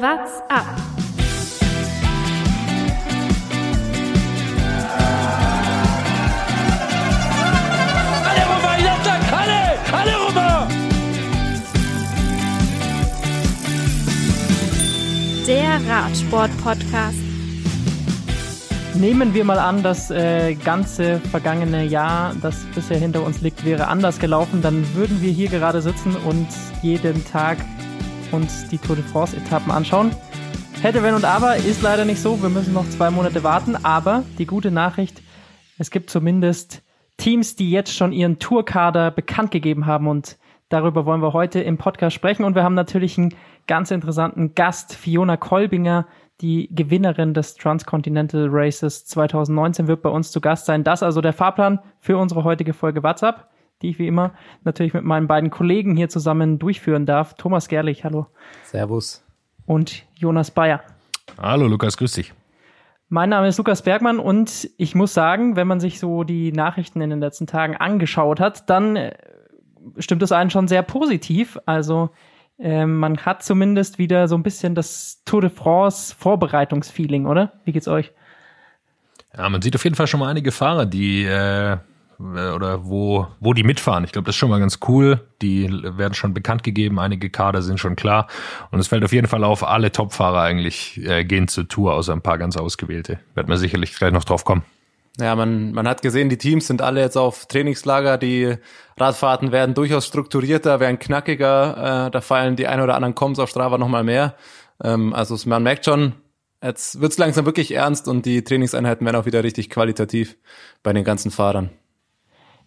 What's up? Alle rüber, Jatak, alle! Alle rüber! Der Radsport-Podcast. Nehmen wir mal an, das äh, ganze vergangene Jahr, das bisher hinter uns liegt, wäre anders gelaufen, dann würden wir hier gerade sitzen und jeden Tag uns die Tour de France-Etappen anschauen. Hätte, wenn und aber, ist leider nicht so. Wir müssen noch zwei Monate warten, aber die gute Nachricht, es gibt zumindest Teams, die jetzt schon ihren Tourkader bekannt gegeben haben und darüber wollen wir heute im Podcast sprechen und wir haben natürlich einen ganz interessanten Gast, Fiona Kolbinger, die Gewinnerin des Transcontinental Races 2019 wird bei uns zu Gast sein. Das also der Fahrplan für unsere heutige Folge WhatsApp, die ich wie immer natürlich mit meinen beiden Kollegen hier zusammen durchführen darf. Thomas Gerlich, hallo. Servus. Und Jonas Bayer. Hallo Lukas, grüß dich. Mein Name ist Lukas Bergmann und ich muss sagen, wenn man sich so die Nachrichten in den letzten Tagen angeschaut hat, dann äh, stimmt es einen schon sehr positiv. Also ähm, man hat zumindest wieder so ein bisschen das Tour de France Vorbereitungsfeeling, oder? Wie geht's euch? Ja, man sieht auf jeden Fall schon mal einige Fahrer, die äh, oder wo, wo die mitfahren. Ich glaube, das ist schon mal ganz cool. Die werden schon bekannt gegeben, einige Kader sind schon klar. Und es fällt auf jeden Fall auf, alle Topfahrer eigentlich äh, gehen zur Tour, außer ein paar ganz ausgewählte. Wird man sicherlich gleich noch drauf kommen. Ja, man, man hat gesehen, die Teams sind alle jetzt auf Trainingslager. Die Radfahrten werden durchaus strukturierter, werden knackiger. Äh, da fallen die ein oder anderen Koms auf Strava nochmal mehr. Ähm, also man merkt schon, jetzt wird's langsam wirklich ernst und die Trainingseinheiten werden auch wieder richtig qualitativ bei den ganzen Fahrern.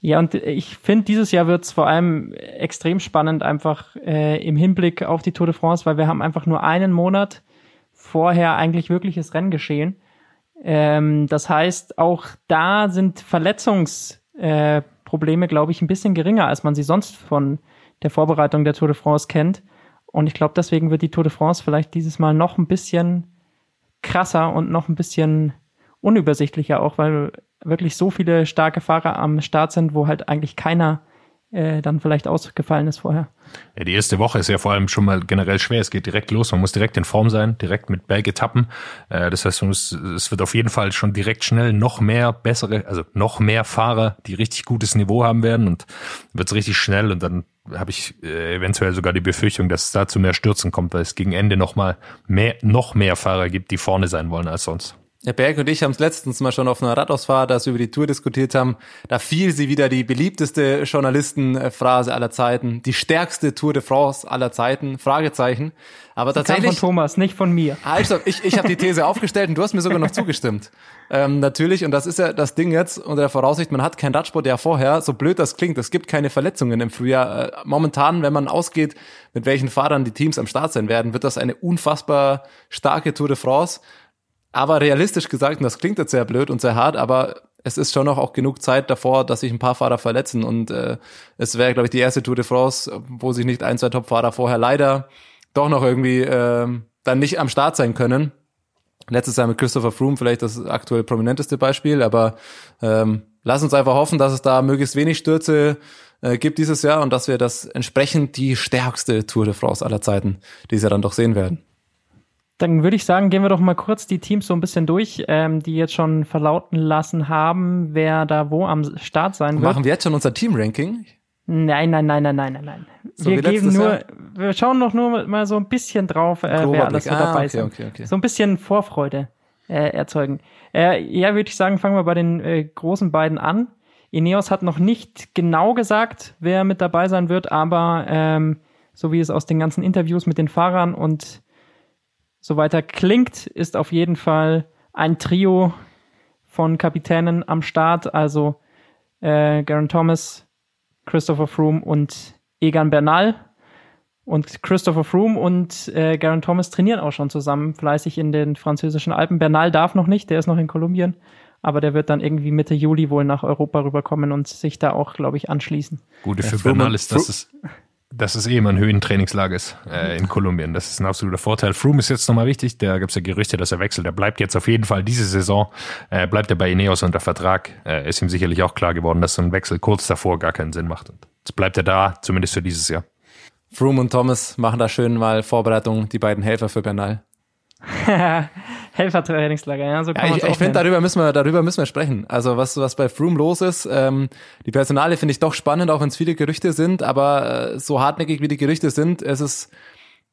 Ja, und ich finde, dieses Jahr wird's vor allem extrem spannend, einfach äh, im Hinblick auf die Tour de France, weil wir haben einfach nur einen Monat vorher eigentlich wirkliches Renngeschehen. Ähm, das heißt, auch da sind Verletzungsprobleme, äh, glaube ich, ein bisschen geringer, als man sie sonst von der Vorbereitung der Tour de France kennt. Und ich glaube, deswegen wird die Tour de France vielleicht dieses Mal noch ein bisschen krasser und noch ein bisschen unübersichtlicher auch, weil wirklich so viele starke Fahrer am Start sind, wo halt eigentlich keiner äh, dann vielleicht ausgefallen ist vorher. Ja, die erste Woche ist ja vor allem schon mal generell schwer. Es geht direkt los. Man muss direkt in Form sein, direkt mit Bergetappen. Äh, das heißt, muss, es wird auf jeden Fall schon direkt schnell noch mehr bessere, also noch mehr Fahrer, die richtig gutes Niveau haben werden und wird es richtig schnell und dann habe ich äh, eventuell sogar die Befürchtung, dass es da zu mehr Stürzen kommt, weil es gegen Ende noch mal mehr, noch mehr Fahrer gibt, die vorne sein wollen als sonst. Herr Berg und ich haben es letztens mal schon auf einer Radausfahrt, als wir über die Tour diskutiert haben. Da fiel sie wieder die beliebteste Journalistenphrase aller Zeiten. Die stärkste Tour de France aller Zeiten. Fragezeichen. Aber Sie tatsächlich. Kam von Thomas, nicht von mir. Also, ich, ich habe die These aufgestellt und du hast mir sogar noch zugestimmt. Ähm, natürlich, und das ist ja das Ding jetzt unter der Voraussicht, man hat kein Radsport ja vorher, so blöd das klingt, es gibt keine Verletzungen im Frühjahr. Äh, momentan, wenn man ausgeht, mit welchen Fahrern die Teams am Start sein werden, wird das eine unfassbar starke Tour de France. Aber realistisch gesagt, und das klingt jetzt sehr blöd und sehr hart, aber es ist schon noch auch genug Zeit davor, dass sich ein paar Fahrer verletzen. Und äh, es wäre, glaube ich, die erste Tour de France, wo sich nicht ein, zwei Top-Fahrer vorher leider doch noch irgendwie äh, dann nicht am Start sein können. Letztes Jahr mit Christopher Froome vielleicht das aktuell prominenteste Beispiel, aber ähm, lass uns einfach hoffen, dass es da möglichst wenig Stürze äh, gibt dieses Jahr und dass wir das entsprechend die stärkste Tour de France aller Zeiten dieses Jahr dann doch sehen werden. Dann würde ich sagen, gehen wir doch mal kurz die Teams so ein bisschen durch, ähm, die jetzt schon verlauten lassen haben, wer da wo am Start sein wird. Machen wir jetzt schon unser Team-Ranking? Nein, nein, nein, nein, nein, nein, nein. So wir geben nur, Jahr? wir schauen doch nur mal so ein bisschen drauf, äh, wer alles so ah, dabei okay, ist. Okay, okay. So ein bisschen Vorfreude äh, erzeugen. Äh, ja, würde ich sagen, fangen wir bei den äh, großen beiden an. Ineos hat noch nicht genau gesagt, wer mit dabei sein wird, aber ähm, so wie es aus den ganzen Interviews mit den Fahrern und so weiter klingt, ist auf jeden Fall ein Trio von Kapitänen am Start, also äh, Garen Thomas, Christopher Froome und Egan Bernal. Und Christopher Froome und äh, Garen Thomas trainieren auch schon zusammen fleißig in den französischen Alpen. Bernal darf noch nicht, der ist noch in Kolumbien, aber der wird dann irgendwie Mitte Juli wohl nach Europa rüberkommen und sich da auch, glaube ich, anschließen. Gute für ja, Bernal ist, dass es dass es eh immer ein Höhentrainingslager ist äh, in Kolumbien. Das ist ein absoluter Vorteil. Froome ist jetzt nochmal wichtig. Da gibt es ja Gerüchte, dass er wechselt. Er bleibt jetzt auf jeden Fall diese Saison, äh, bleibt er bei Ineos unter Vertrag. Äh, ist ihm sicherlich auch klar geworden, dass so ein Wechsel kurz davor gar keinen Sinn macht. Und jetzt bleibt er da, zumindest für dieses Jahr. Froome und Thomas machen da schön mal Vorbereitung, die beiden Helfer für Bernal. Helfertrainingslager, ja, so kann ja, ich, ich finde, darüber müssen wir, darüber müssen wir sprechen. Also was, was bei Froome los ist, ähm, die Personale finde ich doch spannend, auch wenn es viele Gerüchte sind, aber äh, so hartnäckig wie die Gerüchte sind, es ist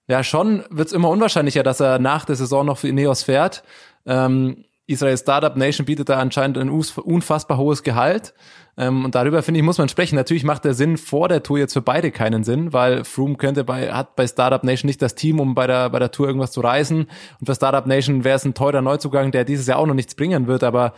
ja schon, wird es immer unwahrscheinlicher, dass er nach der Saison noch für Ineos fährt. Ähm, Israel Startup Nation bietet da anscheinend ein unfassbar hohes Gehalt. Ähm, und darüber, finde ich, muss man sprechen. Natürlich macht der Sinn vor der Tour jetzt für beide keinen Sinn, weil Froome könnte bei, hat bei Startup Nation nicht das Team, um bei der, bei der Tour irgendwas zu reisen. Und für Startup Nation wäre es ein teurer Neuzugang, der dieses Jahr auch noch nichts bringen wird. Aber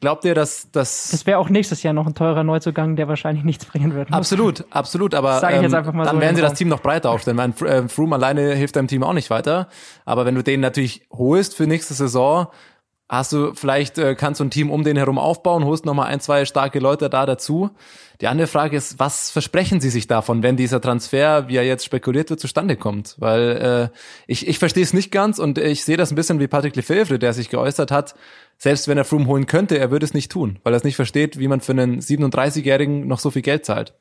Glaubt ihr, dass das. Das wäre auch nächstes Jahr noch ein teurer Neuzugang, der wahrscheinlich nichts bringen wird. Absolut, absolut. Aber ähm, dann so werden sie das Team noch breiter aufstellen. Mein äh, Froome alleine hilft deinem Team auch nicht weiter. Aber wenn du den natürlich holst für nächste Saison, hast du vielleicht äh, kannst du ein Team um den herum aufbauen, holst noch mal ein, zwei starke Leute da dazu. Die andere Frage ist, was versprechen Sie sich davon, wenn dieser Transfer, wie er jetzt spekuliert wird, zustande kommt? Weil äh, ich, ich verstehe es nicht ganz und ich sehe das ein bisschen wie Patrick Lefebvre, der sich geäußert hat, selbst wenn er Froome holen könnte, er würde es nicht tun, weil er es nicht versteht, wie man für einen 37-Jährigen noch so viel Geld zahlt.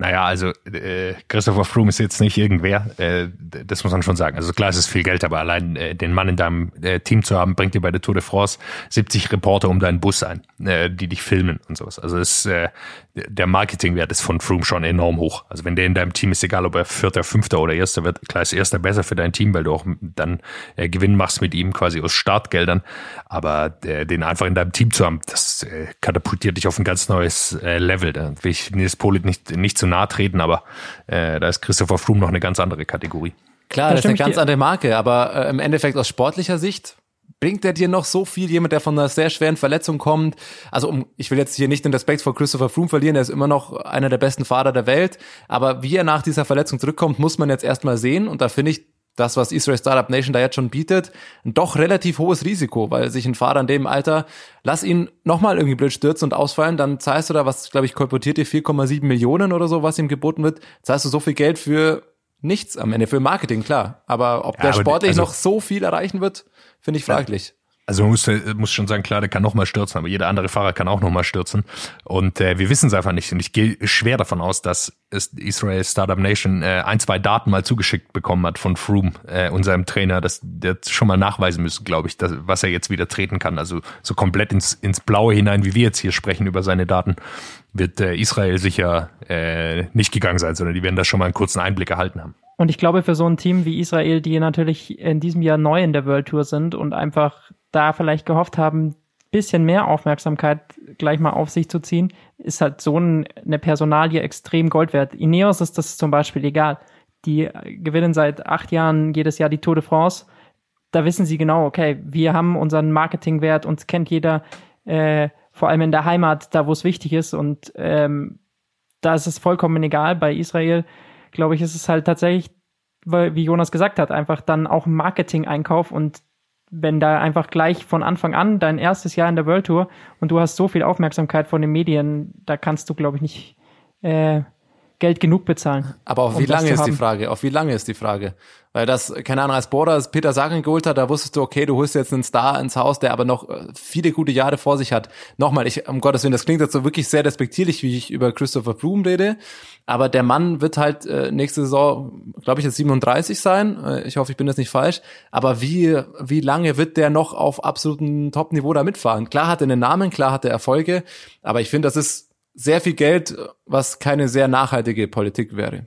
Naja, also äh, Christopher Froome ist jetzt nicht irgendwer, äh, das muss man schon sagen. Also klar, es ist viel Geld, aber allein äh, den Mann in deinem äh, Team zu haben, bringt dir bei der Tour de France 70 Reporter um deinen Bus ein, äh, die dich filmen und sowas. Also es, äh, der Marketingwert ist von Froome schon enorm hoch. Also wenn der in deinem Team ist, egal ob er Vierter, Fünfter oder Erster wird, klar ist Erster besser für dein Team, weil du auch dann Gewinn machst mit ihm quasi aus Startgeldern. Aber den einfach in deinem Team zu haben, das katapultiert dich auf ein ganz neues Level. Da will ich Nils Polit nicht, nicht zu nahe treten, aber äh, da ist Christopher Froome noch eine ganz andere Kategorie. Klar, das, das ist eine ganz andere Marke, aber äh, im Endeffekt aus sportlicher Sicht bringt er dir noch so viel, jemand, der von einer sehr schweren Verletzung kommt. Also um, ich will jetzt hier nicht den Respekt vor Christopher Froome verlieren, er ist immer noch einer der besten Fahrer der Welt, aber wie er nach dieser Verletzung zurückkommt, muss man jetzt erstmal sehen und da finde ich das, was Israel Startup Nation da jetzt schon bietet, ein doch relativ hohes Risiko, weil sich ein Fahrer in dem Alter, lass ihn nochmal irgendwie blöd stürzen und ausfallen, dann zahlst du da, was glaube ich kolportiert dir 4,7 Millionen oder so, was ihm geboten wird, zahlst du so viel Geld für nichts am Ende, für Marketing, klar. Aber ob ja, der sportlich also, noch so viel erreichen wird, finde ich fraglich. Also man muss, muss schon sagen, klar, der kann noch mal stürzen, aber jeder andere Fahrer kann auch noch mal stürzen. Und äh, wir wissen es einfach nicht. Und ich gehe schwer davon aus, dass Israel Startup Nation äh, ein, zwei Daten mal zugeschickt bekommen hat von Froome, äh, unserem Trainer, dass der schon mal nachweisen müssen, glaube ich, dass, was er jetzt wieder treten kann. Also so komplett ins, ins Blaue hinein, wie wir jetzt hier sprechen über seine Daten, wird äh, Israel sicher äh, nicht gegangen sein, sondern die werden da schon mal einen kurzen Einblick erhalten haben. Und ich glaube, für so ein Team wie Israel, die natürlich in diesem Jahr neu in der World Tour sind und einfach da vielleicht gehofft haben, bisschen mehr Aufmerksamkeit gleich mal auf sich zu ziehen, ist halt so eine Personalie extrem Gold wert. Ineos ist das zum Beispiel egal. Die gewinnen seit acht Jahren jedes Jahr die Tour de France. Da wissen sie genau, okay, wir haben unseren Marketingwert, uns kennt jeder, äh, vor allem in der Heimat, da wo es wichtig ist. Und ähm, da ist es vollkommen egal. Bei Israel glaube ich, ist es halt tatsächlich, weil, wie Jonas gesagt hat, einfach dann auch ein Marketing-Einkauf und wenn da einfach gleich von Anfang an dein erstes Jahr in der World Tour und du hast so viel Aufmerksamkeit von den Medien, da kannst du, glaube ich, nicht äh, Geld genug bezahlen. Aber auf um wie lange ist die Frage? Auf wie lange ist die Frage? Weil das, keine Ahnung, als Border Peter Sagan geholt hat, da wusstest du, okay, du holst jetzt einen Star ins Haus, der aber noch äh, viele gute Jahre vor sich hat. Nochmal, ich, um Gottes Willen, das klingt jetzt so wirklich sehr respektierlich, wie ich über Christopher Froome rede. Aber der Mann wird halt äh, nächste Saison, glaube ich, jetzt 37 sein. Äh, ich hoffe, ich bin jetzt nicht falsch. Aber wie, wie lange wird der noch auf absolutem Top-Niveau da mitfahren? Klar hat er einen Namen, klar hat er Erfolge. Aber ich finde, das ist sehr viel Geld, was keine sehr nachhaltige Politik wäre.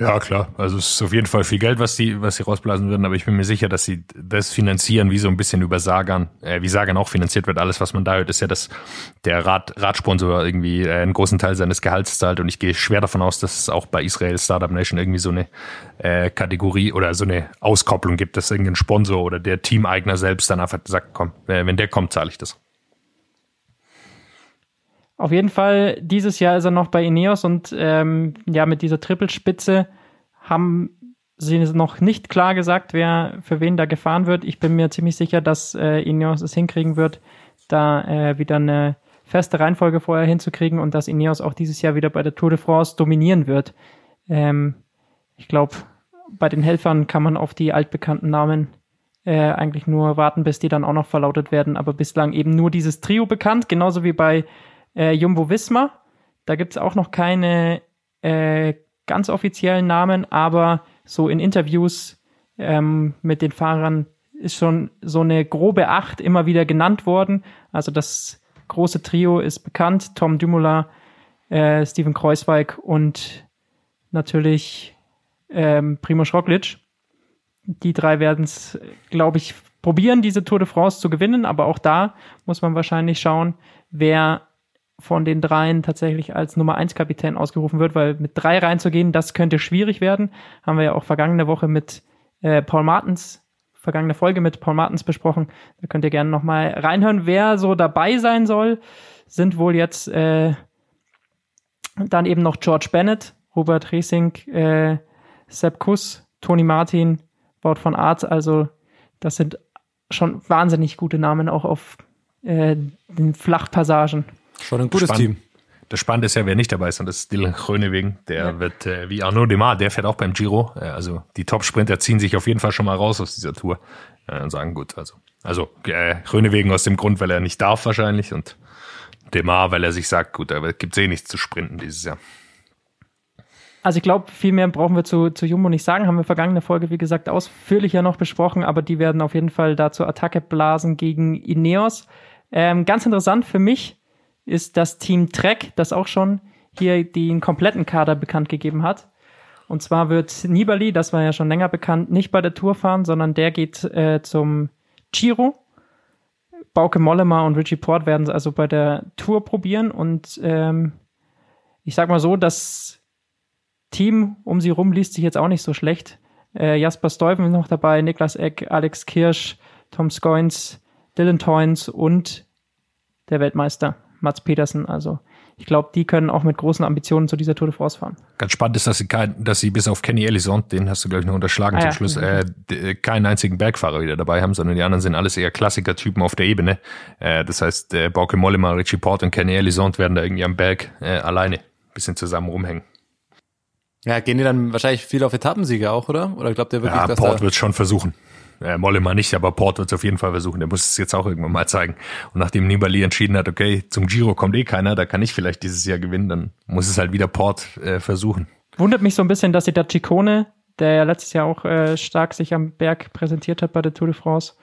Ja, klar. Also es ist auf jeden Fall viel Geld, was sie, was sie rausblasen würden, aber ich bin mir sicher, dass sie das finanzieren, wie so ein bisschen über Sagan, äh, wie Sagan auch finanziert wird. Alles, was man da hört, ist ja, dass der Rad, Radsponsor irgendwie äh, einen großen Teil seines Gehalts zahlt und ich gehe schwer davon aus, dass es auch bei Israel Startup Nation irgendwie so eine äh, Kategorie oder so eine Auskopplung gibt, dass irgendein Sponsor oder der Teameigner selbst dann einfach sagt, komm, äh, wenn der kommt, zahle ich das. Auf jeden Fall, dieses Jahr ist er noch bei Ineos und ähm, ja, mit dieser Trippelspitze haben sie noch nicht klar gesagt, wer für wen da gefahren wird. Ich bin mir ziemlich sicher, dass äh, Ineos es hinkriegen wird, da äh, wieder eine feste Reihenfolge vorher hinzukriegen und dass Ineos auch dieses Jahr wieder bei der Tour de France dominieren wird. Ähm, ich glaube, bei den Helfern kann man auf die altbekannten Namen äh, eigentlich nur warten, bis die dann auch noch verlautet werden. Aber bislang eben nur dieses Trio bekannt, genauso wie bei äh, Jumbo Visma. Da gibt es auch noch keine, äh, ganz offiziellen Namen, aber so in Interviews ähm, mit den Fahrern ist schon so eine grobe Acht immer wieder genannt worden. Also das große Trio ist bekannt. Tom Dumoulin, äh, Steven Kreuzweig und natürlich ähm, Primoz Roglic. Die drei werden es, glaube ich, probieren, diese Tour de France zu gewinnen. Aber auch da muss man wahrscheinlich schauen, wer von den dreien tatsächlich als Nummer 1 Kapitän ausgerufen wird, weil mit drei reinzugehen, das könnte schwierig werden. Haben wir ja auch vergangene Woche mit äh, Paul Martens, vergangene Folge mit Paul Martens besprochen. Da könnt ihr gerne nochmal reinhören, wer so dabei sein soll. Sind wohl jetzt äh, dann eben noch George Bennett, Robert Resing, äh, Sepp Kuss, Toni Martin, Wout von Art. Also das sind schon wahnsinnig gute Namen auch auf äh, den Flachpassagen. Schon ein gutes Spannend. Team. Das Spannende ist ja, wer nicht dabei ist, und das ist Dylan Grönewegen. Der Ja. wird, äh, wie Arnaud Demar, der fährt auch beim Giro. Äh, also die Top-Sprinter ziehen sich auf jeden Fall schon mal raus aus dieser Tour äh, und sagen, gut, also, also äh, Grönewegen aus dem Grund, weil er nicht darf wahrscheinlich und Demar, weil er sich sagt, gut, da gibt's eh nichts zu sprinten dieses Jahr. Also ich glaube, viel mehr brauchen wir zu, zu Jumbo nicht sagen. Haben wir vergangene Folge, wie gesagt, ausführlicher noch besprochen, aber die werden auf jeden Fall dazu Attacke blasen gegen Ineos. Ähm, ganz interessant für mich ist das Team Trek, das auch schon hier den kompletten Kader bekannt gegeben hat. Und zwar wird Nibali, das war ja schon länger bekannt, nicht bei der Tour fahren, sondern der geht äh, zum Giro. Bauke Mollema und Richie Port werden es also bei der Tour probieren. Und ähm, ich sag mal so, das Team um sie rum liest sich jetzt auch nicht so schlecht. Äh, Jasper Stuyven ist noch dabei, Niklas Eck, Alex Kirsch, Tom Scoins, Dylan Toynes und der Weltmeister Mats Petersen. Also ich glaube, die können auch mit großen Ambitionen zu dieser Tour de France fahren. Ganz spannend ist, dass sie, kein, dass sie bis auf Kenny Ellison, den hast du, glaube ich, noch unterschlagen Ah, zum ja. Schluss, äh, d- keinen einzigen Bergfahrer wieder dabei haben, sondern die anderen sind alles eher Klassikertypen auf der Ebene. Äh, das heißt, äh, Bauke Mollema, Richie Port und Kenny Ellison werden da irgendwie am Berg äh, alleine ein bisschen zusammen rumhängen. Ja, gehen die dann wahrscheinlich viel auf Etappensiege auch, oder? Oder glaubt ihr wirklich, Ja, dass Port wird schon versuchen. Äh, Mollema nicht, aber Port wird es auf jeden Fall versuchen. Der muss es jetzt auch irgendwann mal zeigen. Und nachdem Nibali entschieden hat, okay, zum Giro kommt eh keiner, da kann ich vielleicht dieses Jahr gewinnen, dann muss es halt wieder Port äh, versuchen. Wundert mich so ein bisschen, dass sie da Ciccone, der ja letztes Jahr auch äh, stark sich am Berg präsentiert hat bei der Tour de France,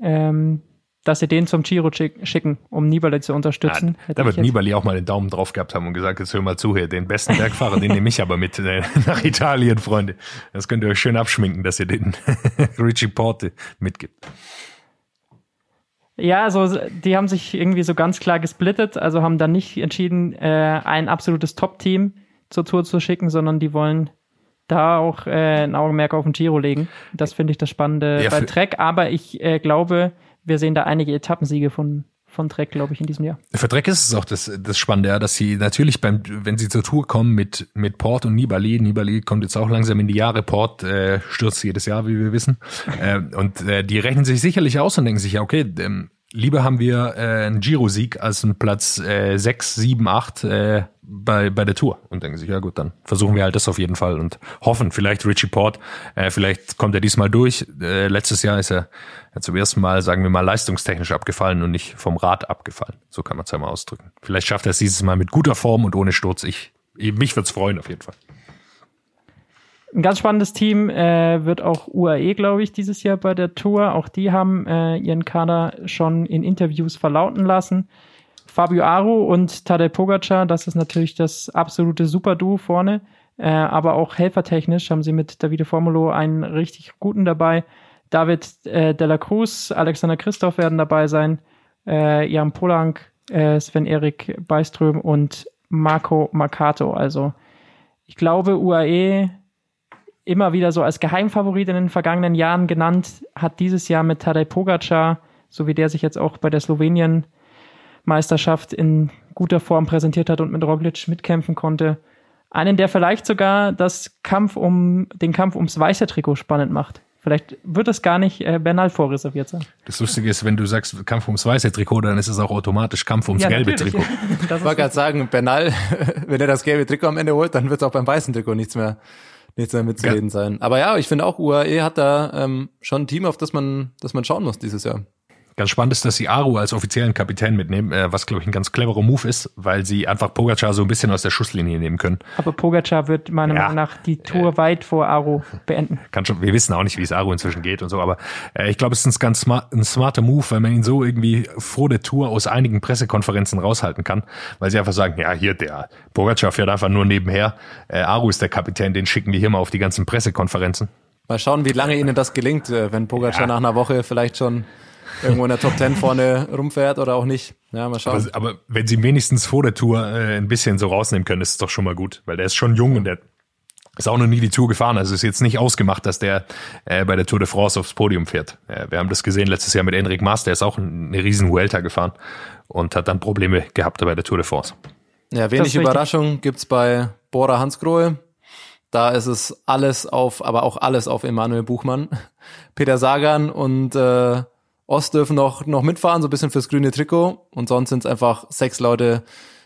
ähm, dass sie den zum Giro schick, schicken, um Nibali zu unterstützen. Ja, Hätte da ich wird Nibali auch mal den Daumen drauf gehabt haben und gesagt, jetzt hör mal zu hier, den besten Bergfahrer, den nehme ich aber mit äh, nach Italien, Freunde. Das könnt ihr euch schön abschminken, dass ihr den Richie Porte mitgibt. Ja, also die haben sich irgendwie so ganz klar gesplittet, also haben dann nicht entschieden, äh, ein absolutes Top-Team zur Tour zu schicken, sondern die wollen da auch äh, ein Augenmerk auf den Giro legen. Das finde ich das Spannende Ja, bei Trek, aber ich äh, glaube, wir sehen da einige Etappensiege von, von Trek, glaube ich, in diesem Jahr. Für Dreck ist es auch das, das Spannende, ja, dass sie natürlich beim, wenn sie zur Tour kommen mit, mit Port und Nibali, Nibali kommt jetzt auch langsam in die Jahre, Port äh, stürzt jedes Jahr, wie wir wissen. Äh, und äh, die rechnen sich sicherlich aus und denken sich, ja, okay, ähm, lieber haben wir äh, einen Giro-Sieg als einen Platz äh, 6, 7, 8 äh, bei, bei der Tour. Und denken sich, ja gut, dann versuchen wir halt das auf jeden Fall und hoffen, vielleicht Richie Port, äh, vielleicht kommt er diesmal durch. Äh, letztes Jahr ist er ja, zum ersten Mal, sagen wir mal, leistungstechnisch abgefallen und nicht vom Rad abgefallen. So kann man es ja mal ausdrücken. Vielleicht schafft er es dieses Mal mit guter Form und ohne Sturz. Ich, ich mich wird's freuen auf jeden Fall. Ein ganz spannendes Team äh, wird auch UAE, glaube ich, dieses Jahr bei der Tour. Auch die haben äh, ihren Kader schon in Interviews verlauten lassen. Fabio Aru und Tadej Pogacar, das ist natürlich das absolute Super-Duo vorne. Äh, aber auch helfertechnisch haben sie mit Davide Formulo einen richtig guten dabei. David äh, Della Cruz, Alexander Christoph werden dabei sein. Äh, Jan Polank, äh, Sven-Erik Beiström und Marco Mercato. Also ich glaube, UAE immer wieder so als Geheimfavorit in den vergangenen Jahren genannt, hat dieses Jahr mit Tadej Pogacar, so wie der sich jetzt auch bei der Slowenien-Meisterschaft in guter Form präsentiert hat und mit Roglic mitkämpfen konnte, einen, der vielleicht sogar das Kampf um, den Kampf ums weiße Trikot spannend macht. Vielleicht wird es gar nicht äh, Bernal vorreserviert sein. Das Lustige ist, wenn du sagst Kampf ums weiße Trikot, dann ist es auch automatisch Kampf ums gelbe natürlich. Trikot. Das Ich wollte gerade sagen, Bernal, wenn er das gelbe Trikot am Ende holt, dann wird es auch beim weißen Trikot nichts mehr, nichts mehr mitzureden sein. Aber ja, ich finde auch, UAE hat da ähm, schon ein Team, auf das man, das man schauen muss dieses Jahr. Ganz spannend ist, dass sie Aru als offiziellen Kapitän mitnehmen, äh, was, glaube ich, ein ganz cleverer Move ist, weil sie einfach Pogacar so ein bisschen aus der Schusslinie nehmen können. Aber Pogacar wird meiner Ja. Meinung nach die Tour weit vor Aro beenden. Kann schon, wir wissen auch nicht, wie es Aru inzwischen geht und so, aber äh, ich glaube, es ist ein ganz smart, ein smarter Move, weil man ihn so irgendwie vor der Tour aus einigen Pressekonferenzen raushalten kann, weil sie einfach sagen, ja, hier, der Pogacar fährt einfach nur nebenher, äh, Aru ist der Kapitän, den schicken wir hier mal auf die ganzen Pressekonferenzen. Mal schauen, wie lange ihnen das gelingt, äh, wenn Pogacar Ja. nach einer Woche vielleicht schon irgendwo in der Top Ten vorne rumfährt oder auch nicht. Ja, mal schauen. Aber, aber wenn sie wenigstens vor der Tour äh, ein bisschen so rausnehmen können, ist es doch schon mal gut, weil der ist schon jung und der ist auch noch nie die Tour gefahren. Also ist jetzt nicht ausgemacht, dass der äh, bei der Tour de France aufs Podium fährt. Äh, wir haben das gesehen letztes Jahr mit Enric Mas, der ist auch eine riesen Vuelta gefahren und hat dann Probleme gehabt bei der Tour de France. Ja, wenig. Überraschung gibt's bei Bora Hansgrohe. Da ist es alles auf, aber auch alles auf Emanuel Buchmann. Peter Sagan und äh, Ost dürfen noch, noch mitfahren, so ein bisschen fürs grüne Trikot. Und sonst sind es einfach sechs Leute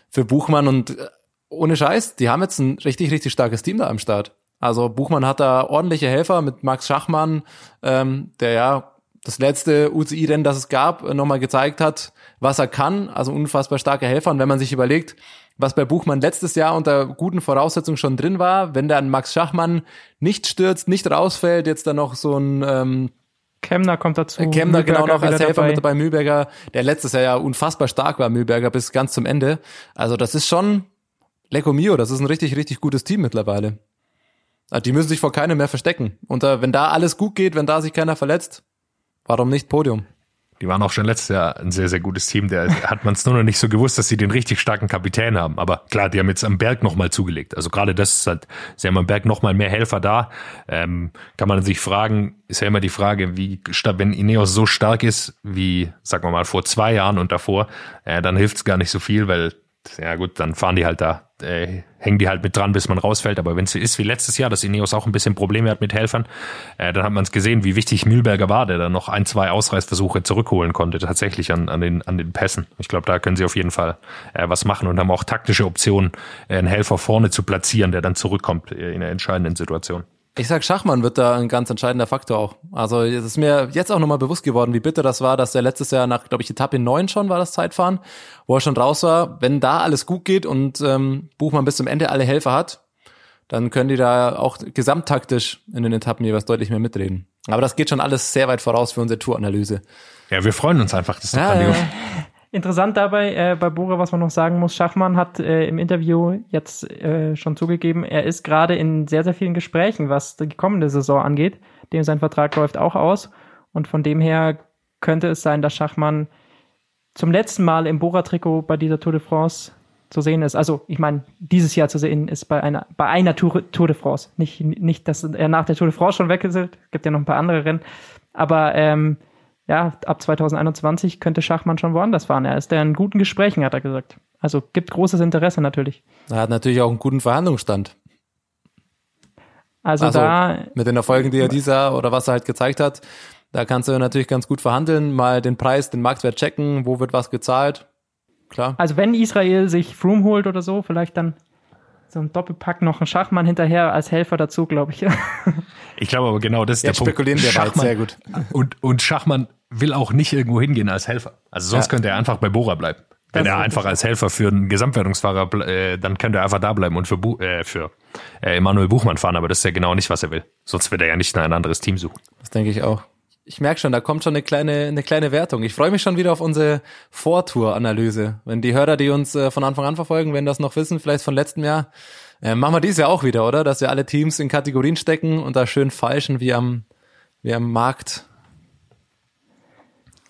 für Buchmann. Und äh, ohne Scheiß, die haben jetzt ein richtig, richtig starkes Team da am Start. Also Buchmann hat da ordentliche Helfer mit Max Schachmann, ähm, der ja das letzte UCI-Rennen, das es gab, äh, nochmal gezeigt hat, was er kann. Also unfassbar starke Helfer. Und wenn man sich überlegt, was bei Buchmann letztes Jahr unter guten Voraussetzungen schon drin war, wenn dann Max Schachmann nicht stürzt, nicht rausfällt, jetzt dann noch so ein ähm, Kemner kommt dazu. Kemner genau Mühlberger noch als Helfer dabei. mit dabei, Mühlberger, der letztes Jahr ja unfassbar stark war, Mühlberger, bis ganz zum Ende. Also das ist schon Lecco Mio, das ist ein richtig, richtig gutes Team mittlerweile. Also die müssen sich vor keinem mehr verstecken. Und äh, wenn da alles gut geht, wenn da sich keiner verletzt, warum nicht Podium? Die waren auch schon letztes Jahr ein sehr, sehr gutes Team. Der hat man es nur noch nicht so gewusst, dass sie den richtig starken Kapitän haben. Aber klar, die haben jetzt am Berg nochmal zugelegt. Also gerade das ist halt, sie haben am Berg nochmal mehr Helfer da. Ähm, kann man sich fragen, ist ja immer die Frage, wie wenn Ineos so stark ist wie, sagen wir mal, vor zwei Jahren und davor, äh, dann hilft es gar nicht so viel, weil ja gut, dann fahren die halt da, äh, hängen die halt mit dran, bis man rausfällt. Aber wenn es ist wie letztes Jahr, dass Ineos auch ein bisschen Probleme hat mit Helfern, äh, dann hat man es gesehen, wie wichtig Mühlberger war, der dann noch ein, zwei Ausreißversuche zurückholen konnte, tatsächlich an, an, den, an den Pässen. Ich glaube, da können sie auf jeden Fall äh, was machen und haben auch taktische Optionen, äh, einen Helfer vorne zu platzieren, der dann zurückkommt äh, in einer entscheidenden Situation. Ich sag, Schachmann wird da ein ganz entscheidender Faktor auch. Also es ist mir jetzt auch nochmal bewusst geworden, wie bitter das war, dass er letztes Jahr nach, glaube ich, Etappe 9 schon war das Zeitfahren, wo er schon raus war. Wenn da alles gut geht und ähm, Buchmann bis zum Ende alle Helfer hat, dann können die da auch gesamttaktisch in den Etappen jeweils deutlich mehr mitreden. Aber das geht schon alles sehr weit voraus für unsere Touranalyse. Ja, wir freuen uns einfach. Das ist Ja, ja. Interessant dabei, äh, bei Bora, was man noch sagen muss, Schachmann hat äh, im Interview jetzt äh, schon zugegeben, er ist gerade in sehr, sehr vielen Gesprächen, was die kommende Saison angeht. Dem sein Vertrag läuft auch aus. Und von dem her könnte es sein, dass Schachmann zum letzten Mal im Bora-Trikot bei dieser Tour de France zu sehen ist. Also, ich meine, dieses Jahr zu sehen ist bei einer, bei einer Tour, Tour de France. Nicht, nicht, dass er nach der Tour de France schon weg ist. Es gibt ja noch ein paar andere Rennen. Aber ähm, ja, ab 2021 könnte Schachmann schon woanders fahren. Er ist da in guten Gesprächen, hat er gesagt. Also gibt großes Interesse natürlich. Er hat natürlich auch einen guten Verhandlungsstand. Also, Also da, mit den Erfolgen, die er dieser oder was er halt gezeigt hat, da kannst du natürlich ganz gut verhandeln, mal den Preis, den Marktwert checken, wo wird was gezahlt. Klar. also wenn Israel sich Froome holt oder so, vielleicht dann so ein Doppelpack noch ein Schachmann hinterher als Helfer dazu, glaube ich. Ich glaube aber genau, das ist Jetzt der Punkt. spekulieren wir Schachmann- sehr gut. Und, und Schachmann will auch nicht irgendwo hingehen als Helfer. Also sonst Ja. könnte er einfach bei Bora bleiben. Wenn Das er einfach als Helfer für einen Gesamtwertungsfahrer, äh, dann könnte er einfach da bleiben und für, Bu äh, für äh, Emanuel Buchmann fahren, aber das ist ja genau nicht, was er will. Sonst wird er ja nicht ein anderes Team suchen. Das denke ich auch. Ich merke schon, da kommt schon eine kleine, eine kleine Wertung. Ich freue mich schon wieder auf unsere Vortour-Analyse. Wenn die Hörer, die uns äh, von Anfang an verfolgen, wenn das noch wissen, vielleicht von letztem Jahr, äh, machen wir dieses Jahr auch wieder, oder? Dass wir alle Teams in Kategorien stecken und da schön falschen wie am, wie am Markt.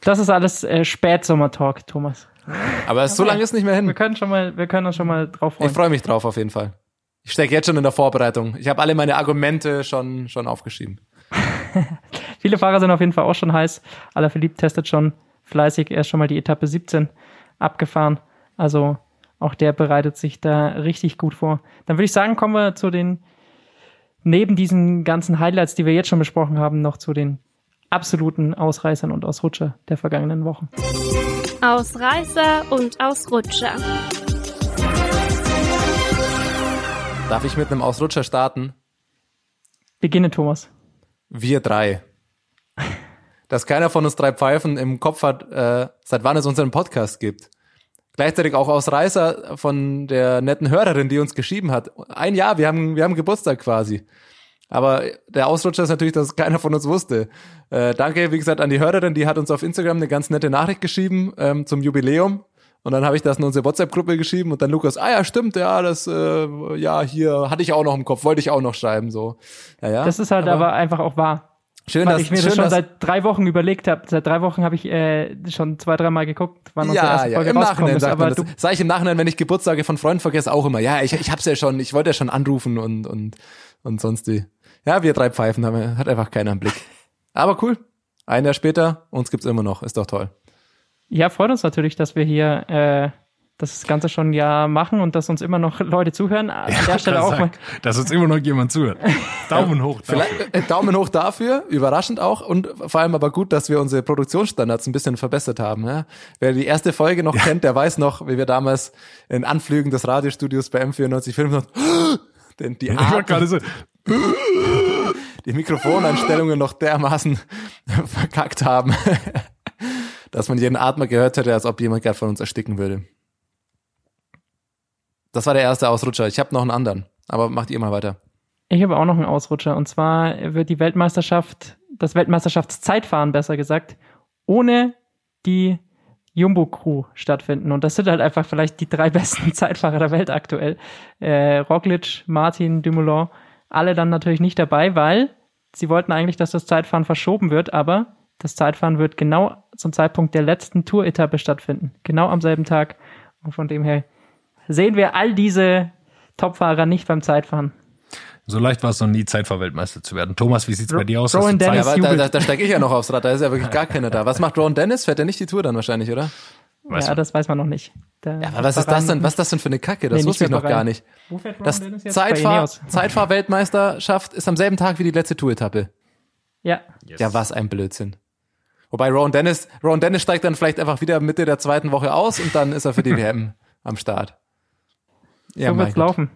Das ist alles äh, Spätsommer-Talk, Thomas. Aber so lange ist nicht mehr Wir hin. können schon mal, wir können uns schon mal drauf freuen. Ich freue mich drauf auf jeden Fall. Ich stecke jetzt schon in der Vorbereitung. Ich habe alle meine Argumente schon, schon aufgeschrieben. Viele Fahrer sind auf jeden Fall auch schon heiß. Alaphilippe testet schon fleißig. Er ist schon mal die Etappe 17 abgefahren. Also auch der bereitet sich da richtig gut vor. Dann würde ich sagen, kommen wir zu den, neben diesen ganzen Highlights, die wir jetzt schon besprochen haben, noch zu den absoluten Ausreißern und Ausrutscher der vergangenen Wochen. Ausreißer und Ausrutscher. Darf ich mit einem Ausrutscher starten? Beginne, Thomas. Wir drei. dass keiner von uns drei Pfeifen im Kopf hat, äh, seit wann es unseren Podcast gibt. Gleichzeitig auch Ausreißer von der netten Hörerin, die uns geschrieben hat. Ein Jahr, wir haben, wir haben Geburtstag quasi. Aber der Ausrutscher ist natürlich, dass keiner von uns wusste. Äh, danke, wie gesagt, an die Hörerin, die hat uns auf Instagram eine ganz nette Nachricht geschrieben ähm, zum Jubiläum. Und dann habe ich das in unsere WhatsApp-Gruppe geschrieben und dann Lukas, ah ja, stimmt, ja, das, äh, ja, hier hatte ich auch noch im Kopf, wollte ich auch noch schreiben, so. Ja, ja. Das ist halt aber, aber einfach auch wahr. Schön, Weil dass ich mir schön, das schon seit drei Wochen überlegt habe. Seit drei Wochen habe ich äh, schon zwei, dreimal geguckt, wann unsere ja, erste ja, Folge im rausgekommen Nachhinein ist. Aber das. Sag ich im Nachhinein, wenn ich Geburtstage von Freunden vergesse, auch immer. Ja, ich, ich hab's ja schon, ich wollte ja schon anrufen und, und, und sonst die. Ja, wir drei Pfeifen haben, hat einfach keiner im Blick. Aber cool. Ein Jahr später, uns gibt's immer noch. Ist doch toll. ja, freut uns natürlich, dass wir hier äh, das Ganze schon ein Jahr machen und dass uns immer noch Leute zuhören. An der Stelle auch mal. dass uns immer noch jemand zuhört. Daumen hoch. dafür. Vielleicht, äh, Daumen hoch dafür, überraschend auch und vor allem aber gut, dass wir unsere Produktionsstandards ein bisschen verbessert haben. Ja? Wer die erste Folge noch kennt, der weiß noch, wie wir damals in Anflügen des Radiostudios bei M94 noch denn die, Ich war Art, gerade so, die Mikrofoneinstellungen noch dermaßen verkackt haben, dass man jeden Atmer gehört hätte, als ob jemand gerade von uns ersticken würde. Das war der erste Ausrutscher. Ich habe noch einen anderen, aber macht ihr mal weiter. Ich habe auch noch einen Ausrutscher und zwar wird die Weltmeisterschaft, das Weltmeisterschaftszeitfahren besser gesagt, ohne die Jumbo-Crew stattfinden. Und das sind halt einfach vielleicht die drei besten Zeitfahrer der Welt aktuell. Äh, Roglic, Martin, Dumoulin, alle dann natürlich nicht dabei, weil sie wollten eigentlich, dass das Zeitfahren verschoben wird, aber das Zeitfahren wird genau zum Zeitpunkt der letzten Tour-Etappe stattfinden. Genau am selben Tag. Und von dem her sehen wir all diese Topfahrer nicht beim Zeitfahren. So leicht war es noch nie, Zeitfahrweltmeister zu werden. Thomas, wie sieht's bei dir aus? Rowan? Dennis Ja, da, da, da steige ich ja noch aufs Rad, da ist ja wirklich gar keiner da. Was macht Ron Dennis? Fährt er nicht die Tour dann wahrscheinlich, oder? Weiß ja, man. das weiß man noch nicht. Da- Ja, aber was ist das denn? Was ist das denn für eine Kacke? Das Nee, wusste ich noch gar nicht. Wo fährt Ron Das Dennis jetzt? Zeitfahr. Zeitfahr-Weltmeisterschaft ist am selben Tag wie die letzte Tour-Etappe. Ja, Ja, was ein Blödsinn. Wobei Ron Dennis, Ron Dennis steigt dann vielleicht einfach wieder Mitte der zweiten Woche aus und dann ist er für die WM am Start. Ja, so wird's Gott. laufen.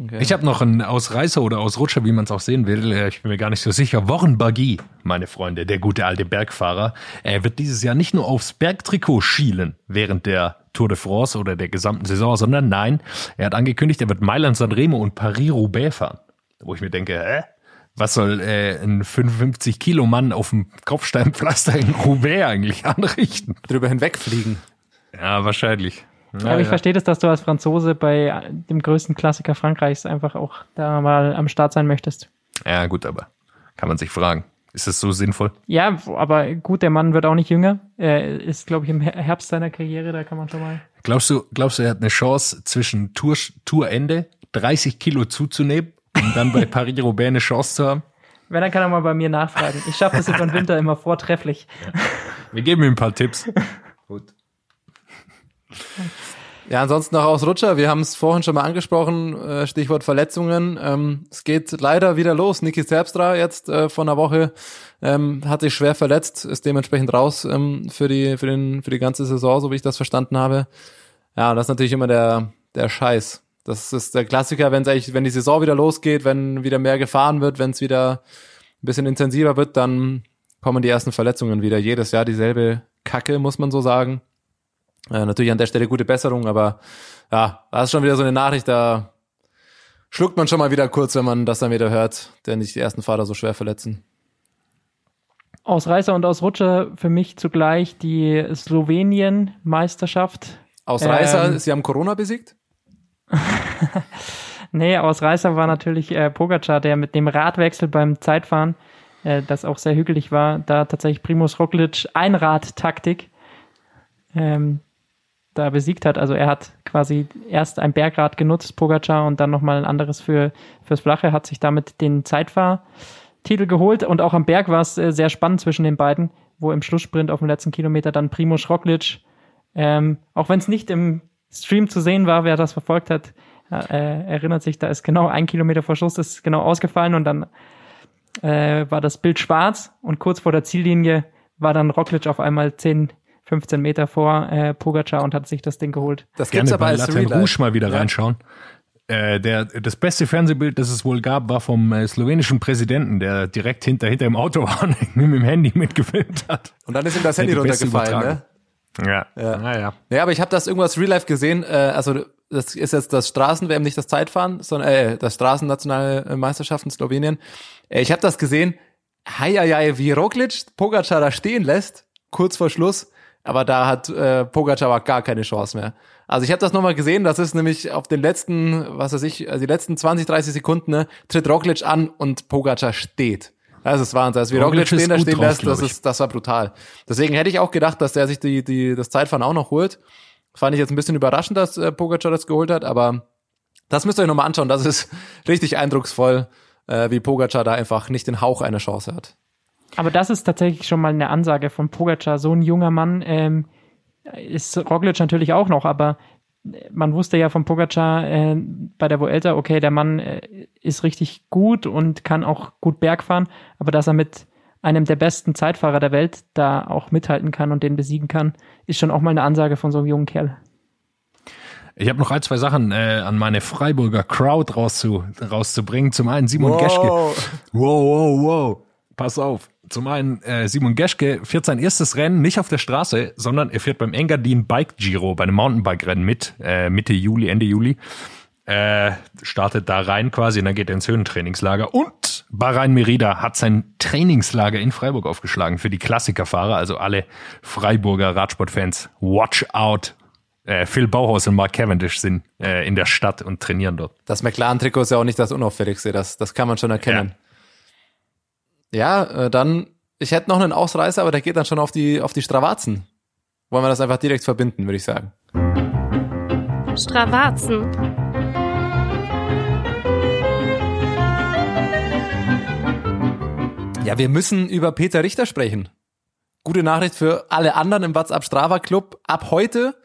Okay. Ich habe noch einen Ausreißer oder Ausrutscher, wie man es auch sehen will. Äh, Ich bin mir gar nicht so sicher. Warren Baggy, meine Freunde, der gute alte Bergfahrer, er wird dieses Jahr nicht nur aufs Bergtrikot schielen während der Tour de France oder der gesamten Saison, sondern nein, er hat angekündigt, er wird Mailand, Sanremo und Paris-Roubaix fahren. Wo ich mir denke, hä? Was soll äh, ein 55 Kilo Mann auf dem Kopfsteinpflaster in Roubaix eigentlich anrichten? drüber hinwegfliegen. Ja, wahrscheinlich. Aber ich verstehe das, dass du als Franzose bei dem größten Klassiker Frankreichs einfach auch da mal am Start sein möchtest. Ja, gut, aber kann man sich fragen. Ist es so sinnvoll? Ja, aber gut, der Mann wird auch nicht jünger. Er ist, glaube ich, im Her- Herbst seiner Karriere, da kann man schon mal. Glaubst du, glaubst du, er hat eine Chance zwischen Tour, Tourende 30 Kilo zuzunehmen und dann bei Paris-Roubaix eine Chance zu haben? Wenn, dann kann er mal bei mir nachfragen. Ich schaffe das über den Winter immer vortrefflich. Wir geben ihm ein paar Tipps. Gut. Ja, ansonsten noch Ausrutscher. Wir haben es vorhin schon mal angesprochen, äh, Stichwort Verletzungen. Ähm, es geht leider wieder los. Niki Terpstra jetzt äh, vor einer Woche ähm, hat sich schwer verletzt, ist dementsprechend raus ähm, für die für den für die ganze Saison, so wie ich das verstanden habe. Ja, das ist natürlich immer der der Scheiß. Das ist der Klassiker, wenn eigentlich, wenn die Saison wieder losgeht, wenn wieder mehr gefahren wird, wenn es wieder ein bisschen intensiver wird, dann kommen die ersten Verletzungen wieder. Jedes Jahr dieselbe Kacke, muss man so sagen. Äh, natürlich an der Stelle gute Besserung, aber ja, da ist schon wieder so eine Nachricht, da schluckt man schon mal wieder kurz, wenn man das dann wieder hört, der nicht die ersten Fahrer so schwer verletzen. Ausreißer und Ausrutscher für mich zugleich die Slowenien-Meisterschaft. Ausreißer, Ähm. sie haben Corona besiegt? Nee, Ausreißer war natürlich äh, Pogacar, der mit dem Radwechsel beim Zeitfahren, äh, das auch sehr hügelig war, da tatsächlich Primus Roglic Einrad-Taktik ähm, da besiegt hat. Also er hat quasi erst ein Bergrad genutzt, Pogacar, und dann nochmal ein anderes für, fürs Flache, hat sich damit den Zeitfahrtitel geholt und auch am Berg war es äh, sehr spannend zwischen den beiden, wo im Schlusssprint auf dem letzten Kilometer dann Primus Roglic, ähm, auch wenn es nicht im Stream zu sehen war, wer das verfolgt hat, äh, erinnert sich, da ist genau ein Kilometer vor Schluss ist genau ausgefallen und dann äh, war das Bild schwarz und kurz vor der Ziellinie war dann Roglic auf einmal 10, 15 Meter vor äh, Pogacar und hat sich das Ding geholt. Das gibt's Gerne aber bei als Latin Rouge mal wieder Ja. reinschauen. Äh, der, das beste Fernsehbild, das es wohl gab, war vom äh, slowenischen Präsidenten, der direkt hinter, hinter im Auto war und mit dem Handy mitgefilmt hat. Und dann ist ihm das Handy runtergefallen, ne? Ja, Ja. naja. Ja, aber ich habe das irgendwas Real Life gesehen. Äh, also das ist jetzt das Straßen-WM, nicht das Zeitfahren, sondern äh, das Straßennationale Meisterschaft in Slowenien. Äh, ich habe das gesehen. Hei, hei, hei, wie Roglic Pogacar da stehen lässt, kurz vor Schluss. Aber da hat äh, Pogacar gar keine Chance mehr. Also ich habe das nochmal gesehen. Das ist nämlich auf den letzten, was weiß ich, also die letzten 20, 30 Sekunden ne, tritt Roglic an und Pogacar steht. Das ist Wahnsinn. Also wie Roglic Roglic stehen da stehen lässt, das ist, das war brutal. Deswegen hätte ich auch gedacht, dass der sich die, die, das Zeitfahren auch noch holt. Fand ich jetzt ein bisschen überraschend, dass äh, Pogacar das geholt hat, aber das müsst ihr euch nochmal anschauen. Das ist richtig eindrucksvoll, äh, wie Pogacar da einfach nicht den Hauch einer Chance hat. Aber das ist tatsächlich schon mal eine Ansage von Pogacar. So ein junger Mann ähm, ist Roglic natürlich auch noch, aber man wusste ja von Pogacar äh, bei der Vuelta, okay, der Mann äh, ist richtig gut und kann auch gut Berg fahren, aber dass er mit einem der besten Zeitfahrer der Welt da auch mithalten kann und den besiegen kann, ist schon auch mal eine Ansage von so einem jungen Kerl. Ich habe noch ein, zwei Sachen äh, an meine Freiburger Crowd rauszu, rauszubringen. Zum einen Simon Geschke. Wow, wow, wow. Pass auf. Zum einen äh, Simon Geschke fährt sein erstes Rennen nicht auf der Straße, sondern er fährt beim Engadin Bike Giro, bei einem Mountainbike-Rennen mit, äh, Mitte Juli, Ende Juli. Äh, startet da rein quasi und dann geht er ins Höhentrainingslager. Und Bahrain Merida hat sein Trainingslager in Freiburg aufgeschlagen für die Klassikerfahrer, also alle Freiburger Radsportfans. Watch out! Äh, Phil Bauhaus und Mark Cavendish sind äh, in der Stadt und trainieren dort. Das McLaren-Trikot ist ja auch nicht das unauffälligste, das, das kann man schon erkennen. Ja, äh, dann, ich hätte noch einen Ausreißer, aber der geht dann schon auf die, auf die Stravazen. Wollen wir das einfach direkt verbinden, würde ich sagen. Stravazen. Ja, wir müssen über Peter Richter sprechen. Gute Nachricht für alle anderen im WhatsApp Strava Club. Ab heute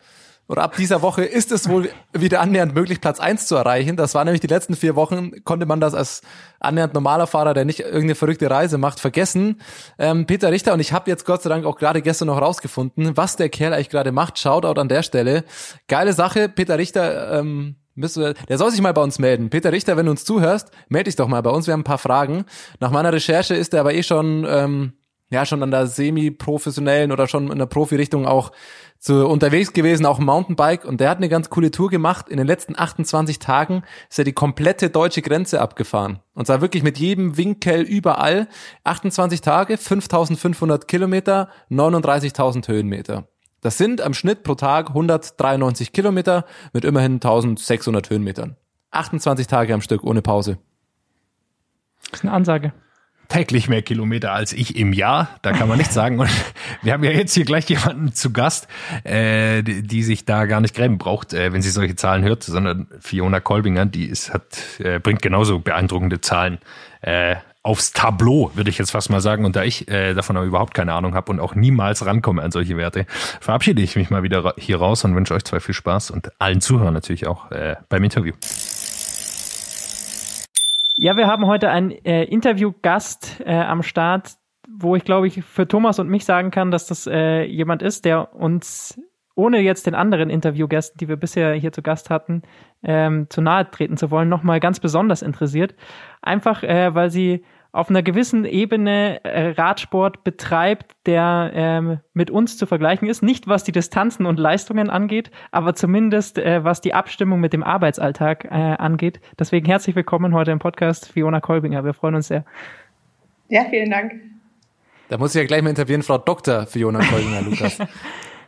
oder ab dieser Woche ist es wohl wieder annähernd möglich, Platz eins zu erreichen. Das war nämlich die letzten vier Wochen, konnte man das als annähernd normaler Fahrer, der nicht irgendeine verrückte Reise macht, vergessen. Ähm, Peter Richter, und ich habe jetzt Gott sei Dank auch gerade gestern noch rausgefunden, was der Kerl eigentlich gerade macht. Shoutout an der Stelle. Geile Sache, Peter Richter, ähm, müsste, der soll sich mal bei uns melden. Peter Richter, wenn du uns zuhörst, melde dich doch mal bei uns. Wir haben ein paar Fragen. Nach meiner Recherche ist er aber eh schon, ähm, ja, schon an der semi-professionellen oder schon in der Profi-Richtung auch zu, unterwegs gewesen, auch Mountainbike. Und der hat eine ganz coole Tour gemacht. In den letzten 28 Tagen ist er die komplette deutsche Grenze abgefahren. Und zwar wirklich mit jedem Winkel überall. 28 Tage, 5500 Kilometer, 39.000 Höhenmeter. Das sind am Schnitt pro Tag 193 Kilometer mit immerhin 1600 Höhenmetern. 28 Tage am Stück ohne Pause. Das ist eine Ansage. Täglich mehr Kilometer als ich im Jahr. Da kann man nichts sagen. Und wir haben ja jetzt hier gleich jemanden zu Gast, äh, die, die sich da gar nicht grämen braucht, äh, wenn sie solche Zahlen hört, sondern Fiona Kolbinger, die ist, hat, äh, bringt genauso beeindruckende Zahlen äh, aufs Tableau, würde ich jetzt fast mal sagen. Und da ich äh, davon aber überhaupt keine Ahnung habe und auch niemals rankomme an solche Werte, verabschiede ich mich mal wieder hier raus und wünsche euch zwei viel Spaß und allen Zuhörern natürlich auch äh, beim Interview. Ja, wir haben heute einen äh, Interviewgast äh, am Start, wo ich glaube ich für Thomas und mich sagen kann, dass das äh, jemand ist, der uns ohne jetzt den anderen Interviewgästen, die wir bisher hier zu Gast hatten, ähm, zu nahe treten zu wollen, nochmal ganz besonders interessiert. Einfach, äh, weil sie auf einer gewissen Ebene äh, Radsport betreibt, der ähm, mit uns zu vergleichen ist. Nicht was die Distanzen und Leistungen angeht, aber zumindest äh, was die Abstimmung mit dem Arbeitsalltag äh, angeht. Deswegen herzlich willkommen heute im Podcast Fiona Kolbinger. Wir freuen uns sehr. Ja, vielen Dank. Da muss ich ja gleich mal interviewen, Frau Dr. Fiona Kolbinger, Lukas.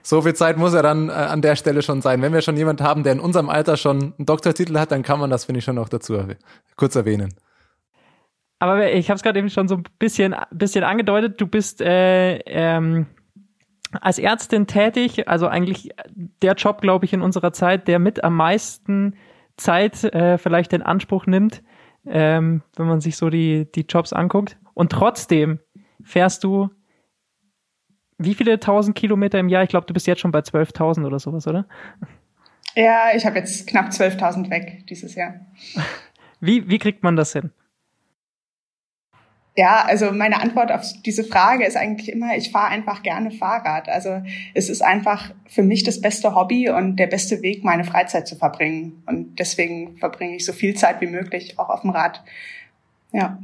So viel Zeit muss er dann äh, an der Stelle schon sein. Wenn wir schon jemanden haben, der in unserem Alter schon einen Doktortitel hat, dann kann man das, finde ich, schon noch dazu erwäh- kurz erwähnen. Aber ich habe es gerade eben schon so ein bisschen, bisschen angedeutet. Du bist äh, ähm, als Ärztin tätig, also eigentlich der Job, glaube ich, in unserer Zeit, der mit am meisten Zeit äh, vielleicht in Anspruch nimmt, ähm, wenn man sich so die, die Jobs anguckt. Und trotzdem fährst du wie viele tausend Kilometer im Jahr? Ich glaube, du bist jetzt schon bei 12.000 oder sowas, oder? Ja, ich habe jetzt knapp 12.000 weg dieses Jahr. Wie, wie kriegt man das hin? Ja, also meine Antwort auf diese Frage ist eigentlich immer, ich fahre einfach gerne Fahrrad. Also es ist einfach für mich das beste Hobby und der beste Weg, meine Freizeit zu verbringen. Und deswegen verbringe ich so viel Zeit wie möglich auch auf dem Rad. Ja.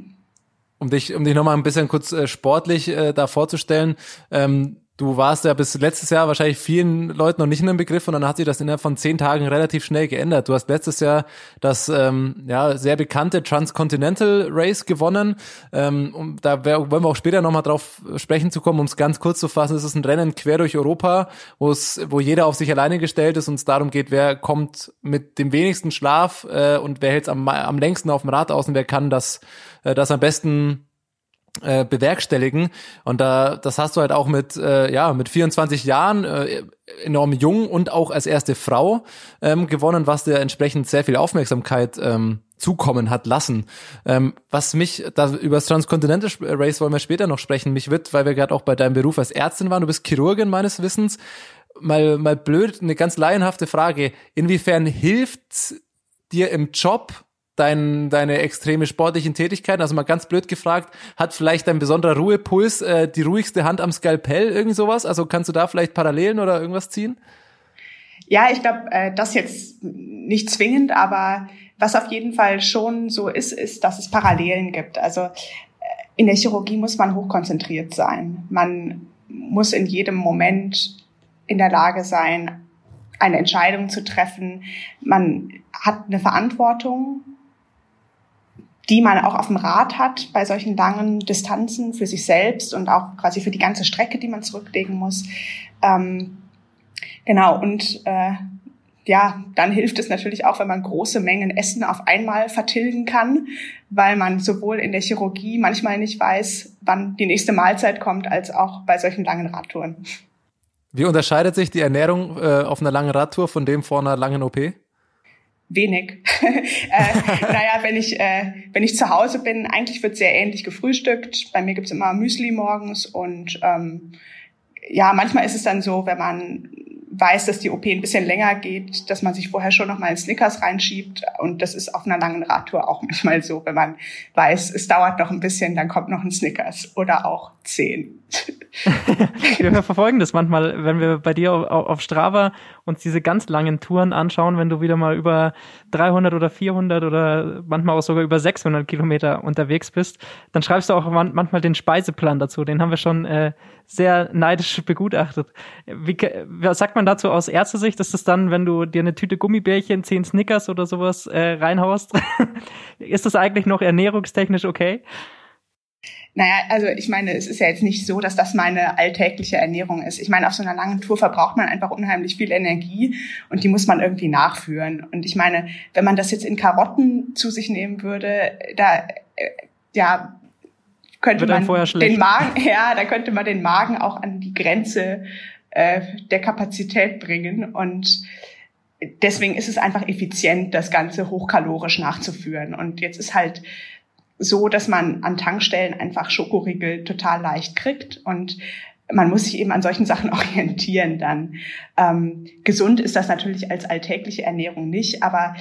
Um dich, um dich nochmal ein bisschen kurz äh, sportlich äh, da vorzustellen, ähm, Du warst ja bis letztes Jahr wahrscheinlich vielen Leuten noch nicht in dem Begriff und dann hat sich das innerhalb von zehn Tagen relativ schnell geändert. Du hast letztes Jahr das ähm, ja sehr bekannte Transcontinental Race gewonnen. Ähm, und da wollen wir auch später nochmal drauf sprechen zu kommen, um es ganz kurz zu fassen. Es ist ein Rennen quer durch Europa, wo es, wo jeder auf sich alleine gestellt ist und es darum geht, wer kommt mit dem wenigsten Schlaf äh, und wer hält am, am längsten auf dem Rad aus und wer kann das, äh, das am besten äh, bewerkstelligen und da das hast du halt auch mit äh, ja mit 24 Jahren äh, enorm jung und auch als erste Frau ähm, gewonnen, was dir entsprechend sehr viel Aufmerksamkeit ähm, zukommen hat lassen. Ähm, was mich da über das Transcontinental Race wollen wir später noch sprechen. Mich wird, weil wir gerade auch bei deinem Beruf als Ärztin waren, du bist Chirurgin meines Wissens. Mal mal blöd, eine ganz laienhafte Frage: Inwiefern hilft dir im Job dein, deine extreme sportlichen Tätigkeiten? Also mal ganz blöd gefragt, hat vielleicht dein besonderer Ruhepuls äh, die ruhigste Hand am Skalpell, irgend sowas? Also kannst du da vielleicht Parallelen oder irgendwas ziehen? Ja, ich glaube, äh, das jetzt nicht zwingend, aber was auf jeden Fall schon so ist, ist, dass es Parallelen gibt. Also äh, in der Chirurgie muss man hochkonzentriert sein. Man muss in jedem Moment in der Lage sein, eine Entscheidung zu treffen. Man hat eine Verantwortung die man auch auf dem Rad hat bei solchen langen Distanzen für sich selbst und auch quasi für die ganze Strecke, die man zurücklegen muss. Ähm, genau, und äh, ja, dann hilft es natürlich auch, wenn man große Mengen Essen auf einmal vertilgen kann, weil man sowohl in der Chirurgie manchmal nicht weiß, wann die nächste Mahlzeit kommt, als auch bei solchen langen Radtouren. Wie unterscheidet sich die Ernährung äh, auf einer langen Radtour von dem vor einer langen OP? Wenig. äh, naja, wenn ich, äh, wenn ich zu Hause bin, eigentlich wird sehr ähnlich gefrühstückt. Bei mir gibt's immer Müsli morgens und ähm, ja, manchmal ist es dann so, wenn man weiß, dass die OP ein bisschen länger geht, dass man sich vorher schon noch mal einen Snickers reinschiebt. Und das ist auf einer langen Radtour auch manchmal so, wenn man weiß, es dauert noch ein bisschen, dann kommt noch ein Snickers oder auch zehn. wir verfolgen das manchmal, wenn wir bei dir auf, Strava uns diese ganz langen Touren anschauen, wenn du wieder mal über 300 oder 400 oder manchmal auch sogar über 600 Kilometer unterwegs bist, dann schreibst du auch manchmal den Speiseplan dazu. Den haben wir schon äh, sehr neidisch begutachtet. Wie, was sagt man dazu aus Ärztesicht? Ist das dann, wenn du dir eine Tüte Gummibärchen, zehn Snickers oder sowas äh, reinhaust? ist das eigentlich noch ernährungstechnisch okay? Naja, also ich meine, es ist ja jetzt nicht so, dass das meine alltägliche Ernährung ist. Ich meine, auf so einer langen Tour verbraucht man einfach unheimlich viel Energie und die muss man irgendwie nachführen. Und ich meine, wenn man das jetzt in Karotten zu sich nehmen würde, da äh, ja könnte man den Magen, ja, da könnte man den Magen auch an die Grenze äh, der Kapazität bringen und deswegen ist es einfach effizient, das Ganze hochkalorisch nachzuführen. Und jetzt ist halt so, dass man an Tankstellen einfach Schokoriegel total leicht kriegt und man muss sich eben an solchen Sachen orientieren dann. Ähm, gesund ist das natürlich als alltägliche Ernährung nicht, aber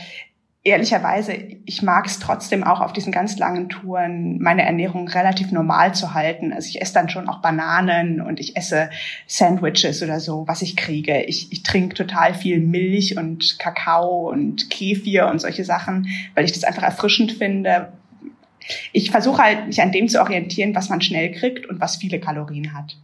ehrlicherweise, ich mag es trotzdem auch auf diesen ganz langen Touren, meine Ernährung relativ normal zu halten. Also ich esse dann schon auch Bananen und ich esse Sandwiches oder so, was ich kriege. Ich, ich trinke total viel Milch und Kakao und Kefir und solche Sachen, weil ich das einfach erfrischend finde, ich versuche halt, mich an dem zu orientieren, was man schnell kriegt und was viele Kalorien hat.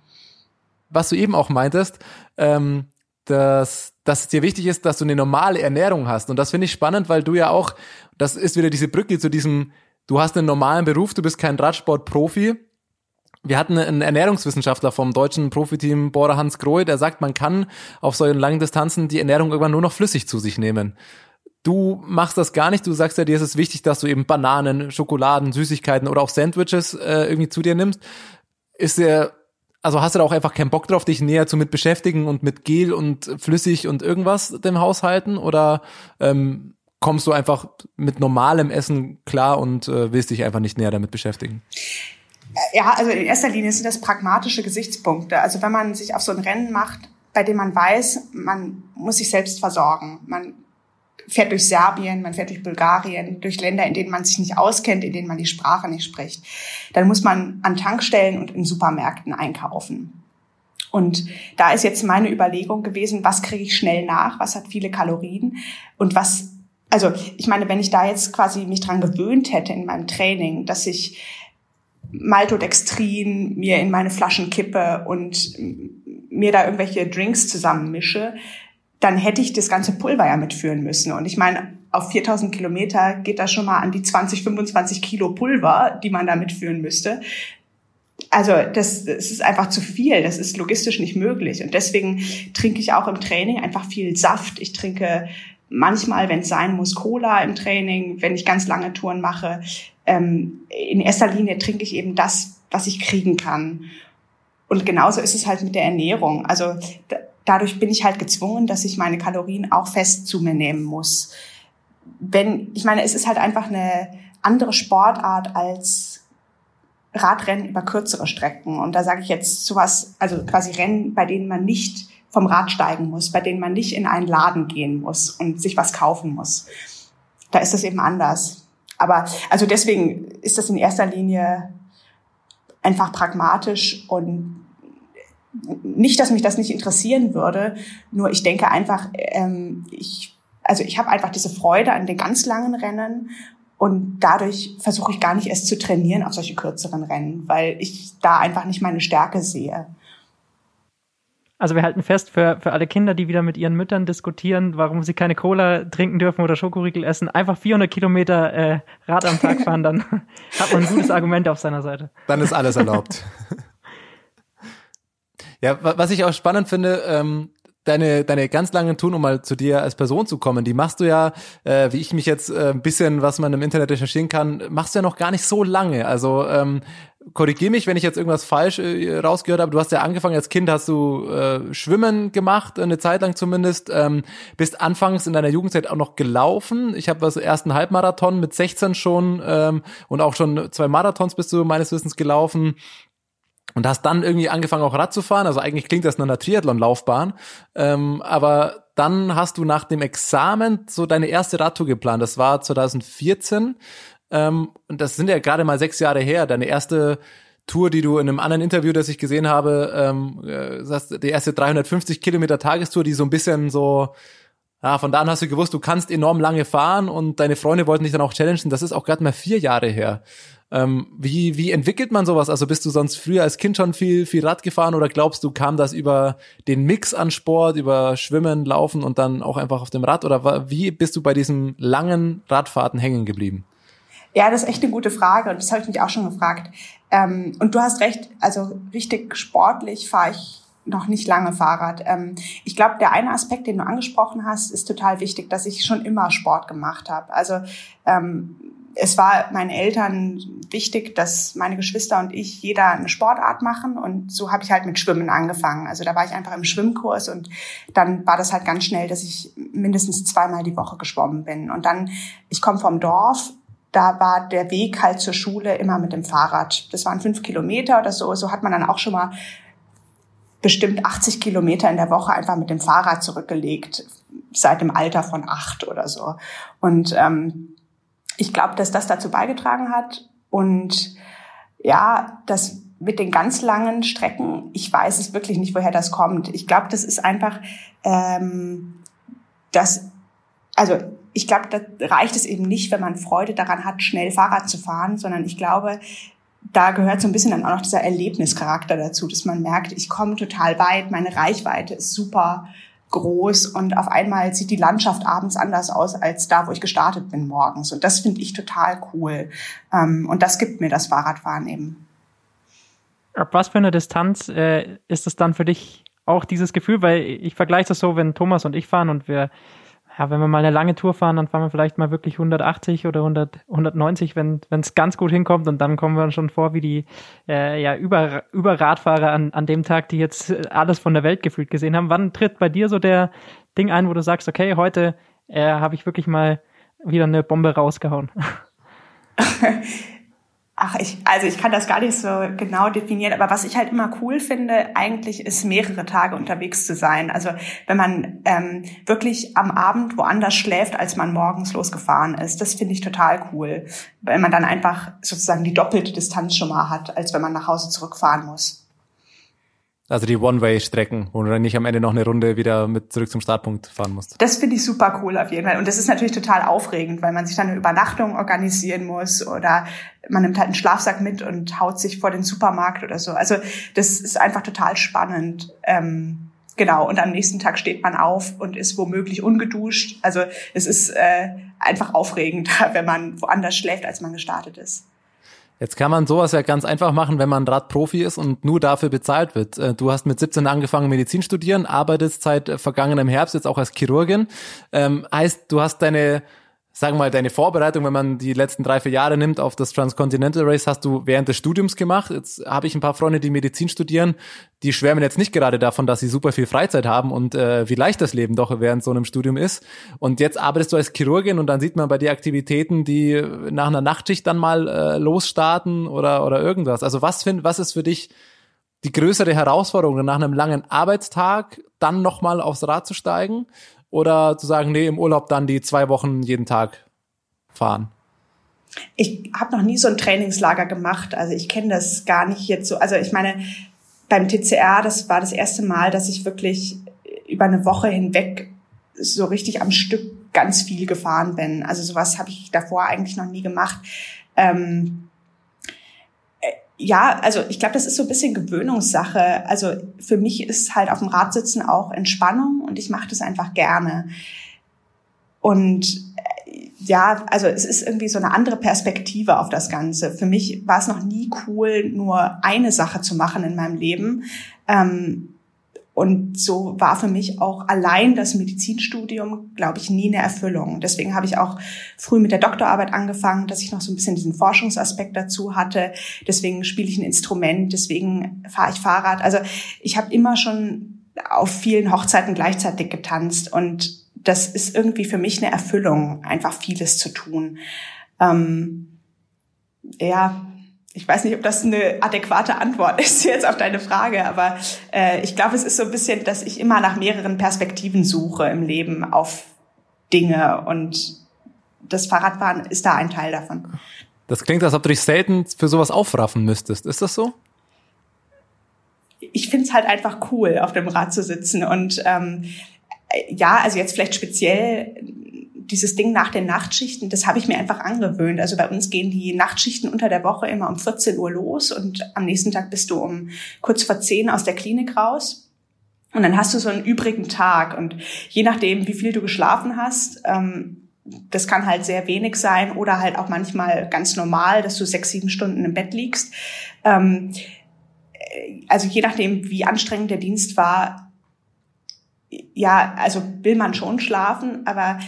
Was du eben auch meintest, ähm, dass, dass es dir wichtig ist, dass du eine normale Ernährung hast. Und das finde ich spannend, weil du ja auch, das ist wieder diese Brücke zu diesem, du hast einen normalen Beruf, du bist kein Radsportprofi. Wir hatten einen Ernährungswissenschaftler vom deutschen Profiteam Bohrer Hans Grohe, der sagt, man kann auf solchen langen Distanzen die Ernährung irgendwann nur noch flüssig zu sich nehmen. Du machst das gar nicht. Du sagst ja, dir ist es wichtig, dass du eben Bananen, Schokoladen, Süßigkeiten oder auch Sandwiches äh, irgendwie zu dir nimmst. Ist der, also hast du da auch einfach keinen Bock drauf, dich näher zu mit beschäftigen und mit Gel und flüssig und irgendwas dem Haushalten? Oder ähm, kommst du einfach mit normalem Essen klar und äh, willst dich einfach nicht näher damit beschäftigen? Ja, also in erster Linie sind das pragmatische Gesichtspunkte. Also wenn man sich auf so ein Rennen macht, bei dem man weiß, man muss sich selbst versorgen. Man fährt durch Serbien, man fährt durch Bulgarien, durch Länder, in denen man sich nicht auskennt, in denen man die Sprache nicht spricht. Dann muss man an Tankstellen und in Supermärkten einkaufen. Und da ist jetzt meine Überlegung gewesen, was kriege ich schnell nach, was hat viele Kalorien und was, also ich meine, wenn ich da jetzt quasi mich dran gewöhnt hätte in meinem Training, dass ich Maltodextrin mir in meine Flaschen kippe und mir da irgendwelche Drinks zusammenmische, dann hätte ich das ganze Pulver ja mitführen müssen. Und ich meine, auf 4000 Kilometer geht das schon mal an die 20, 25 Kilo Pulver, die man da mitführen müsste. Also das, das ist einfach zu viel. Das ist logistisch nicht möglich. Und deswegen trinke ich auch im Training einfach viel Saft. Ich trinke manchmal, wenn es sein muss, Cola im Training, wenn ich ganz lange Touren mache. Ähm, in erster Linie trinke ich eben das, was ich kriegen kann. Und genauso ist es halt mit der Ernährung. Also dadurch bin ich halt gezwungen, dass ich meine Kalorien auch fest zu mir nehmen muss. Wenn, ich meine, es ist halt einfach eine andere Sportart als Radrennen über kürzere Strecken. Und da sage ich jetzt sowas, also quasi Rennen, bei denen man nicht vom Rad steigen muss, bei denen man nicht in einen Laden gehen muss und sich was kaufen muss. Da ist das eben anders. Aber also deswegen ist das in erster Linie einfach pragmatisch und nicht, dass mich das nicht interessieren würde, nur ich denke einfach, ähm, ich, also ich habe einfach diese Freude an den ganz langen Rennen und dadurch versuche ich gar nicht erst zu trainieren auf solche kürzeren Rennen, weil ich da einfach nicht meine Stärke sehe. Also wir halten fest, für, für alle Kinder, die wieder mit ihren Müttern diskutieren, warum sie keine Cola trinken dürfen oder Schokoriegel essen, einfach 400 Kilometer äh, Rad am Tag fahren, dann hat man ein gutes Argument auf seiner Seite. Dann ist alles erlaubt. Ja, was ich auch spannend finde, ähm, deine, deine ganz langen Touren, um mal zu dir als Person zu kommen, die machst du ja, äh, wie ich mich jetzt äh, ein bisschen, was man im Internet recherchieren kann, machst du ja noch gar nicht so lange. Also ähm, korrigier mich, wenn ich jetzt irgendwas falsch äh, rausgehört habe. Du hast ja angefangen als Kind, hast du äh, Schwimmen gemacht, eine Zeit lang zumindest. Ähm, bist anfangs in deiner Jugendzeit auch noch gelaufen. Ich habe das ersten Halbmarathon mit 16 schon ähm, und auch schon zwei Marathons bist du meines Wissens gelaufen und hast dann irgendwie angefangen auch Rad zu fahren. Also eigentlich klingt das nach einer Triathlon-Laufbahn. Ähm, aber dann hast du nach dem Examen so deine erste Radtour geplant. Das war 2014. Ähm, und das sind ja gerade mal sechs Jahre her. Deine erste Tour, die du in einem anderen Interview, das ich gesehen habe, ähm, äh, sagst, die erste 350 Kilometer Tagestour, die so ein bisschen so ja, von da an hast du gewusst, du kannst enorm lange fahren und deine Freunde wollten dich dann auch challengen. Das ist auch gerade mal vier Jahre her. Ähm, wie, wie entwickelt man sowas? Also bist du sonst früher als Kind schon viel, viel Rad gefahren oder glaubst du, kam das über den Mix an Sport, über Schwimmen, Laufen und dann auch einfach auf dem Rad? Oder wie bist du bei diesen langen Radfahrten hängen geblieben? Ja, das ist echt eine gute Frage und das habe ich mich auch schon gefragt. Ähm, und du hast recht, also richtig sportlich fahre ich noch nicht lange Fahrrad. Ähm, ich glaube, der eine Aspekt, den du angesprochen hast, ist total wichtig, dass ich schon immer Sport gemacht habe. Also ähm, es war meinen Eltern wichtig, dass meine Geschwister und ich jeder eine Sportart machen und so habe ich halt mit Schwimmen angefangen. Also da war ich einfach im Schwimmkurs und dann war das halt ganz schnell, dass ich mindestens zweimal die Woche geschwommen bin. Und dann, ich komme vom Dorf, da war der Weg halt zur Schule immer mit dem Fahrrad. Das waren fünf Kilometer oder so. So hat man dann auch schon mal bestimmt 80 Kilometer in der Woche einfach mit dem Fahrrad zurückgelegt, seit dem Alter von acht oder so. Und ähm, ich glaube, dass das dazu beigetragen hat. Und ja, das mit den ganz langen Strecken, ich weiß es wirklich nicht, woher das kommt. Ich glaube, das ist einfach, ähm, das, also ich glaube, da reicht es eben nicht, wenn man Freude daran hat, schnell Fahrrad zu fahren, sondern ich glaube, da gehört so ein bisschen dann auch noch dieser Erlebnischarakter dazu, dass man merkt, ich komme total weit, meine Reichweite ist super, groß und auf einmal sieht die Landschaft abends anders aus als da, wo ich gestartet bin morgens. Und das finde ich total cool. Ähm, und das gibt mir das Fahrradfahren eben. Ab was für eine Distanz äh, ist es dann für dich auch dieses Gefühl? Weil ich vergleiche das so, wenn Thomas und ich fahren und wir ja, wenn wir mal eine lange Tour fahren, dann fahren wir vielleicht mal wirklich 180 oder 100, 190, wenn es ganz gut hinkommt und dann kommen wir schon vor wie die äh, ja, Über, Überradfahrer an, an dem Tag, die jetzt alles von der Welt gefühlt gesehen haben. Wann tritt bei dir so der Ding ein, wo du sagst, okay, heute äh, habe ich wirklich mal wieder eine Bombe rausgehauen? Ach, ich, also ich kann das gar nicht so genau definieren, aber was ich halt immer cool finde, eigentlich ist mehrere Tage unterwegs zu sein. Also wenn man ähm, wirklich am Abend woanders schläft, als man morgens losgefahren ist, das finde ich total cool, weil man dann einfach sozusagen die doppelte Distanz schon mal hat, als wenn man nach Hause zurückfahren muss. Also die One-Way-Strecken, wo du dann nicht am Ende noch eine Runde wieder mit zurück zum Startpunkt fahren musst. Das finde ich super cool auf jeden Fall. Und das ist natürlich total aufregend, weil man sich dann eine Übernachtung organisieren muss oder man nimmt halt einen Schlafsack mit und haut sich vor den Supermarkt oder so. Also das ist einfach total spannend. Ähm, genau. Und am nächsten Tag steht man auf und ist womöglich ungeduscht. Also es ist äh, einfach aufregend, wenn man woanders schläft, als man gestartet ist. Jetzt kann man sowas ja ganz einfach machen, wenn man Radprofi ist und nur dafür bezahlt wird. Äh, du hast mit 17 angefangen Medizin studieren, arbeitest seit vergangenem Herbst jetzt auch als Chirurgin. Ähm, heißt, du hast deine sagen wir mal, deine Vorbereitung, wenn man die letzten drei, vier Jahre nimmt auf das Transcontinental Race, hast du während des Studiums gemacht. Jetzt habe ich ein paar Freunde, die Medizin studieren, die schwärmen jetzt nicht gerade davon, dass sie super viel Freizeit haben und äh, wie leicht das Leben doch während so einem Studium ist. Und jetzt arbeitest du als Chirurgin und dann sieht man bei dir Aktivitäten, die nach einer Nachtschicht dann mal äh, losstarten oder, oder irgendwas. Also was, find, was ist für dich die größere Herausforderung, nach einem langen Arbeitstag dann nochmal aufs Rad zu steigen? Oder zu sagen, nee, im Urlaub dann die zwei Wochen jeden Tag fahren? Ich habe noch nie so ein Trainingslager gemacht. Also ich kenne das gar nicht jetzt so. Also ich meine, beim TCR, das war das erste Mal, dass ich wirklich über eine Woche hinweg so richtig am Stück ganz viel gefahren bin. Also sowas habe ich davor eigentlich noch nie gemacht. Ähm, ja, also ich glaube, das ist so ein bisschen Gewöhnungssache. Also für mich ist halt auf dem Rad sitzen auch Entspannung und ich mache das einfach gerne. Und äh, ja, also es ist irgendwie so eine andere Perspektive auf das Ganze. Für mich war es noch nie cool, nur eine Sache zu machen in meinem Leben. Ähm, und so war für mich auch allein das Medizinstudium, glaube ich, nie eine Erfüllung. Deswegen habe ich auch früh mit der Doktorarbeit angefangen, dass ich noch so ein bisschen diesen Forschungsaspekt dazu hatte. Deswegen spiele ich ein Instrument, deswegen fahre ich Fahrrad. Also ich habe immer schon auf vielen Hochzeiten gleichzeitig getanzt und das ist irgendwie für mich eine Erfüllung, einfach vieles zu tun. Ähm, ja, ich weiß nicht, ob das eine adäquate Antwort ist jetzt auf deine Frage, aber äh, ich glaube, es ist so ein bisschen, dass ich immer nach mehreren Perspektiven suche im Leben auf Dinge und das Fahrradfahren ist da ein Teil davon. Das klingt, als ob du dich selten für sowas aufraffen müsstest. Ist das so? Ich finde es halt einfach cool, auf dem Rad zu sitzen und ähm, ja, also jetzt vielleicht speziell dieses Ding nach den Nachtschichten, das habe ich mir einfach angewöhnt. Also bei uns gehen die Nachtschichten unter der Woche immer um 14 Uhr los und am nächsten Tag bist du um kurz vor 10 aus der Klinik raus. Und dann hast du so einen übrigen Tag und je nachdem, wie viel du geschlafen hast, ähm, das kann halt sehr wenig sein oder halt auch manchmal ganz normal, dass du sechs, sieben Stunden im Bett liegst. Ähm, also je nachdem, wie anstrengend der Dienst war, ja, also will man schon schlafen, aber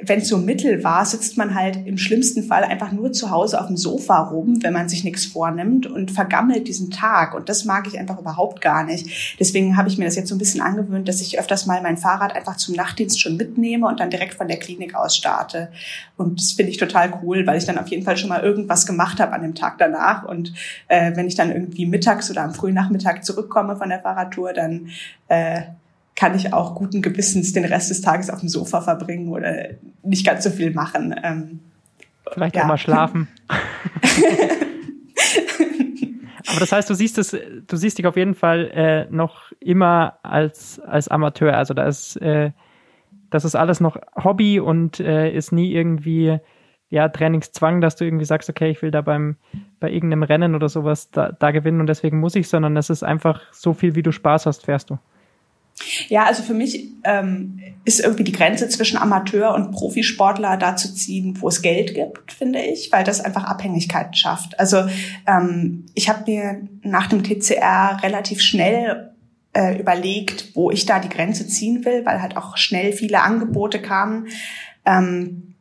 wenn es so mittel war, sitzt man halt im schlimmsten Fall einfach nur zu Hause auf dem Sofa rum, wenn man sich nichts vornimmt und vergammelt diesen Tag. Und das mag ich einfach überhaupt gar nicht. Deswegen habe ich mir das jetzt so ein bisschen angewöhnt, dass ich öfters mal mein Fahrrad einfach zum Nachtdienst schon mitnehme und dann direkt von der Klinik aus starte. Und das finde ich total cool, weil ich dann auf jeden Fall schon mal irgendwas gemacht habe an dem Tag danach. Und äh, wenn ich dann irgendwie mittags oder am frühen Nachmittag zurückkomme von der Fahrradtour, dann äh, kann ich auch guten Gewissens den Rest des Tages auf dem Sofa verbringen oder nicht ganz so viel machen. Ähm, Vielleicht ja. auch mal schlafen. Aber das heißt, du siehst es, du siehst dich auf jeden Fall äh, noch immer als als Amateur. Also da ist äh, das ist alles noch Hobby und äh, ist nie irgendwie ja Trainingszwang, dass du irgendwie sagst, okay, ich will da beim bei irgendeinem Rennen oder sowas da, da gewinnen und deswegen muss ich, sondern es ist einfach so viel, wie du Spaß hast, fährst du. Ja, also für mich ähm, ist irgendwie die Grenze zwischen Amateur und Profisportler da zu ziehen, wo es Geld gibt, finde ich, weil das einfach Abhängigkeiten schafft. Also ähm, ich habe mir nach dem TCR relativ schnell äh, überlegt, wo ich da die Grenze ziehen will, weil halt auch schnell viele Angebote kamen. Ähm,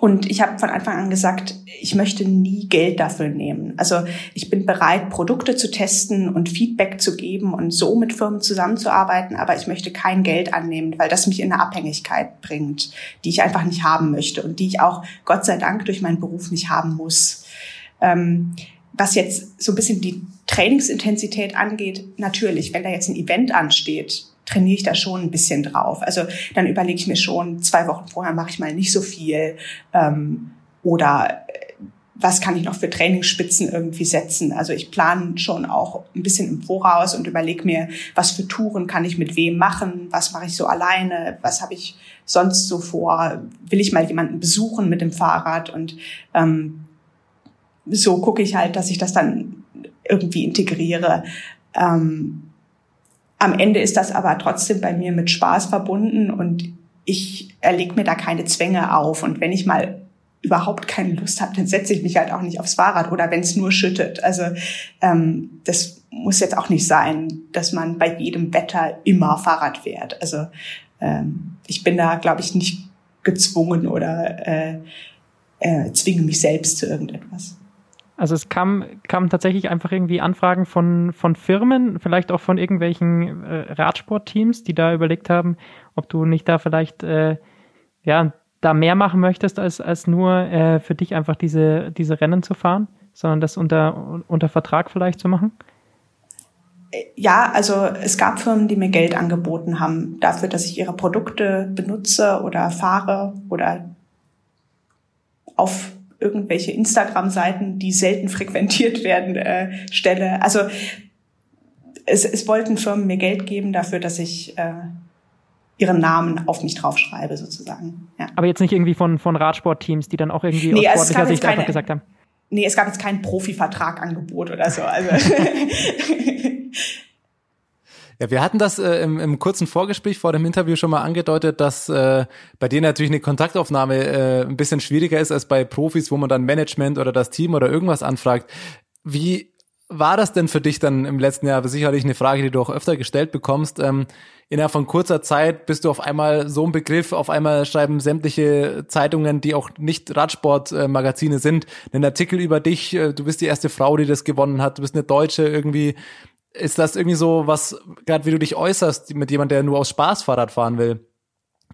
und ich habe von Anfang an gesagt, ich möchte nie Geld dafür nehmen. Also ich bin bereit, Produkte zu testen und Feedback zu geben und so mit Firmen zusammenzuarbeiten, aber ich möchte kein Geld annehmen, weil das mich in eine Abhängigkeit bringt, die ich einfach nicht haben möchte und die ich auch Gott sei Dank durch meinen Beruf nicht haben muss. Ähm, was jetzt so ein bisschen die Trainingsintensität angeht, natürlich, wenn da jetzt ein Event ansteht, trainiere ich da schon ein bisschen drauf. Also dann überlege ich mir schon, zwei Wochen vorher mache ich mal nicht so viel. Ähm, oder äh, was kann ich noch für Trainingsspitzen irgendwie setzen? Also ich plane schon auch ein bisschen im Voraus und überlege mir, was für Touren kann ich mit wem machen, was mache ich so alleine, was habe ich sonst so vor, will ich mal jemanden besuchen mit dem Fahrrad und ähm, so gucke ich halt, dass ich das dann irgendwie integriere. Ähm, am Ende ist das aber trotzdem bei mir mit Spaß verbunden und ich erlege mir da keine Zwänge auf. Und wenn ich mal überhaupt keine Lust habe, dann setze ich mich halt auch nicht aufs Fahrrad oder wenn es nur schüttet. Also ähm, das muss jetzt auch nicht sein, dass man bei jedem Wetter immer Fahrrad fährt. Also ähm, ich bin da, glaube ich, nicht gezwungen oder äh, äh, zwinge mich selbst zu irgendetwas. Also es kam, kam tatsächlich einfach irgendwie Anfragen von, von Firmen, vielleicht auch von irgendwelchen äh, Radsportteams, die da überlegt haben, ob du nicht da vielleicht äh, ja da mehr machen möchtest, als, als nur äh, für dich einfach diese, diese Rennen zu fahren, sondern das unter, unter Vertrag vielleicht zu machen? Ja, also es gab Firmen, die mir Geld angeboten haben dafür, dass ich ihre Produkte benutze oder fahre oder auf irgendwelche Instagram-Seiten, die selten frequentiert werden, äh, stelle. Also es, es wollten Firmen mir Geld geben dafür, dass ich äh, ihren Namen auf mich draufschreibe, sozusagen. Ja. Aber jetzt nicht irgendwie von, von Radsportteams, die dann auch irgendwie nee, aus sportlicher Sicht keine, einfach gesagt haben. Nee, es gab jetzt kein Profivertragangebot oder so. Also Ja, wir hatten das äh, im, im kurzen Vorgespräch vor dem Interview schon mal angedeutet, dass äh, bei denen natürlich eine Kontaktaufnahme äh, ein bisschen schwieriger ist als bei Profis, wo man dann Management oder das Team oder irgendwas anfragt. Wie war das denn für dich dann im letzten Jahr? Sicherlich eine Frage, die du auch öfter gestellt bekommst. Ähm, innerhalb von kurzer Zeit bist du auf einmal so ein Begriff, auf einmal schreiben sämtliche Zeitungen, die auch nicht Radsportmagazine sind, einen Artikel über dich. Äh, du bist die erste Frau, die das gewonnen hat. Du bist eine Deutsche irgendwie ist das irgendwie so was, gerade wie du dich äußerst mit jemand, der nur aus Spaß Fahrrad fahren will?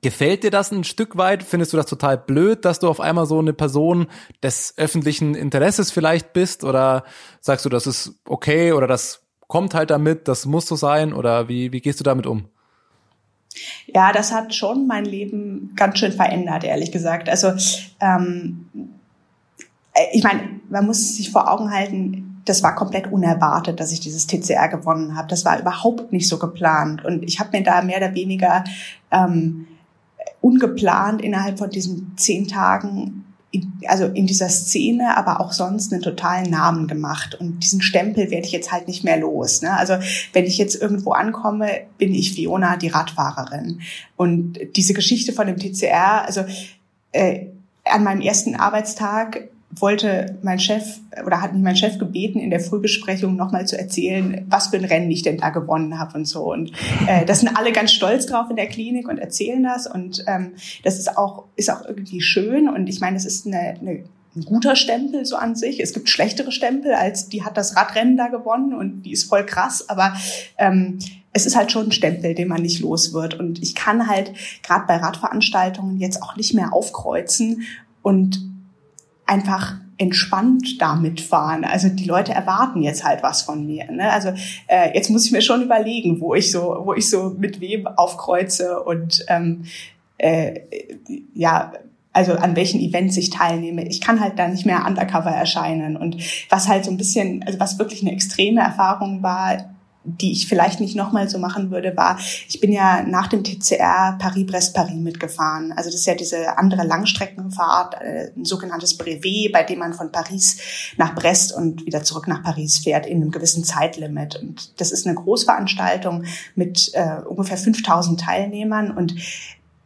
Gefällt dir das ein Stück weit? Findest du das total blöd, dass du auf einmal so eine Person des öffentlichen Interesses vielleicht bist? Oder sagst du, das ist okay oder das kommt halt damit, das muss so sein? Oder wie, wie gehst du damit um? Ja, das hat schon mein Leben ganz schön verändert, ehrlich gesagt. Also ähm, äh, ich meine, man muss sich vor Augen halten, das war komplett unerwartet, dass ich dieses TCR gewonnen habe. Das war überhaupt nicht so geplant. Und ich habe mir da mehr oder weniger ähm, ungeplant innerhalb von diesen zehn Tagen in, also in dieser Szene, aber auch sonst einen totalen Namen gemacht. Und diesen Stempel werde ich jetzt halt nicht mehr los. Ne? Also wenn ich jetzt irgendwo ankomme, bin ich Fiona, die Radfahrerin. Und diese Geschichte von dem TCR, also äh, an meinem ersten Arbeitstag wollte mein Chef oder hat mich mein Chef gebeten, in der Frühbesprechung nochmal zu erzählen, was für ein Rennen ich denn da gewonnen habe und so. Und äh, das sind alle ganz stolz drauf in der Klinik und erzählen das. Und ähm, das ist auch, ist auch irgendwie schön. Und ich meine, es ist eine, eine ein guter Stempel so an sich. Es gibt schlechtere Stempel, als die hat das Radrennen da gewonnen und die ist voll krass. Aber ähm, es ist halt schon ein Stempel, den man nicht los wird. Und ich kann halt gerade bei Radveranstaltungen jetzt auch nicht mehr aufkreuzen und einfach entspannt damit fahren. Also die Leute erwarten jetzt halt was von mir. Ne? Also äh, jetzt muss ich mir schon überlegen, wo ich so, wo ich so mit wem aufkreuze und ähm, äh, ja, also an welchen Events ich teilnehme. Ich kann halt da nicht mehr undercover erscheinen. Und was halt so ein bisschen, also was wirklich eine extreme Erfahrung war, die ich vielleicht nicht nochmal so machen würde, war, ich bin ja nach dem TCR Paris-Brest-Paris mitgefahren. Also das ist ja diese andere Langstreckenfahrt, äh, ein sogenanntes Brevet, bei dem man von Paris nach Brest und wieder zurück nach Paris fährt in einem gewissen Zeitlimit. Und das ist eine Großveranstaltung mit äh, ungefähr 5000 Teilnehmern. Und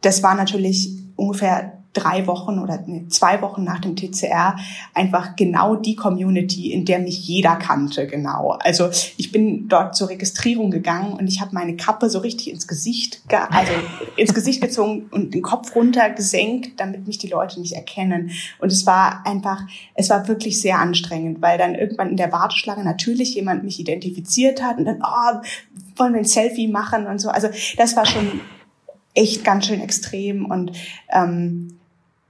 das war natürlich ungefähr drei Wochen oder zwei Wochen nach dem TCR einfach genau die Community, in der mich jeder kannte, genau. Also ich bin dort zur Registrierung gegangen und ich habe meine Kappe so richtig ins Gesicht, also ins Gesicht gezogen und den Kopf runter gesenkt, damit mich die Leute nicht erkennen. Und es war einfach, es war wirklich sehr anstrengend, weil dann irgendwann in der Warteschlange natürlich jemand mich identifiziert hat und dann, oh, wollen wir ein Selfie machen und so. Also das war schon echt ganz schön extrem und ähm,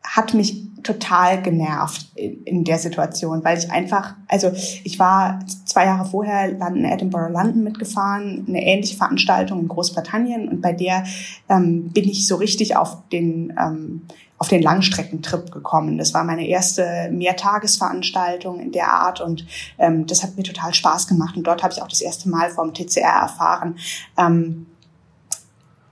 hat mich total genervt in, der Situation, weil ich einfach, also ich war zwei Jahre vorher in Edinburgh London mitgefahren, eine ähnliche Veranstaltung in Großbritannien und bei der ähm, bin ich so richtig auf den ähm, auf den Langstreckentrip gekommen. Das war meine erste Mehrtagesveranstaltung in der Art und ähm, das hat mir total Spaß gemacht und dort habe ich auch das erste Mal vom TCR erfahren. Ähm,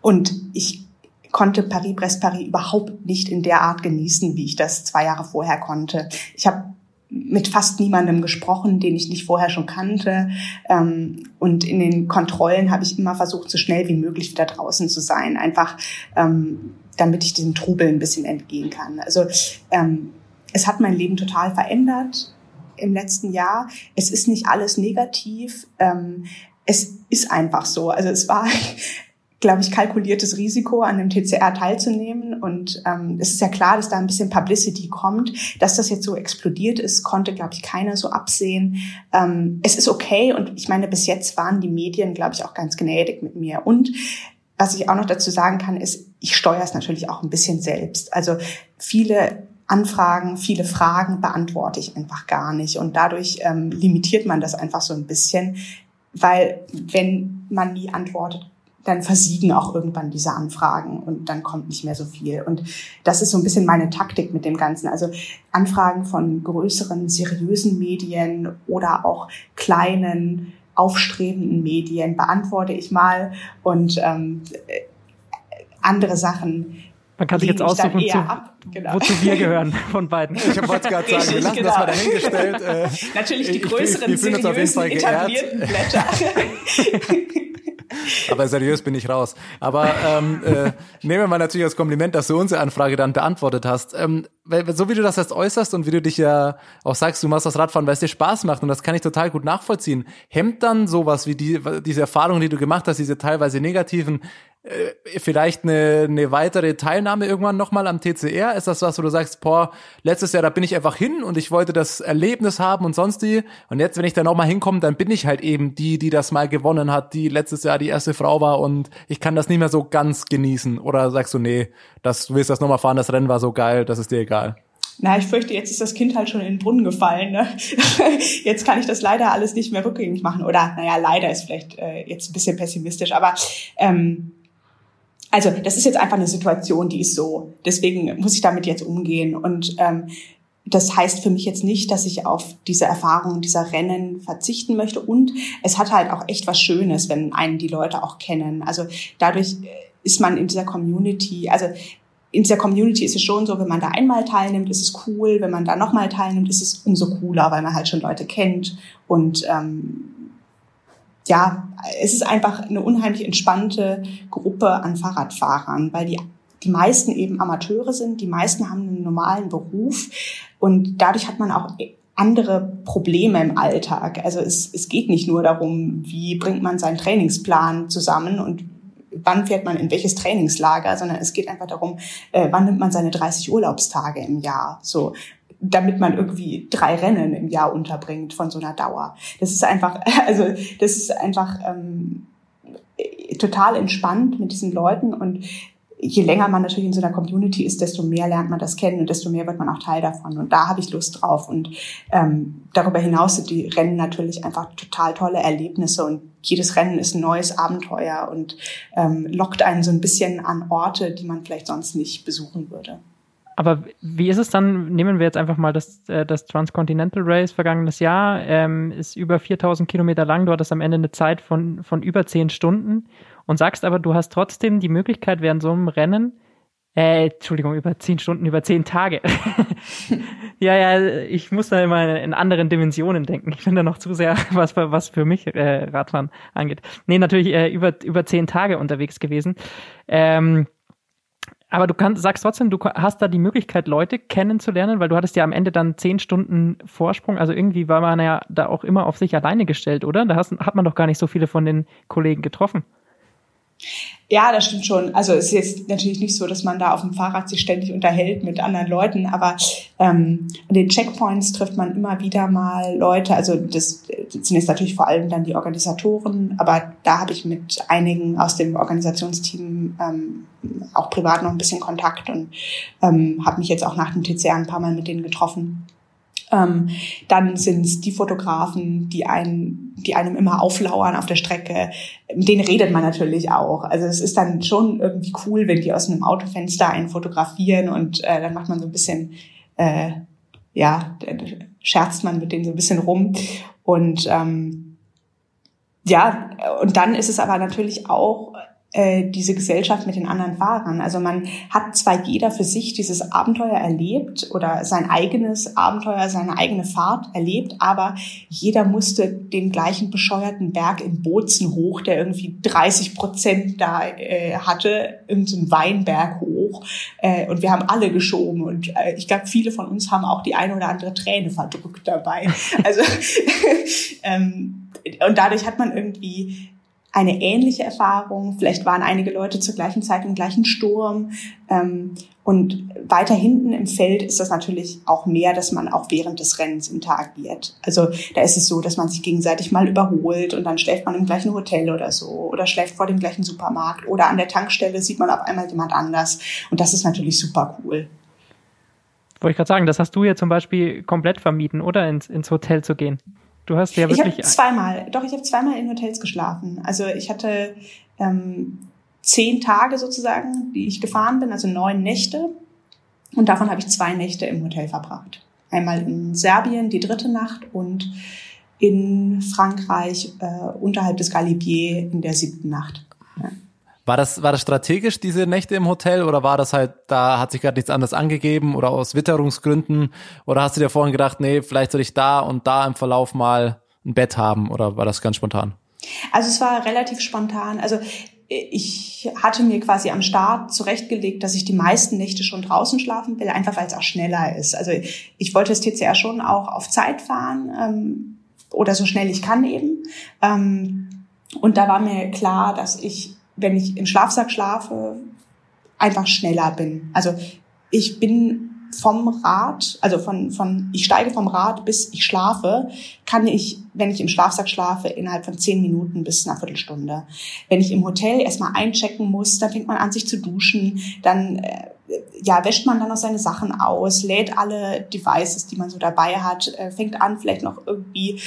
und ich konnte Paris-Brest-Paris überhaupt nicht in der Art genießen, wie ich das zwei Jahre vorher konnte. Ich habe mit fast niemandem gesprochen, den ich nicht vorher schon kannte. Ähm, und in den Kontrollen habe ich immer versucht, so schnell wie möglich wieder draußen zu sein, einfach ähm, damit ich diesem Trubel ein bisschen entgehen kann. Also ähm, es hat mein Leben total verändert im letzten Jahr. Es ist nicht alles negativ. es ist einfach so. Also es war glaube ich, kalkuliertes Risiko, an dem TCR teilzunehmen. Und ähm, es ist ja klar, dass da ein bisschen Publicity kommt. Dass das jetzt so explodiert ist, konnte, glaube ich, keiner so absehen. Ähm, es ist okay und ich meine, bis jetzt waren die Medien, glaube ich, auch ganz gnädig mit mir. Und was ich auch noch dazu sagen kann, ist, ich steuere es natürlich auch ein bisschen selbst. Also viele Anfragen, viele Fragen beantworte ich einfach gar nicht. Und dadurch ähm, limitiert man das einfach so ein bisschen, weil wenn man nie antwortet, dann versiegen auch irgendwann diese Anfragen und dann kommt nicht mehr so viel. Und das ist so ein bisschen meine Taktik mit dem Ganzen. Also Anfragen von größeren, seriösen Medien oder auch kleinen, aufstrebenden Medien beantworte ich mal und ähm, andere Sachen. Man kann sich jetzt aussuchen, zu, genau. wozu wir gehören von beiden. Ich wollte gerade sagen, wir lassen genau. das mal dahingestellt. Äh, Natürlich die größeren, ich, ich, seriösen, etablierten Blätter. Aber seriös bin ich raus. Aber ähm, äh, nehmen wir mal natürlich als Kompliment, dass du unsere Anfrage dann beantwortet hast. Ähm, so wie du das jetzt äußerst und wie du dich ja auch sagst, du machst das Radfahren, weil es dir Spaß macht und das kann ich total gut nachvollziehen. Hemmt dann sowas wie die, diese Erfahrungen, die du gemacht hast, diese teilweise negativen, vielleicht eine, eine weitere Teilnahme irgendwann nochmal am TCR? Ist das was, wo du sagst, boah, letztes Jahr, da bin ich einfach hin und ich wollte das Erlebnis haben und sonst die. Und jetzt, wenn ich da nochmal hinkomme, dann bin ich halt eben die, die das mal gewonnen hat, die letztes Jahr die erste Frau war und ich kann das nicht mehr so ganz genießen. Oder sagst du, nee, das, du willst das nochmal fahren, das Rennen war so geil, das ist dir egal? Na, ich fürchte, jetzt ist das Kind halt schon in den Brunnen gefallen. Ne? Jetzt kann ich das leider alles nicht mehr rückgängig machen. Oder, naja, leider ist vielleicht äh, jetzt ein bisschen pessimistisch. Aber ähm, also das ist jetzt einfach eine Situation, die ist so. Deswegen muss ich damit jetzt umgehen. Und ähm, das heißt für mich jetzt nicht, dass ich auf diese Erfahrung dieser Rennen verzichten möchte. Und es hat halt auch echt was Schönes, wenn einen die Leute auch kennen. Also dadurch äh, ist man in dieser Community, also in dieser Community ist es schon so, wenn man da einmal teilnimmt, ist es cool. Wenn man da nochmal teilnimmt, ist es umso cooler, weil man halt schon Leute kennt und ähm, ja, es ist einfach eine unheimlich entspannte Gruppe an Fahrradfahrern, weil die die meisten eben Amateure sind, die meisten haben einen normalen Beruf und dadurch hat man auch andere Probleme im Alltag. Also es, es geht nicht nur darum, wie bringt man seinen Trainingsplan zusammen und wann fährt man in welches Trainingslager, sondern es geht einfach darum, äh, wann nimmt man seine 30 Urlaubstage im Jahr. So damit man irgendwie drei Rennen im Jahr unterbringt von so einer Dauer. Das ist einfach, also das ist einfach ähm, total entspannt mit diesen Leuten und je länger man natürlich in so einer Community ist, desto mehr lernt man das kennen und desto mehr wird man auch Teil davon. Und da habe ich Lust drauf. Und ähm, darüber hinaus sind die Rennen natürlich einfach total tolle Erlebnisse und jedes Rennen ist ein neues Abenteuer und ähm, lockt einen so ein bisschen an Orte, die man vielleicht sonst nicht besuchen würde. Aber wie ist es dann? Nehmen wir jetzt einfach mal das, äh, das Transcontinental Race vergangenes Jahr, ähm, ist über 4000 Kilometer lang. Du hattest am Ende eine Zeit von, von über 10 Stunden und sagst aber, du hast trotzdem die Möglichkeit während so einem Rennen, äh, Entschuldigung, über 10 Stunden, über 10 Tage. ja, ja, ich muss da immer in anderen Dimensionen denken. Ich bin da noch zu sehr, was, was für mich äh, Radfahren angeht. Nee, natürlich äh, über, über 10 Tage unterwegs gewesen. Ähm, aber du kannst, sagst trotzdem, du hast da die Möglichkeit, Leute kennenzulernen, weil du hattest ja am Ende dann zehn Stunden Vorsprung. Also irgendwie war man ja da auch immer auf sich alleine gestellt, oder? Da hast, hat man doch gar nicht so viele von den Kollegen getroffen. Ja, das stimmt schon. Also es ist jetzt natürlich nicht so, dass man da auf dem Fahrrad sich ständig unterhält mit anderen Leuten, aber ähm, an den Checkpoints trifft man immer wieder mal Leute. Also das, jetzt natürlich vor allem dann die Organisatoren, aber da habe ich mit einigen aus dem Organisationsteam ähm, auch privat noch ein bisschen Kontakt und ähm, habe mich jetzt auch nach dem TCR ein paar Mal mit denen getroffen. Ähm, dann sind es die Fotografen, die einen, die einem immer auflauern auf der Strecke. Mit denen redet man natürlich auch. Also es ist dann schon irgendwie cool, wenn die aus einem Autofenster einen fotografieren und äh, dann macht man so ein bisschen, äh, ja, scherzt man mit denen so ein bisschen rum. Und ähm, ja, und dann ist es aber natürlich auch äh, diese Gesellschaft mit den anderen Fahrern. Also man hat zwar jeder für sich dieses Abenteuer erlebt oder sein eigenes Abenteuer, seine eigene Fahrt erlebt, aber jeder musste den gleichen bescheuerten Berg in Bozen hoch, der irgendwie 30 Prozent da äh, hatte, irgendeinen Weinberg hoch. Äh, und wir haben alle geschoben und äh, ich glaube, viele von uns haben auch die eine oder andere Träne verdrückt dabei. Also ähm, und dadurch hat man irgendwie eine ähnliche Erfahrung. Vielleicht waren einige Leute zur gleichen Zeit im gleichen Sturm. Ähm, und weiter hinten im Feld ist das natürlich auch mehr, dass man auch während des Rennens interagiert. Also da ist es so, dass man sich gegenseitig mal überholt und dann schläft man im gleichen Hotel oder so oder schläft vor dem gleichen Supermarkt oder an der Tankstelle sieht man auf einmal jemand anders. Und das ist natürlich super cool. Wollte ich gerade sagen, das hast du ja zum Beispiel komplett vermieden, oder ins, ins Hotel zu gehen. Du hast ja wirklich. Ich habe zweimal, doch, ich habe zweimal in Hotels geschlafen. Also ich hatte ähm, zehn Tage sozusagen, die ich gefahren bin, also neun Nächte. Und davon habe ich zwei Nächte im Hotel verbracht. Einmal in Serbien die dritte Nacht und in Frankreich äh, unterhalb des Galibier in der siebten Nacht. War das, war das strategisch, diese Nächte im Hotel, oder war das halt, da hat sich gerade nichts anderes angegeben oder aus Witterungsgründen? Oder hast du dir vorhin gedacht, nee, vielleicht soll ich da und da im Verlauf mal ein Bett haben oder war das ganz spontan? Also es war relativ spontan. Also ich hatte mir quasi am Start zurechtgelegt, dass ich die meisten Nächte schon draußen schlafen will, einfach weil es auch schneller ist. Also ich wollte das TCR schon auch auf Zeit fahren ähm, oder so schnell ich kann eben. Ähm, und da war mir klar, dass ich wenn ich im Schlafsack schlafe, einfach schneller bin. Also ich bin vom Rad, also von, von, ich steige vom Rad bis ich schlafe, kann ich, wenn ich im Schlafsack schlafe, innerhalb von zehn Minuten bis einer Viertelstunde. Wenn ich im Hotel erstmal einchecken muss, dann fängt man an, sich zu duschen, dann, äh, ja, wäscht man dann noch seine Sachen aus, lädt alle Devices, die man so dabei hat, äh, fängt an, vielleicht noch irgendwie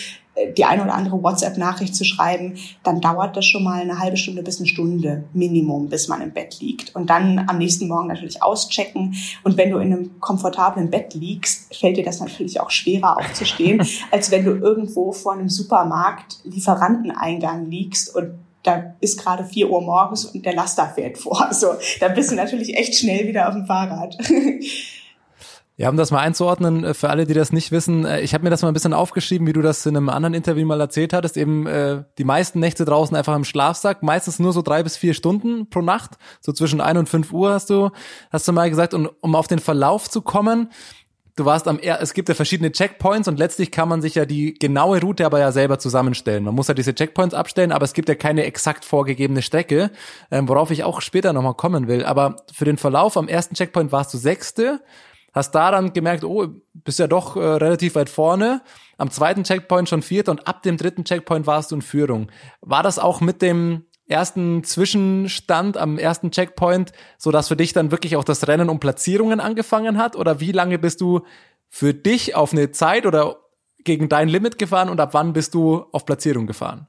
die eine oder andere WhatsApp-Nachricht zu schreiben, dann dauert das schon mal eine halbe Stunde bis eine Stunde Minimum, bis man im Bett liegt. Und dann am nächsten Morgen natürlich auschecken. Und wenn du in einem komfortablen Bett liegst, fällt dir das natürlich auch schwerer aufzustehen, als wenn du irgendwo vor einem Supermarkt Lieferanteneingang liegst und da ist gerade vier Uhr morgens und der Laster fährt vor. Also da bist du natürlich echt schnell wieder auf dem Fahrrad. Ja, um das mal einzuordnen, äh, für alle, die das nicht wissen, äh, ich habe mir das mal ein bisschen aufgeschrieben, wie du das in einem anderen Interview mal erzählt hattest, eben äh, die meisten Nächte draußen einfach im Schlafsack, meistens nur so drei bis vier Stunden pro Nacht, so zwischen ein und fünf Uhr hast du, hast du mal gesagt, und um auf den Verlauf zu kommen, du warst am, es gibt ja verschiedene Checkpoints und letztlich kann man sich ja die genaue Route aber ja selber zusammenstellen. Man muss ja diese Checkpoints abstellen, aber es gibt ja keine exakt vorgegebene Strecke, ähm, worauf ich auch später nochmal kommen will. Aber für den Verlauf am ersten Checkpoint warst du Sechste, hast da dann gemerkt, oh, bist ja doch äh, relativ weit vorne. Am zweiten Checkpoint schon vierte und ab dem dritten Checkpoint warst du in Führung. War das auch mit dem ersten Zwischenstand am ersten Checkpoint, so dass für dich dann wirklich auch das Rennen um Platzierungen angefangen hat? Oder wie lange bist du für dich auf eine Zeit oder gegen dein Limit gefahren und ab wann bist du auf Platzierung gefahren?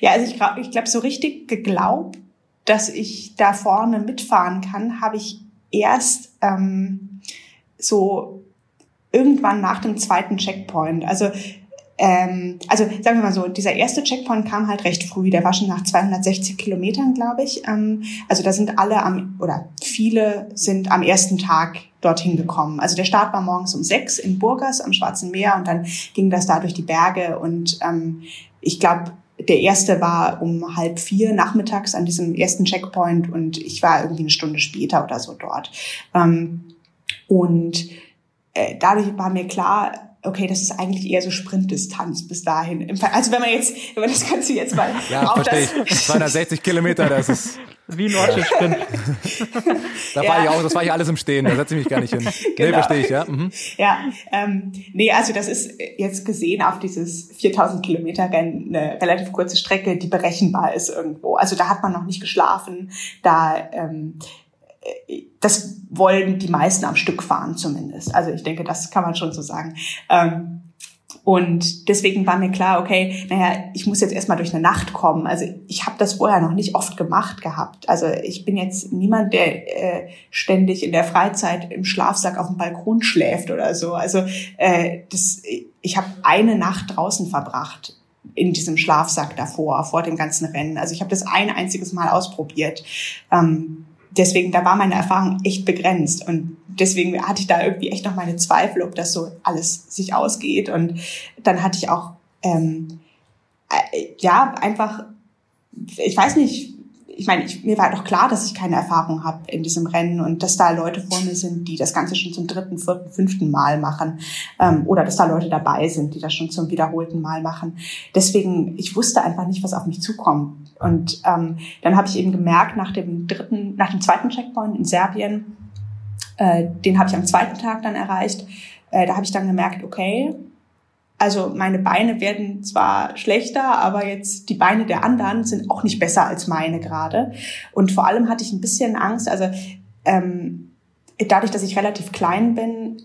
Ja, also ich glaube, ich glaub, so richtig geglaubt, dass ich da vorne mitfahren kann, habe ich erst ähm, so irgendwann nach dem zweiten Checkpoint. Also ähm, also sagen wir mal so, dieser erste Checkpoint kam halt recht früh, der war schon nach 260 Kilometern, glaube ich. Ähm, also da sind alle am, oder viele sind am ersten Tag dorthin gekommen. Also der Start war morgens um sechs in Burgas am Schwarzen Meer und dann ging das da durch die Berge und ähm, ich glaube, der erste war um halb vier nachmittags an diesem ersten Checkpoint und ich war irgendwie eine Stunde später oder so dort. Ähm, und äh, dadurch war mir klar, okay, das ist eigentlich eher so Sprintdistanz bis dahin. Also wenn man jetzt, wenn man das Ganze jetzt mal ja, auf das... 260 Kilometer, das ist... Wie ein Orchid-Sprint. da war ich auch, das war ich alles im Stehen, da setze ich mich gar nicht hin. Genau. Nee, verstehe ich, ja. Mhm. Ja, ähm, nee, also das ist jetzt gesehen auf dieses 4000 Kilometer Rennen eine relativ kurze Strecke, die berechenbar ist irgendwo. Also da hat man noch nicht geschlafen, da ähm, das wollen die meisten am Stück fahren zumindest. Also ich denke, das kann man schon so sagen. Ähm, und deswegen war mir klar, okay, naja, ich muss jetzt erstmal durch eine Nacht kommen. Also ich habe das vorher noch nicht oft gemacht gehabt. Also ich bin jetzt niemand, der äh, ständig in der Freizeit im Schlafsack auf dem Balkon schläft oder so. Also äh, das, ich habe eine Nacht draußen verbracht in diesem Schlafsack davor, vor dem ganzen Rennen. Also ich habe das ein einziges Mal ausprobiert. Ähm, deswegen, da war meine Erfahrung echt begrenzt. Und deswegen hatte ich da irgendwie echt noch meine Zweifel, ob das so alles sich ausgeht. Und dann hatte ich auch, ähm, äh, ja, einfach, ich weiß nicht, ich meine, ich, mir war doch klar, dass ich keine Erfahrung habe in diesem Rennen und dass da Leute vor mir sind, die das Ganze schon zum dritten, vierten, fünften Mal machen ähm, oder dass da Leute dabei sind, die das schon zum wiederholten Mal machen. Deswegen, ich wusste einfach nicht, was auf mich zukommt. Und ähm, dann habe ich eben gemerkt, nach dem dritten, nach dem zweiten Checkpoint in Serbien, äh, den habe ich am zweiten Tag dann erreicht, äh, da habe ich dann gemerkt, okay, also meine Beine werden zwar schlechter, aber jetzt die Beine der anderen sind auch nicht besser als meine gerade. Und vor allem hatte ich ein bisschen Angst. Also ähm, dadurch, dass ich relativ klein bin,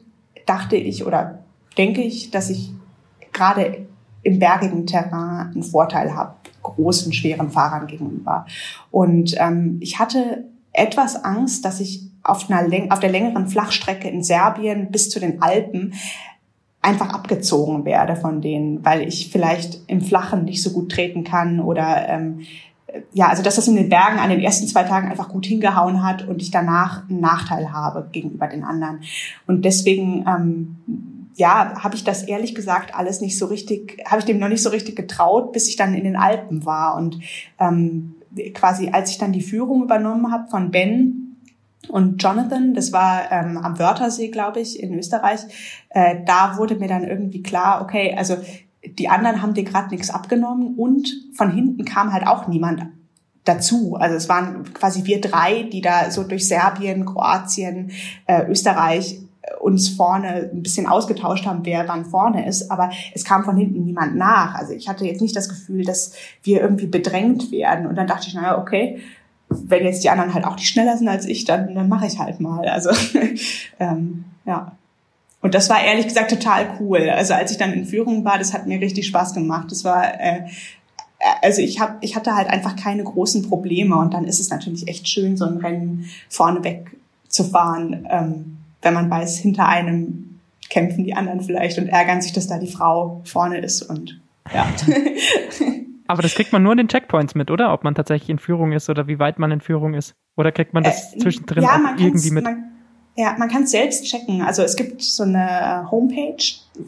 dachte ich oder denke ich, dass ich gerade im bergigen Terrain einen Vorteil habe, großen, schweren Fahrern gegenüber. Und ähm, ich hatte etwas Angst, dass ich auf, einer, auf der längeren Flachstrecke in Serbien bis zu den Alpen einfach abgezogen werde von denen, weil ich vielleicht im Flachen nicht so gut treten kann oder ähm, ja, also dass das in den Bergen an den ersten zwei Tagen einfach gut hingehauen hat und ich danach einen Nachteil habe gegenüber den anderen. Und deswegen ähm, ja, habe ich das ehrlich gesagt alles nicht so richtig, habe ich dem noch nicht so richtig getraut, bis ich dann in den Alpen war und ähm, quasi als ich dann die Führung übernommen habe von Ben, und Jonathan, das war ähm, am Wörthersee, glaube ich, in Österreich, äh, da wurde mir dann irgendwie klar, okay, also die anderen haben dir gerade nichts abgenommen und von hinten kam halt auch niemand dazu. Also es waren quasi wir drei, die da so durch Serbien, Kroatien, äh, Österreich äh, uns vorne ein bisschen ausgetauscht haben, wer wann vorne ist, aber es kam von hinten niemand nach. Also ich hatte jetzt nicht das Gefühl, dass wir irgendwie bedrängt werden. Und dann dachte ich, naja, okay, wenn jetzt die anderen halt auch nicht schneller sind als ich, dann, dann mache ich halt mal. Also ähm, ja. Und das war ehrlich gesagt total cool. Also als ich dann in Führung war, das hat mir richtig Spaß gemacht. Das war äh, also ich habe ich hatte halt einfach keine großen Probleme und dann ist es natürlich echt schön so ein Rennen vorneweg zu fahren, ähm, wenn man weiß hinter einem kämpfen die anderen vielleicht und ärgern sich, dass da die Frau vorne ist und ja. Aber das kriegt man nur in den Checkpoints mit, oder? Ob man tatsächlich in Führung ist oder wie weit man in Führung ist. Oder kriegt man das äh, zwischendrin ja, auch irgendwie mit? Man, ja, man kann es selbst checken. Also es gibt so eine Homepage,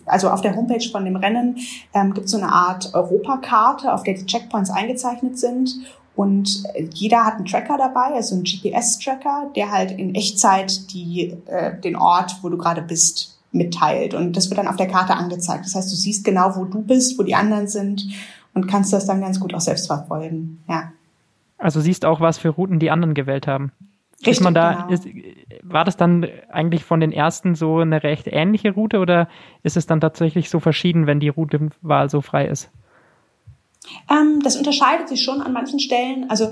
also auf der Homepage von dem Rennen ähm, gibt es so eine Art Europakarte, auf der die Checkpoints eingezeichnet sind. Und jeder hat einen Tracker dabei, also einen GPS-Tracker, der halt in Echtzeit die, äh, den Ort, wo du gerade bist, mitteilt. Und das wird dann auf der Karte angezeigt. Das heißt, du siehst genau, wo du bist, wo die anderen sind und kannst das dann ganz gut auch selbst verfolgen. Ja. Also siehst auch, was für Routen die anderen gewählt haben. Richtig, ist man da, genau. ist, war das dann eigentlich von den ersten so eine recht ähnliche Route oder ist es dann tatsächlich so verschieden, wenn die Routenwahl so frei ist? Ähm, das unterscheidet sich schon an manchen Stellen. Also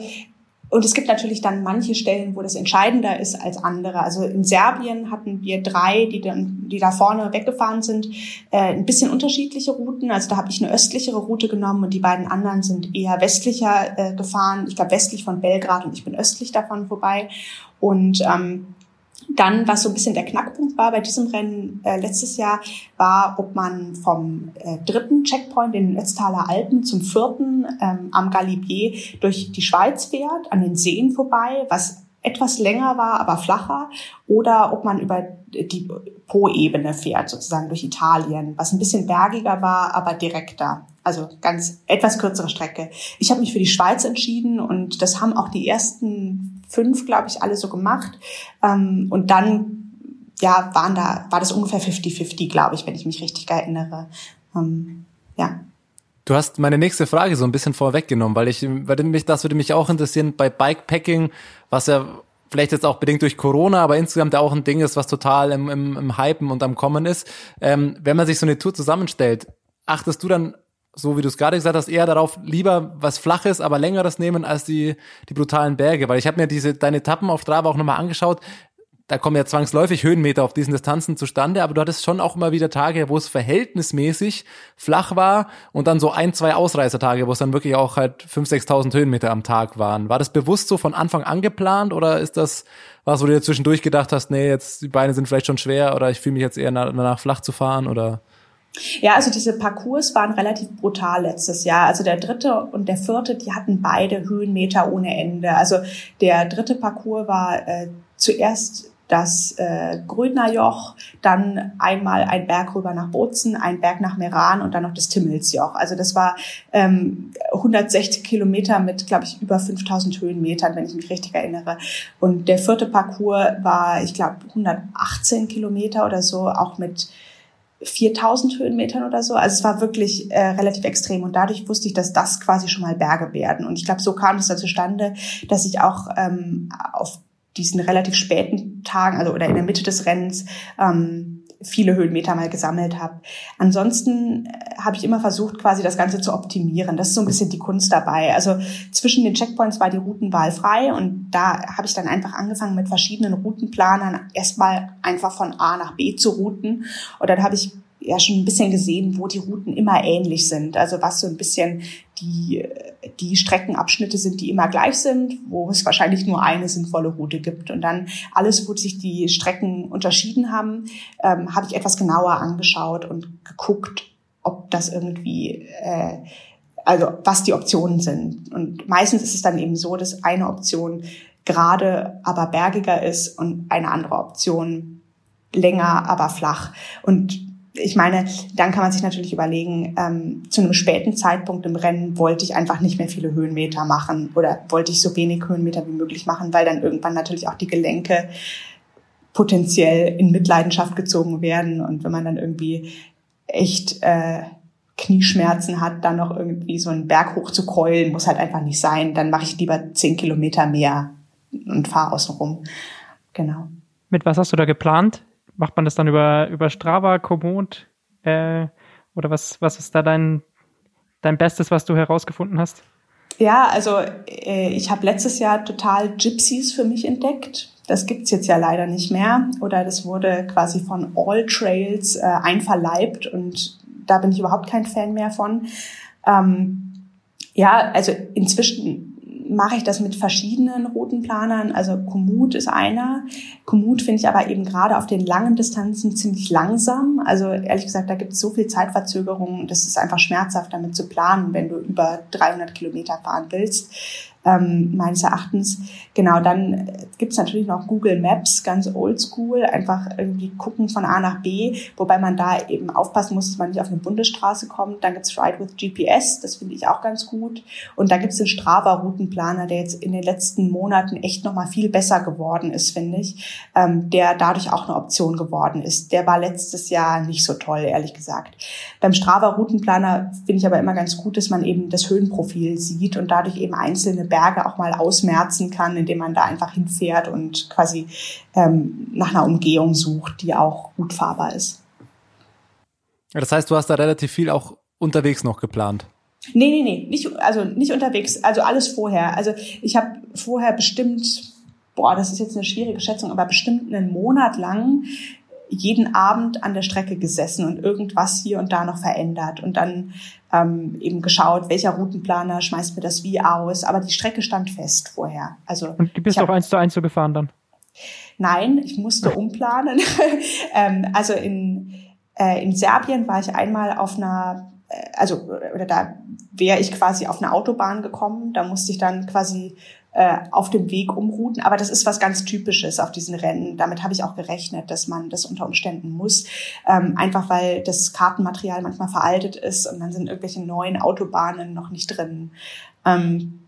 und es gibt natürlich dann manche Stellen, wo das entscheidender ist als andere. Also in Serbien hatten wir drei, die, dann, die da vorne weggefahren sind, äh, ein bisschen unterschiedliche Routen. Also da habe ich eine östlichere Route genommen und die beiden anderen sind eher westlicher äh, gefahren. Ich glaube westlich von Belgrad und ich bin östlich davon vorbei. Und ähm, dann, was so ein bisschen der Knackpunkt war bei diesem Rennen äh, letztes Jahr, war, ob man vom äh, dritten Checkpoint in den Ötztaler Alpen zum vierten ähm, am Galibier durch die Schweiz fährt, an den Seen vorbei, was etwas länger war, aber flacher, oder ob man über die Po-Ebene fährt, sozusagen durch Italien, was ein bisschen bergiger war, aber direkter. Also ganz etwas kürzere Strecke. Ich habe mich für die Schweiz entschieden und das haben auch die ersten fünf, glaube ich, alle so gemacht. Ähm, und dann ja, waren da, war das ungefähr 50-50, glaube ich, wenn ich mich richtig erinnere. Ähm, ja. Du hast meine nächste Frage so ein bisschen vorweggenommen, weil ich, weil mich, das würde mich auch interessieren bei Bikepacking, was ja vielleicht jetzt auch bedingt durch Corona, aber insgesamt auch ein Ding ist, was total im, im, im Hypen und am Kommen ist. Ähm, wenn man sich so eine Tour zusammenstellt, achtest du dann, so wie du es gerade gesagt hast, eher darauf, lieber was Flaches, aber längeres nehmen als die, die brutalen Berge? Weil ich habe mir diese deine Etappen auf Strava auch nochmal angeschaut da kommen ja zwangsläufig Höhenmeter auf diesen Distanzen zustande, aber du hattest schon auch immer wieder Tage, wo es verhältnismäßig flach war und dann so ein, zwei Ausreißertage, wo es dann wirklich auch halt 5.000, 6.000 Höhenmeter am Tag waren. War das bewusst so von Anfang an geplant oder ist das was, wo du dir zwischendurch gedacht hast, nee, jetzt die Beine sind vielleicht schon schwer oder ich fühle mich jetzt eher danach flach zu fahren oder? Ja, also diese Parcours waren relativ brutal letztes Jahr. Also der dritte und der vierte, die hatten beide Höhenmeter ohne Ende. Also der dritte Parcours war äh, zuerst das äh, Grödner Joch, dann einmal ein Berg rüber nach Bozen, ein Berg nach Meran und dann noch das Timmelsjoch. Also das war ähm, 160 Kilometer mit, glaube ich, über 5000 Höhenmetern, wenn ich mich richtig erinnere. Und der vierte Parcours war, ich glaube, 118 Kilometer oder so, auch mit 4000 Höhenmetern oder so. Also es war wirklich äh, relativ extrem und dadurch wusste ich, dass das quasi schon mal Berge werden. Und ich glaube, so kam es dann zustande, dass ich auch ähm, auf diesen relativ späten Tagen, also oder in der Mitte des Rennens, ähm, viele Höhenmeter mal gesammelt habe. Ansonsten äh, habe ich immer versucht, quasi das Ganze zu optimieren. Das ist so ein bisschen die Kunst dabei. Also zwischen den Checkpoints war die Routenwahl frei und da habe ich dann einfach angefangen mit verschiedenen Routenplanern erstmal einfach von A nach B zu routen. Und dann habe ich ja schon ein bisschen gesehen, wo die Routen immer ähnlich sind. Also was so ein bisschen die, die Streckenabschnitte sind, die immer gleich sind, wo es wahrscheinlich nur eine sinnvolle Route gibt. Und dann alles, wo sich die Strecken unterschieden haben, ähm, habe ich etwas genauer angeschaut und geguckt, ob das irgendwie, äh, also was die Optionen sind. Und meistens ist es dann eben so, dass eine Option gerade, aber bergiger ist und eine andere Option länger, aber flach. Und ich meine, dann kann man sich natürlich überlegen, ähm, zu einem späten Zeitpunkt im Rennen wollte ich einfach nicht mehr viele Höhenmeter machen oder wollte ich so wenig Höhenmeter wie möglich machen, weil dann irgendwann natürlich auch die Gelenke potenziell in Mitleidenschaft gezogen werden. Und wenn man dann irgendwie echt äh, Knieschmerzen hat, dann noch irgendwie so einen Berg hoch zu keulen, muss halt einfach nicht sein. Dann mache ich lieber zehn Kilometer mehr und fahre außen rum. Genau. Mit was hast du da geplant? Macht man das dann über, über Strava, Komoot? Äh, oder was, was ist da dein, dein Bestes, was du herausgefunden hast? Ja, also äh, ich habe letztes Jahr total Gypsies für mich entdeckt. Das gibt's jetzt ja leider nicht mehr. Oder das wurde quasi von All Trails äh, einverleibt und da bin ich überhaupt kein Fan mehr von. Ähm, ja, also inzwischen mache ich das mit verschiedenen Routenplanern. Also Komoot ist einer. Komoot finde ich aber eben gerade auf den langen Distanzen ziemlich langsam. Also ehrlich gesagt, da gibt es so viel Zeitverzögerung, das ist einfach schmerzhaft damit zu planen, wenn du über 300 Kilometer fahren willst ähm, meines Erachtens. Genau, dann gibt's natürlich noch Google Maps, ganz oldschool, einfach irgendwie gucken von A nach B, wobei man da eben aufpassen muss, dass man nicht auf eine Bundesstraße kommt. Dann gibt's Ride with GPS, das finde ich auch ganz gut. Und dann gibt's den Strava-Routenplaner, der jetzt in den letzten Monaten echt nochmal viel besser geworden ist, finde ich, ähm, der dadurch auch eine Option geworden ist. Der war letztes Jahr nicht so toll, ehrlich gesagt. Beim Strava-Routenplaner finde ich aber immer ganz gut, dass man eben das Höhenprofil sieht und dadurch eben einzelne Berge auch mal ausmerzen kann, indem man da einfach hinfährt und quasi ähm, nach einer Umgehung sucht, die auch gut fahrbar ist. Das heißt, du hast da relativ viel auch unterwegs noch geplant. Nee, nee, nee, nicht, also nicht unterwegs, also alles vorher. Also ich habe vorher bestimmt, boah, das ist jetzt eine schwierige Schätzung, aber bestimmt einen Monat lang jeden Abend an der Strecke gesessen und irgendwas hier und da noch verändert und dann ähm, eben geschaut, welcher Routenplaner schmeißt mir das wie aus. Aber die Strecke stand fest vorher. Also und du bist auch eins zu eins so gefahren dann? Nein, ich musste umplanen. ähm, also in, äh, in Serbien war ich einmal auf einer äh, also oder da wäre ich quasi auf eine Autobahn gekommen. Da musste ich dann quasi äh, auf dem Weg umrouten. Aber das ist was ganz Typisches auf diesen Rennen. Damit habe ich auch gerechnet, dass man das unter Umständen muss. Ähm, einfach weil das Kartenmaterial manchmal veraltet ist und dann sind irgendwelche neuen Autobahnen noch nicht drin. Ähm,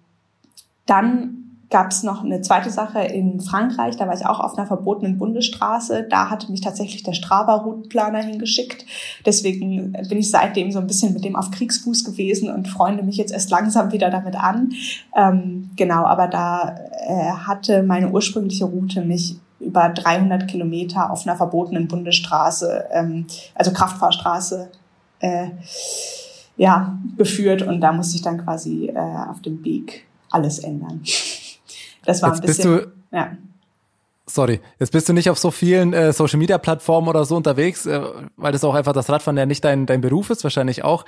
dann gab es noch eine zweite Sache in Frankreich, da war ich auch auf einer verbotenen Bundesstraße. Da hatte mich tatsächlich der Strava-Routenplaner hingeschickt. Deswegen bin ich seitdem so ein bisschen mit dem auf Kriegsfuß gewesen und freunde mich jetzt erst langsam wieder damit an. Ähm, genau, aber da äh, hatte meine ursprüngliche Route mich über 300 Kilometer auf einer verbotenen Bundesstraße, ähm, also Kraftfahrstraße, äh, ja, geführt und da musste ich dann quasi äh, auf dem Weg alles ändern. Das war Jetzt ein bisschen. bist du, ja. Sorry, jetzt bist du nicht auf so vielen äh, Social Media Plattformen oder so unterwegs, äh, weil das auch einfach das Radfahren ja nicht dein, dein Beruf ist, wahrscheinlich auch.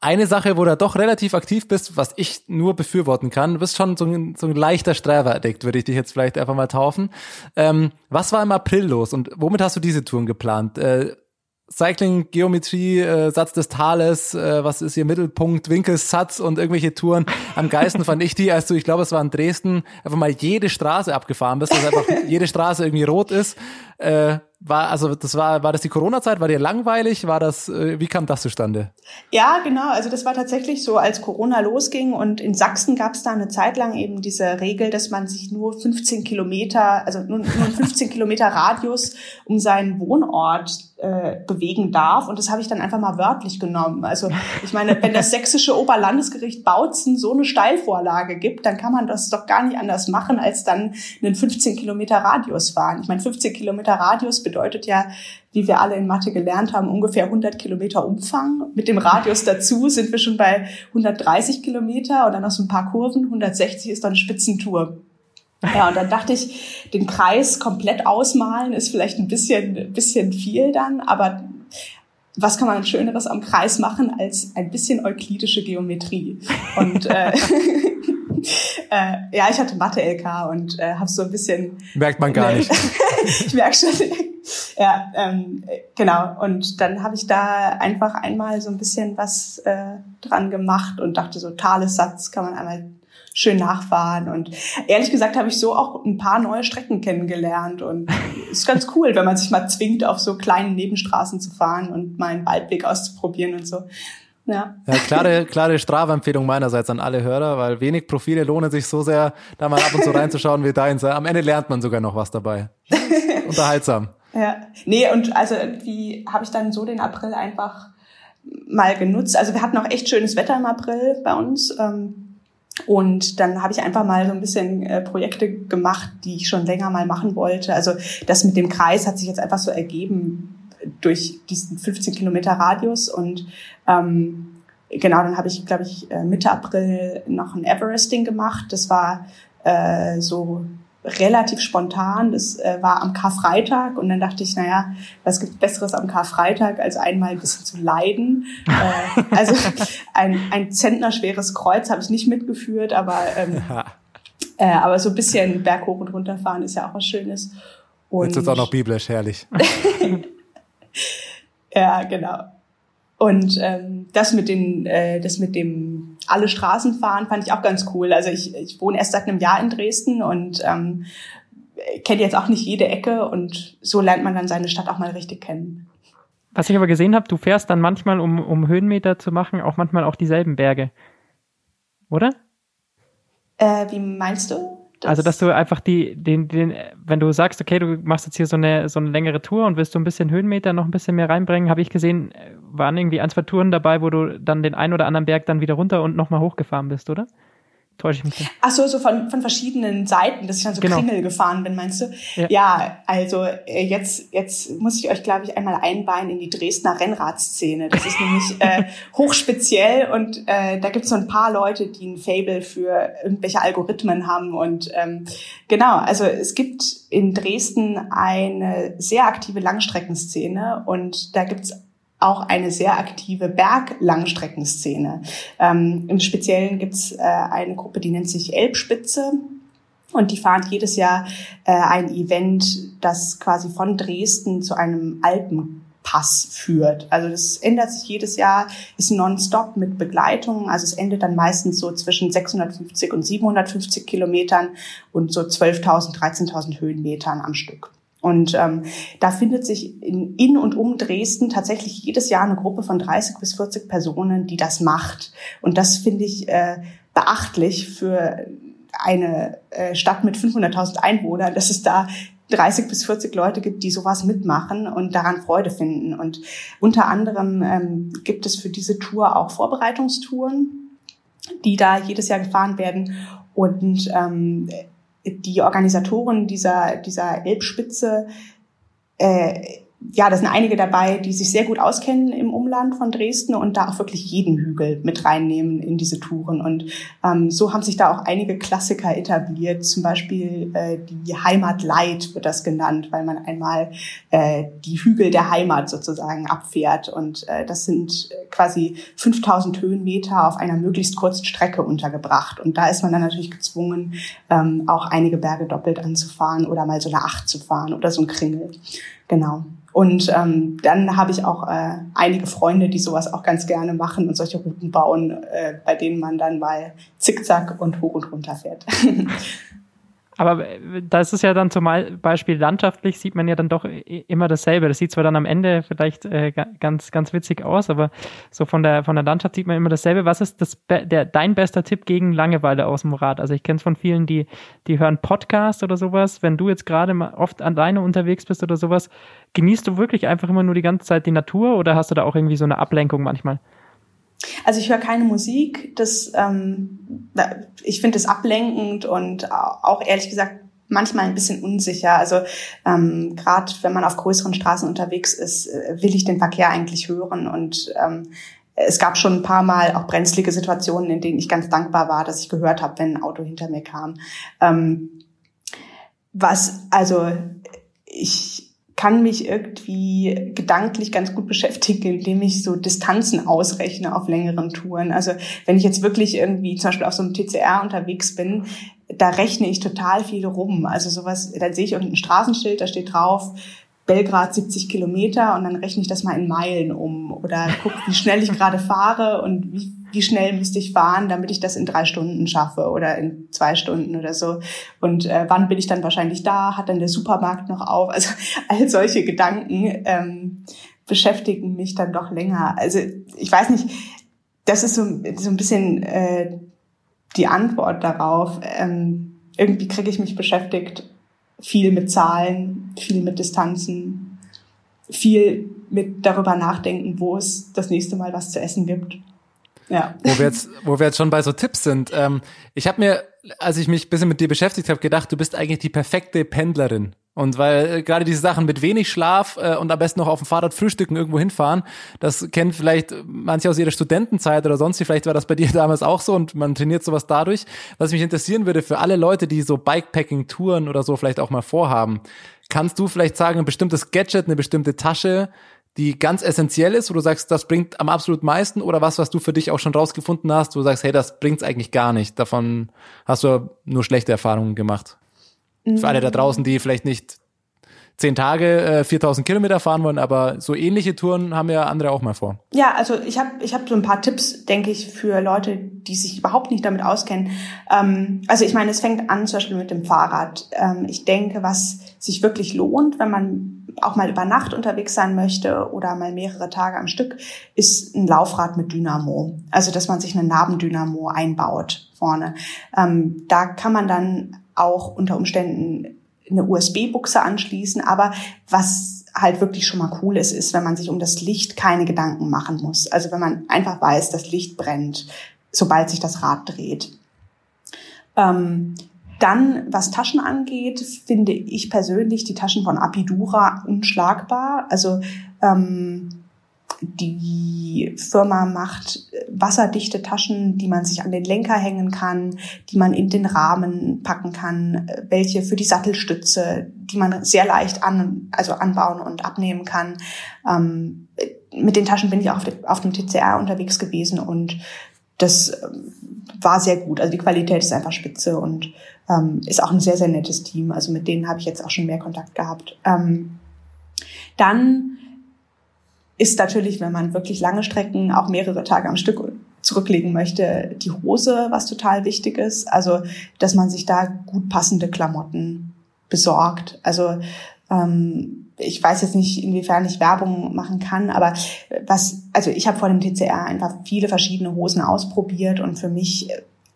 Eine Sache, wo du doch relativ aktiv bist, was ich nur befürworten kann, du bist schon so ein, so ein leichter Strava-Addict, würde ich dich jetzt vielleicht einfach mal taufen. Ähm, was war im April los und womit hast du diese Touren geplant? Äh, Cycling, Geometrie, äh, Satz des Tales, äh, was ist hier Mittelpunkt, Winkelsatz und irgendwelche Touren. Am geilsten fand ich die, als du, ich glaube, es war in Dresden, einfach mal jede Straße abgefahren bist, dass einfach jede Straße irgendwie rot ist. Äh, war, also das war, war das die Corona-Zeit? War dir langweilig? War das, äh, wie kam das zustande? Ja, genau. Also das war tatsächlich so, als Corona losging und in Sachsen gab es da eine Zeit lang eben diese Regel, dass man sich nur 15 Kilometer, also nur, nur 15 Kilometer Radius um seinen Wohnort äh, bewegen darf. Und das habe ich dann einfach mal wörtlich genommen. Also ich meine, wenn das sächsische Oberlandesgericht Bautzen so eine Steilvorlage gibt, dann kann man das doch gar nicht anders machen, als dann einen 15 Kilometer Radius fahren. Ich meine, 15 Kilometer Radius bedeutet ja, wie wir alle in Mathe gelernt haben, ungefähr 100 Kilometer Umfang. Mit dem Radius dazu sind wir schon bei 130 Kilometer und dann noch so ein paar Kurven. 160 ist dann Spitzentour. Ja, und dann dachte ich, den Kreis komplett ausmalen ist vielleicht ein bisschen, bisschen viel dann, aber was kann man Schöneres am Kreis machen als ein bisschen euklidische Geometrie? Und äh, äh, ja, ich hatte Mathe-LK und äh, habe so ein bisschen... Merkt man gar nicht. ich merke schon. ja, ähm, genau. Und dann habe ich da einfach einmal so ein bisschen was äh, dran gemacht und dachte so, Thalessatz kann man einmal schön nachfahren. Und ehrlich gesagt habe ich so auch ein paar neue Strecken kennengelernt. Und es ist ganz cool, wenn man sich mal zwingt, auf so kleinen Nebenstraßen zu fahren und mal einen Waldweg auszuprobieren und so. Ja. ja klare, klare Strafempfehlung meinerseits an alle Hörer, weil wenig Profile lohnen sich so sehr, da mal ab und zu reinzuschauen wie deins. Am Ende lernt man sogar noch was dabei. Unterhaltsam. Ja. Nee, und also wie habe ich dann so den April einfach mal genutzt. Also wir hatten auch echt schönes Wetter im April bei uns. Ähm, und dann habe ich einfach mal so ein bisschen äh, Projekte gemacht, die ich schon länger mal machen wollte. Also das mit dem Kreis hat sich jetzt einfach so ergeben durch diesen 15 Kilometer Radius. Und ähm, genau, dann habe ich, glaube ich, äh, Mitte April noch ein Everesting gemacht. Das war äh, so relativ spontan. Das äh, war am Karfreitag und dann dachte ich, naja, was gibt Besseres am Karfreitag, als einmal ein bisschen zu leiden. äh, also ein, ein Zentner schweres Kreuz habe ich nicht mitgeführt, aber, ähm, äh, aber so ein bisschen Berg hoch und runter fahren ist ja auch was Schönes. Und Jetzt ist auch noch biblisch, herrlich. ja, genau. Und ähm, das mit den, äh, das mit dem alle Straßen fahren fand ich auch ganz cool. Also ich, ich wohne erst seit einem Jahr in Dresden und ähm, kenne jetzt auch nicht jede Ecke und so lernt man dann seine Stadt auch mal richtig kennen. Was ich aber gesehen habe, du fährst dann manchmal, um, um Höhenmeter zu machen, auch manchmal auch dieselben Berge. Oder? Äh, wie meinst du? Das also, dass du einfach die, den, den, wenn du sagst, okay, du machst jetzt hier so eine, so eine längere Tour und willst du ein bisschen Höhenmeter noch ein bisschen mehr reinbringen, habe ich gesehen, waren irgendwie ein, zwei Touren dabei, wo du dann den einen oder anderen Berg dann wieder runter und nochmal hochgefahren bist, oder? Täusche ich mich da? Ach so, so von, von verschiedenen Seiten, dass ich dann so genau. Kringel gefahren bin, meinst du? Ja, ja also äh, jetzt, jetzt muss ich euch, glaube ich, einmal einweihen in die Dresdner Rennradszene. Das ist nämlich äh, hochspeziell und äh, da gibt es so ein paar Leute, die ein Fable für irgendwelche Algorithmen haben. Und ähm, genau, also es gibt in Dresden eine sehr aktive Langstreckenszene und da gibt's auch eine sehr aktive Berglangstreckenszene. Ähm, Im Speziellen gibt's äh, eine Gruppe, die nennt sich Elbspitze. Und die fahren jedes Jahr äh, ein Event, das quasi von Dresden zu einem Alpenpass führt. Also das ändert sich jedes Jahr, ist nonstop mit Begleitung. Also es endet dann meistens so zwischen 650 und 750 Kilometern und so 12.000, 13.000 Höhenmetern am Stück. Und ähm, da findet sich in, in und um Dresden tatsächlich jedes Jahr eine Gruppe von 30 bis 40 Personen, die das macht. Und das finde ich äh, beachtlich für eine äh, Stadt mit 500.000 Einwohnern, dass es da 30 bis 40 Leute gibt, die sowas mitmachen und daran Freude finden. Und unter anderem ähm, gibt es für diese Tour auch Vorbereitungstouren, die da jedes Jahr gefahren werden. Und ähm, die Organisatoren dieser, dieser Elbspitze äh, ja, da sind einige dabei, die sich sehr gut auskennen im Umland von Dresden und da auch wirklich jeden Hügel mit reinnehmen in diese Touren. Und ähm, so haben sich da auch einige Klassiker etabliert. Zum Beispiel äh, die Heimat Light wird das genannt, weil man einmal äh, die Hügel der Heimat sozusagen abfährt. Und äh, das sind quasi 5000 Höhenmeter auf einer möglichst kurzen Strecke untergebracht. Und da ist man dann natürlich gezwungen, ähm, auch einige Berge doppelt anzufahren oder mal so eine Acht zu fahren oder so ein Kringel. Genau. Und ähm, dann habe ich auch äh, einige Freunde, die sowas auch ganz gerne machen und solche Routen bauen, äh, bei denen man dann mal zickzack und hoch und runter fährt. Aber äh, da ist es ja dann zum Beispiel landschaftlich, sieht man ja dann doch immer dasselbe. Das sieht zwar dann am Ende vielleicht äh, ganz, ganz witzig aus, aber so von der, von der Landschaft sieht man immer dasselbe. Was ist das, der, dein bester Tipp gegen Langeweile aus dem Rad? Also ich kenne es von vielen, die, die hören Podcast oder sowas. Wenn du jetzt gerade oft alleine unterwegs bist oder sowas, genießt du wirklich einfach immer nur die ganze Zeit die Natur oder hast du da auch irgendwie so eine Ablenkung manchmal? Also ich höre keine Musik. Das, ähm, ich finde es ablenkend und auch ehrlich gesagt manchmal ein bisschen unsicher. Also ähm, gerade wenn man auf größeren Straßen unterwegs ist, äh, will ich den Verkehr eigentlich hören und ähm, es gab schon ein paar Mal auch brenzlige Situationen, in denen ich ganz dankbar war, dass ich gehört habe, wenn ein Auto hinter mir kam. Ähm, was also ich kann mich irgendwie gedanklich ganz gut beschäftigen, indem ich so Distanzen ausrechne auf längeren Touren. Also wenn ich jetzt wirklich irgendwie zum Beispiel auf so einem TCR unterwegs bin, da rechne ich total viel rum. Also sowas, dann sehe ich irgendein Straßenschild, da steht drauf, Belgrad 70 Kilometer und dann rechne ich das mal in Meilen um oder gucke, wie schnell ich gerade fahre und wie wie schnell müsste ich fahren, damit ich das in drei Stunden schaffe oder in zwei Stunden oder so. Und äh, wann bin ich dann wahrscheinlich da? Hat dann der Supermarkt noch auf? Also all solche Gedanken ähm, beschäftigen mich dann doch länger. Also ich weiß nicht, das ist so, so ein bisschen äh, die Antwort darauf. Ähm, irgendwie kriege ich mich beschäftigt, viel mit Zahlen, viel mit Distanzen, viel mit darüber nachdenken, wo es das nächste Mal was zu essen gibt. Ja. Wo wir jetzt, wo wir jetzt schon bei so Tipps sind. Ähm, ich habe mir, als ich mich ein bisschen mit dir beschäftigt habe, gedacht, du bist eigentlich die perfekte Pendlerin. Und weil äh, gerade diese Sachen mit wenig Schlaf äh, und am besten noch auf dem Fahrrad frühstücken irgendwo hinfahren, das kennen vielleicht manche aus ihrer Studentenzeit oder sonst wie, vielleicht war das bei dir damals auch so und man trainiert sowas dadurch. Was mich interessieren würde für alle Leute, die so Bikepacking-Touren oder so vielleicht auch mal vorhaben, kannst du vielleicht sagen, ein bestimmtes Gadget, eine bestimmte Tasche, die ganz essentiell ist, wo du sagst, das bringt am absolut meisten oder was, was du für dich auch schon rausgefunden hast, wo du sagst, hey, das bringt's eigentlich gar nicht. Davon hast du nur schlechte Erfahrungen gemacht. Mhm. Für alle da draußen, die vielleicht nicht zehn Tage, äh, 4000 Kilometer fahren wollen, aber so ähnliche Touren haben ja andere auch mal vor. Ja, also ich habe ich hab so ein paar Tipps, denke ich, für Leute, die sich überhaupt nicht damit auskennen. Ähm, also ich meine, es fängt an zum Beispiel mit dem Fahrrad. Ähm, ich denke, was sich wirklich lohnt, wenn man auch mal über Nacht unterwegs sein möchte oder mal mehrere Tage am Stück, ist ein Laufrad mit Dynamo. Also dass man sich eine Nabendynamo einbaut vorne. Ähm, da kann man dann auch unter Umständen eine USB-Buchse anschließen. Aber was halt wirklich schon mal cool ist, ist, wenn man sich um das Licht keine Gedanken machen muss. Also wenn man einfach weiß, das Licht brennt, sobald sich das Rad dreht. Ähm, dann, was Taschen angeht, finde ich persönlich die Taschen von Apidura unschlagbar. Also ähm, die Firma macht wasserdichte Taschen, die man sich an den Lenker hängen kann, die man in den Rahmen packen kann, welche für die Sattelstütze, die man sehr leicht an, also anbauen und abnehmen kann. Ähm, mit den Taschen bin ich auch auf, auf dem TCR unterwegs gewesen und das ähm, war sehr gut. Also die Qualität ist einfach spitze und ähm, ist auch ein sehr, sehr nettes Team. Also mit denen habe ich jetzt auch schon mehr Kontakt gehabt. Ähm, dann ist natürlich, wenn man wirklich lange Strecken, auch mehrere Tage am Stück zurücklegen möchte, die Hose, was total wichtig ist. Also, dass man sich da gut passende Klamotten besorgt. Also, ähm, ich weiß jetzt nicht, inwiefern ich Werbung machen kann, aber was, also ich habe vor dem TCR einfach viele verschiedene Hosen ausprobiert und für mich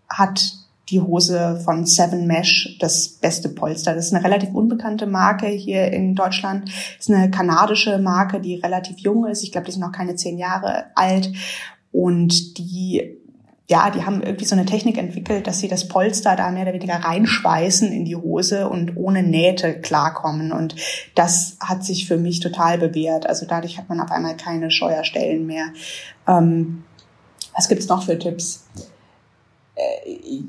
hat die Hose von Seven Mesh das beste Polster. Das ist eine relativ unbekannte Marke hier in Deutschland. Das ist eine kanadische Marke, die relativ jung ist. Ich glaube, die sind noch keine zehn Jahre alt. Und die ja, die haben irgendwie so eine Technik entwickelt, dass sie das Polster da mehr oder weniger reinschweißen in die Hose und ohne Nähte klarkommen. Und das hat sich für mich total bewährt. Also dadurch hat man auf einmal keine Scheuerstellen mehr. Ähm, was gibt's noch für Tipps?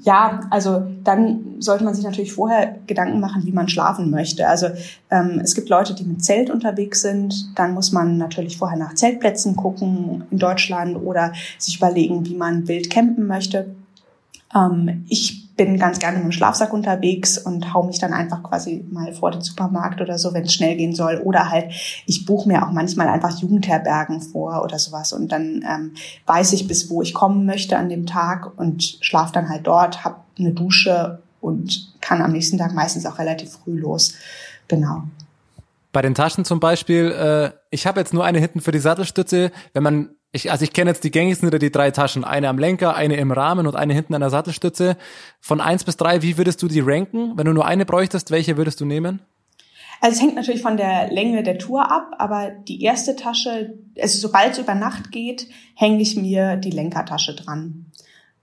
Ja, also dann sollte man sich natürlich vorher Gedanken machen, wie man schlafen möchte. Also ähm, es gibt Leute, die mit Zelt unterwegs sind. Dann muss man natürlich vorher nach Zeltplätzen gucken in Deutschland oder sich überlegen, wie man wild campen möchte. Ähm, ich bin ganz gerne mit dem Schlafsack unterwegs und hau mich dann einfach quasi mal vor den Supermarkt oder so, wenn es schnell gehen soll. Oder halt, ich buche mir auch manchmal einfach Jugendherbergen vor oder sowas. Und dann ähm, weiß ich, bis wo ich kommen möchte an dem Tag und schlafe dann halt dort, habe eine Dusche und kann am nächsten Tag meistens auch relativ früh los. Genau. Bei den Taschen zum Beispiel, äh, ich habe jetzt nur eine hinten für die Sattelstütze. Wenn man ich, also ich kenne jetzt die gängigsten oder die drei Taschen. Eine am Lenker, eine im Rahmen und eine hinten an der Sattelstütze. Von eins bis drei, wie würdest du die ranken? Wenn du nur eine bräuchtest, welche würdest du nehmen? Also es hängt natürlich von der Länge der Tour ab, aber die erste Tasche, also sobald es über Nacht geht, hänge ich mir die Lenkertasche dran.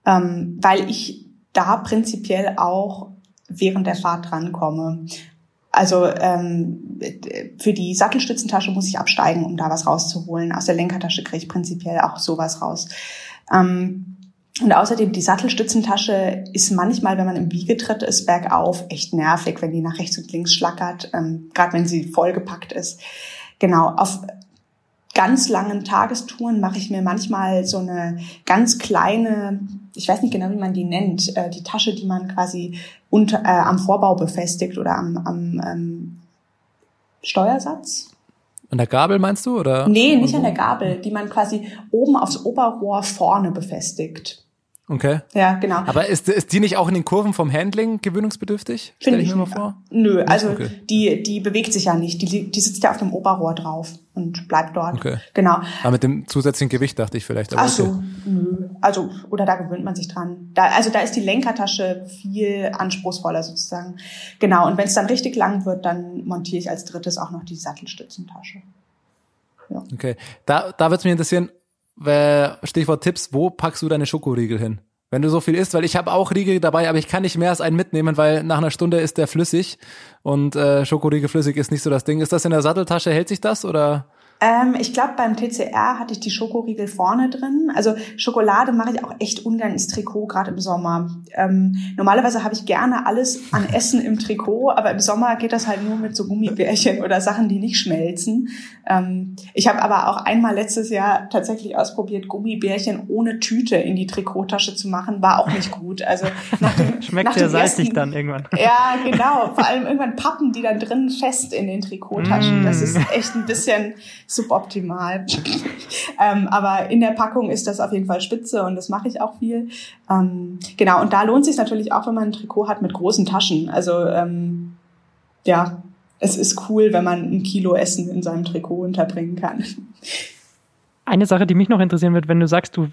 Ähm, weil ich da prinzipiell auch während der Fahrt drankomme. Also ähm, für die Sattelstützentasche muss ich absteigen, um da was rauszuholen. Aus der Lenkertasche kriege ich prinzipiell auch sowas raus. Ähm, und außerdem die Sattelstützentasche ist manchmal, wenn man im Wiegetritt ist, bergauf echt nervig, wenn die nach rechts und links schlackert, ähm, gerade wenn sie vollgepackt ist. Genau, auf ganz langen Tagestouren mache ich mir manchmal so eine ganz kleine, ich weiß nicht genau, wie man die nennt, äh, die Tasche, die man quasi unter, äh, am Vorbau befestigt oder am, am ähm, Steuersatz. An der Gabel meinst du? Oder? Nee, nicht an der Gabel, die man quasi oben aufs Oberrohr vorne befestigt. Okay. Ja, genau. Aber ist, ist die nicht auch in den Kurven vom Handling gewöhnungsbedürftig? Stell ich mir mal vor. Nö, also okay. die, die bewegt sich ja nicht. Die, die sitzt ja auf dem Oberrohr drauf und bleibt dort. Okay. Genau. Aber mit dem zusätzlichen Gewicht dachte ich vielleicht. Ach so, okay. nö. Also, oder da gewöhnt man sich dran. Da, also da ist die Lenkertasche viel anspruchsvoller sozusagen. Genau. Und wenn es dann richtig lang wird, dann montiere ich als drittes auch noch die Sattelstützentasche. Ja. Okay. Da, da würde es mich interessieren, Stichwort Tipps, wo packst du deine Schokoriegel hin? Wenn du so viel isst, weil ich habe auch Riegel dabei, aber ich kann nicht mehr als einen mitnehmen, weil nach einer Stunde ist der flüssig und äh, Schokoriegel flüssig ist nicht so das Ding. Ist das in der Satteltasche? Hält sich das oder? Ähm, ich glaube, beim TCR hatte ich die Schokoriegel vorne drin. Also Schokolade mache ich auch echt ungern ins Trikot, gerade im Sommer. Ähm, normalerweise habe ich gerne alles an Essen im Trikot, aber im Sommer geht das halt nur mit so Gummibärchen oder Sachen, die nicht schmelzen. Ähm, ich habe aber auch einmal letztes Jahr tatsächlich ausprobiert, Gummibärchen ohne Tüte in die Trikottasche zu machen. War auch nicht gut. Also nach dem, Schmeckt nach sehr salzig dann irgendwann. Ja, genau. Vor allem irgendwann pappen die dann drin fest in den Trikottaschen. Mm. Das ist echt ein bisschen suboptimal. ähm, aber in der Packung ist das auf jeden Fall spitze und das mache ich auch viel. Ähm, genau, und da lohnt sich natürlich auch, wenn man ein Trikot hat mit großen Taschen. Also ähm, ja, es ist cool, wenn man ein Kilo Essen in seinem Trikot unterbringen kann. Eine Sache, die mich noch interessieren wird, wenn du sagst, du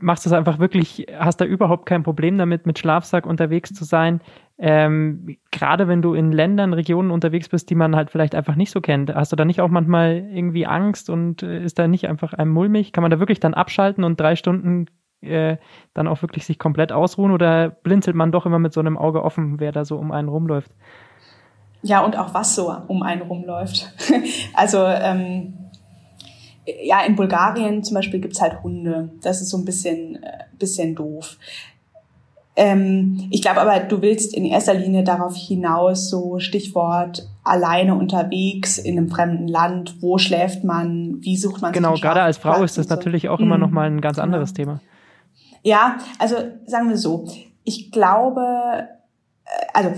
machst das einfach wirklich, hast da überhaupt kein Problem damit, mit Schlafsack unterwegs zu sein. Ähm, gerade wenn du in Ländern, Regionen unterwegs bist, die man halt vielleicht einfach nicht so kennt, hast du da nicht auch manchmal irgendwie Angst und äh, ist da nicht einfach ein mulmig? Kann man da wirklich dann abschalten und drei Stunden äh, dann auch wirklich sich komplett ausruhen oder blinzelt man doch immer mit so einem Auge offen, wer da so um einen rumläuft? Ja, und auch was so um einen rumläuft. also ähm, ja, in Bulgarien zum Beispiel gibt's halt Hunde. Das ist so ein bisschen, äh, bisschen doof. Ähm, ich glaube aber, du willst in erster Linie darauf hinaus, so Stichwort alleine unterwegs in einem fremden Land, wo schläft man, wie sucht man Genau, gerade als Frau ist das so. natürlich auch immer noch mal ein ganz anderes genau. Thema. Ja, also sagen wir so, ich glaube, äh, also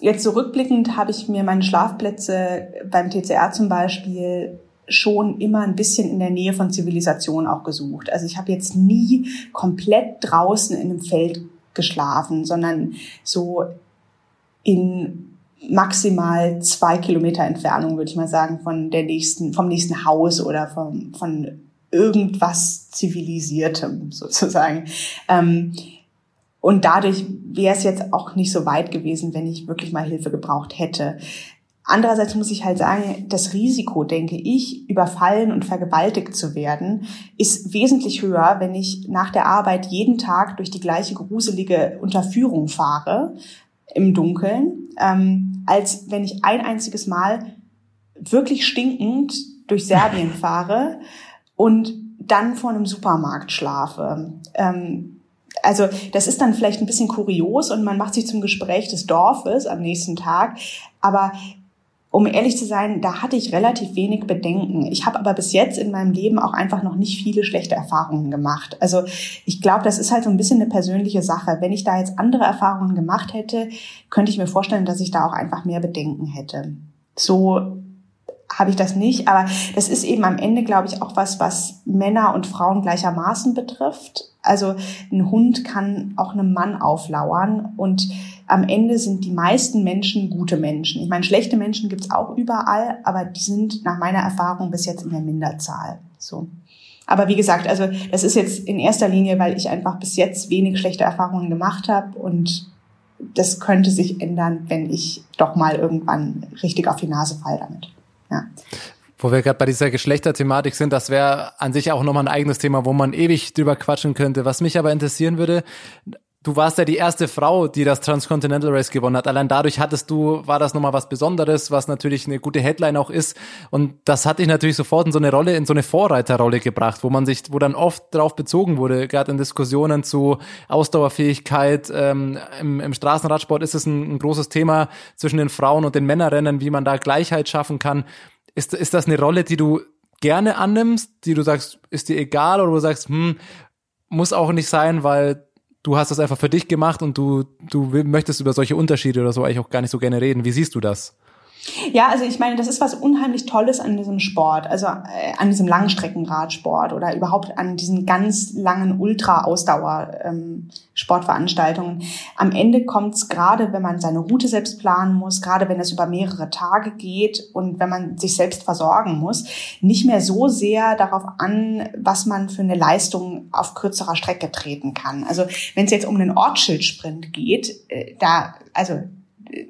jetzt zurückblickend habe ich mir meine Schlafplätze beim TCR zum Beispiel schon immer ein bisschen in der Nähe von Zivilisation auch gesucht. Also ich habe jetzt nie komplett draußen in einem Feld geschlafen, sondern so in maximal zwei Kilometer Entfernung, würde ich mal sagen, von der nächsten, vom nächsten Haus oder vom, von irgendwas Zivilisiertem sozusagen. Ähm, Und dadurch wäre es jetzt auch nicht so weit gewesen, wenn ich wirklich mal Hilfe gebraucht hätte. Andererseits muss ich halt sagen, das Risiko, denke ich, überfallen und vergewaltigt zu werden, ist wesentlich höher, wenn ich nach der Arbeit jeden Tag durch die gleiche gruselige Unterführung fahre im Dunkeln, ähm, als wenn ich ein einziges Mal wirklich stinkend durch Serbien fahre und dann vor einem Supermarkt schlafe. Ähm, also das ist dann vielleicht ein bisschen kurios und man macht sich zum Gespräch des Dorfes am nächsten Tag. Aber um ehrlich zu sein, da hatte ich relativ wenig Bedenken. Ich habe aber bis jetzt in meinem Leben auch einfach noch nicht viele schlechte Erfahrungen gemacht. Also ich glaube, das ist halt so ein bisschen eine persönliche Sache. Wenn ich da jetzt andere Erfahrungen gemacht hätte, könnte ich mir vorstellen, dass ich da auch einfach mehr Bedenken hätte. So habe ich das nicht, aber das ist eben am Ende, glaube ich, auch was, was Männer und Frauen gleichermaßen betrifft. Also ein Hund kann auch einem Mann auflauern und am Ende sind die meisten Menschen gute Menschen. Ich meine, schlechte Menschen gibt's auch überall, aber die sind nach meiner Erfahrung bis jetzt in der Minderzahl. So. Aber wie gesagt, also das ist jetzt in erster Linie, weil ich einfach bis jetzt wenig schlechte Erfahrungen gemacht habe und das könnte sich ändern, wenn ich doch mal irgendwann richtig auf die Nase fall damit. Ja. Wo wir gerade bei dieser Geschlechterthematik sind, das wäre an sich auch nochmal ein eigenes Thema, wo man ewig drüber quatschen könnte. Was mich aber interessieren würde, du warst ja die erste Frau, die das Transcontinental Race gewonnen hat. Allein dadurch hattest du, war das nochmal was Besonderes, was natürlich eine gute Headline auch ist. Und das hat dich natürlich sofort in so eine Rolle, in so eine Vorreiterrolle gebracht, wo man sich, wo dann oft darauf bezogen wurde, gerade in Diskussionen zu Ausdauerfähigkeit. Ähm, im, Im Straßenradsport ist es ein, ein großes Thema zwischen den Frauen und den Männerrennen, wie man da Gleichheit schaffen kann. Ist, ist das eine Rolle, die du gerne annimmst, die du sagst, ist dir egal oder du sagst, hm, muss auch nicht sein, weil du hast das einfach für dich gemacht und du, du möchtest über solche Unterschiede oder so eigentlich auch gar nicht so gerne reden. Wie siehst du das? Ja, also ich meine, das ist was unheimlich Tolles an diesem Sport, also äh, an diesem Langstreckenradsport oder überhaupt an diesen ganz langen Ultra-Ausdauer-Sportveranstaltungen. Ähm, Am Ende kommt es gerade, wenn man seine Route selbst planen muss, gerade wenn es über mehrere Tage geht und wenn man sich selbst versorgen muss, nicht mehr so sehr darauf an, was man für eine Leistung auf kürzerer Strecke treten kann. Also wenn es jetzt um den Ortsschildsprint geht, äh, da, also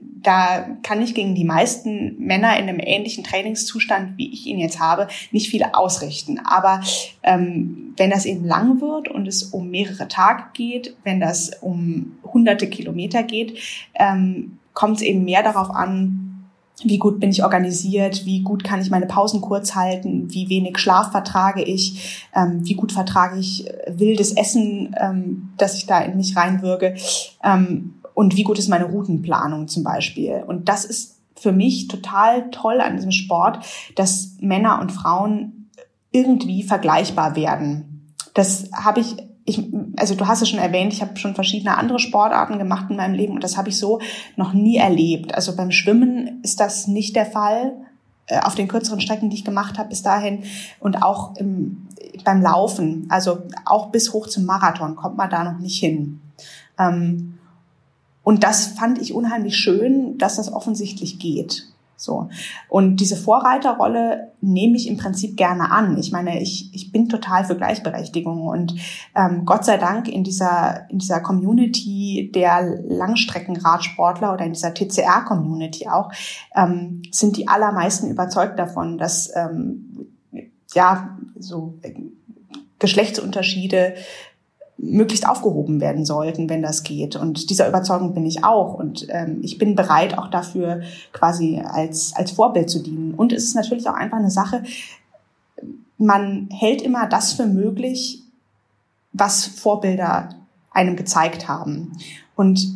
da kann ich gegen die meisten Männer in einem ähnlichen Trainingszustand, wie ich ihn jetzt habe, nicht viel ausrichten. Aber ähm, wenn das eben lang wird und es um mehrere Tage geht, wenn das um hunderte Kilometer geht, ähm, kommt es eben mehr darauf an, wie gut bin ich organisiert, wie gut kann ich meine Pausen kurz halten, wie wenig Schlaf vertrage ich, ähm, wie gut vertrage ich äh, wildes Essen, ähm, dass ich da in mich reinwürge. Ähm, und wie gut ist meine Routenplanung zum Beispiel. Und das ist für mich total toll an diesem Sport, dass Männer und Frauen irgendwie vergleichbar werden. Das habe ich ich, also du hast es schon erwähnt, ich habe schon verschiedene andere Sportarten gemacht in meinem Leben und das habe ich so noch nie erlebt. Also beim Schwimmen ist das nicht der Fall, äh, auf den kürzeren Strecken, die ich gemacht habe bis dahin und auch im, beim Laufen, also auch bis hoch zum Marathon kommt man da noch nicht hin. Ähm, und das fand ich unheimlich schön, dass das offensichtlich geht. So. Und diese Vorreiterrolle nehme ich im Prinzip gerne an. Ich meine, ich, ich bin total für Gleichberechtigung und ähm, Gott sei Dank in dieser, in dieser Community der Langstreckenradsportler oder in dieser TCR-Community auch, ähm, sind die allermeisten überzeugt davon, dass ähm, ja so äh, Geschlechtsunterschiede möglichst aufgehoben werden sollten, wenn das geht. Und dieser Überzeugung bin ich auch. Und ähm, ich bin bereit, auch dafür quasi als, als Vorbild zu dienen. Und es ist natürlich auch einfach eine Sache, man hält immer das für möglich, was Vorbilder einem gezeigt haben. Und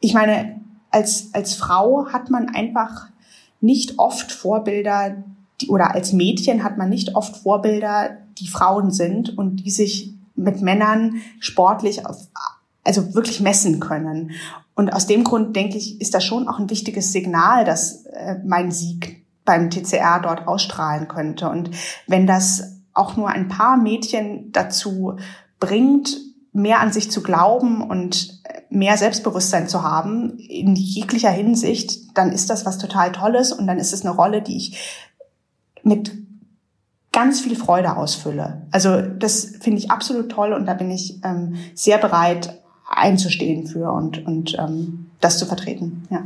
ich meine, als, als Frau hat man einfach nicht oft Vorbilder, die, oder als Mädchen hat man nicht oft Vorbilder, die Frauen sind und die sich mit Männern sportlich auf, also wirklich messen können. Und aus dem Grund denke ich, ist das schon auch ein wichtiges Signal, dass äh, mein Sieg beim TCR dort ausstrahlen könnte. Und wenn das auch nur ein paar Mädchen dazu bringt, mehr an sich zu glauben und mehr Selbstbewusstsein zu haben in jeglicher Hinsicht, dann ist das was total Tolles und dann ist es eine Rolle, die ich mit ganz viel Freude ausfülle. Also das finde ich absolut toll und da bin ich ähm, sehr bereit, einzustehen für und, und ähm, das zu vertreten. Ja.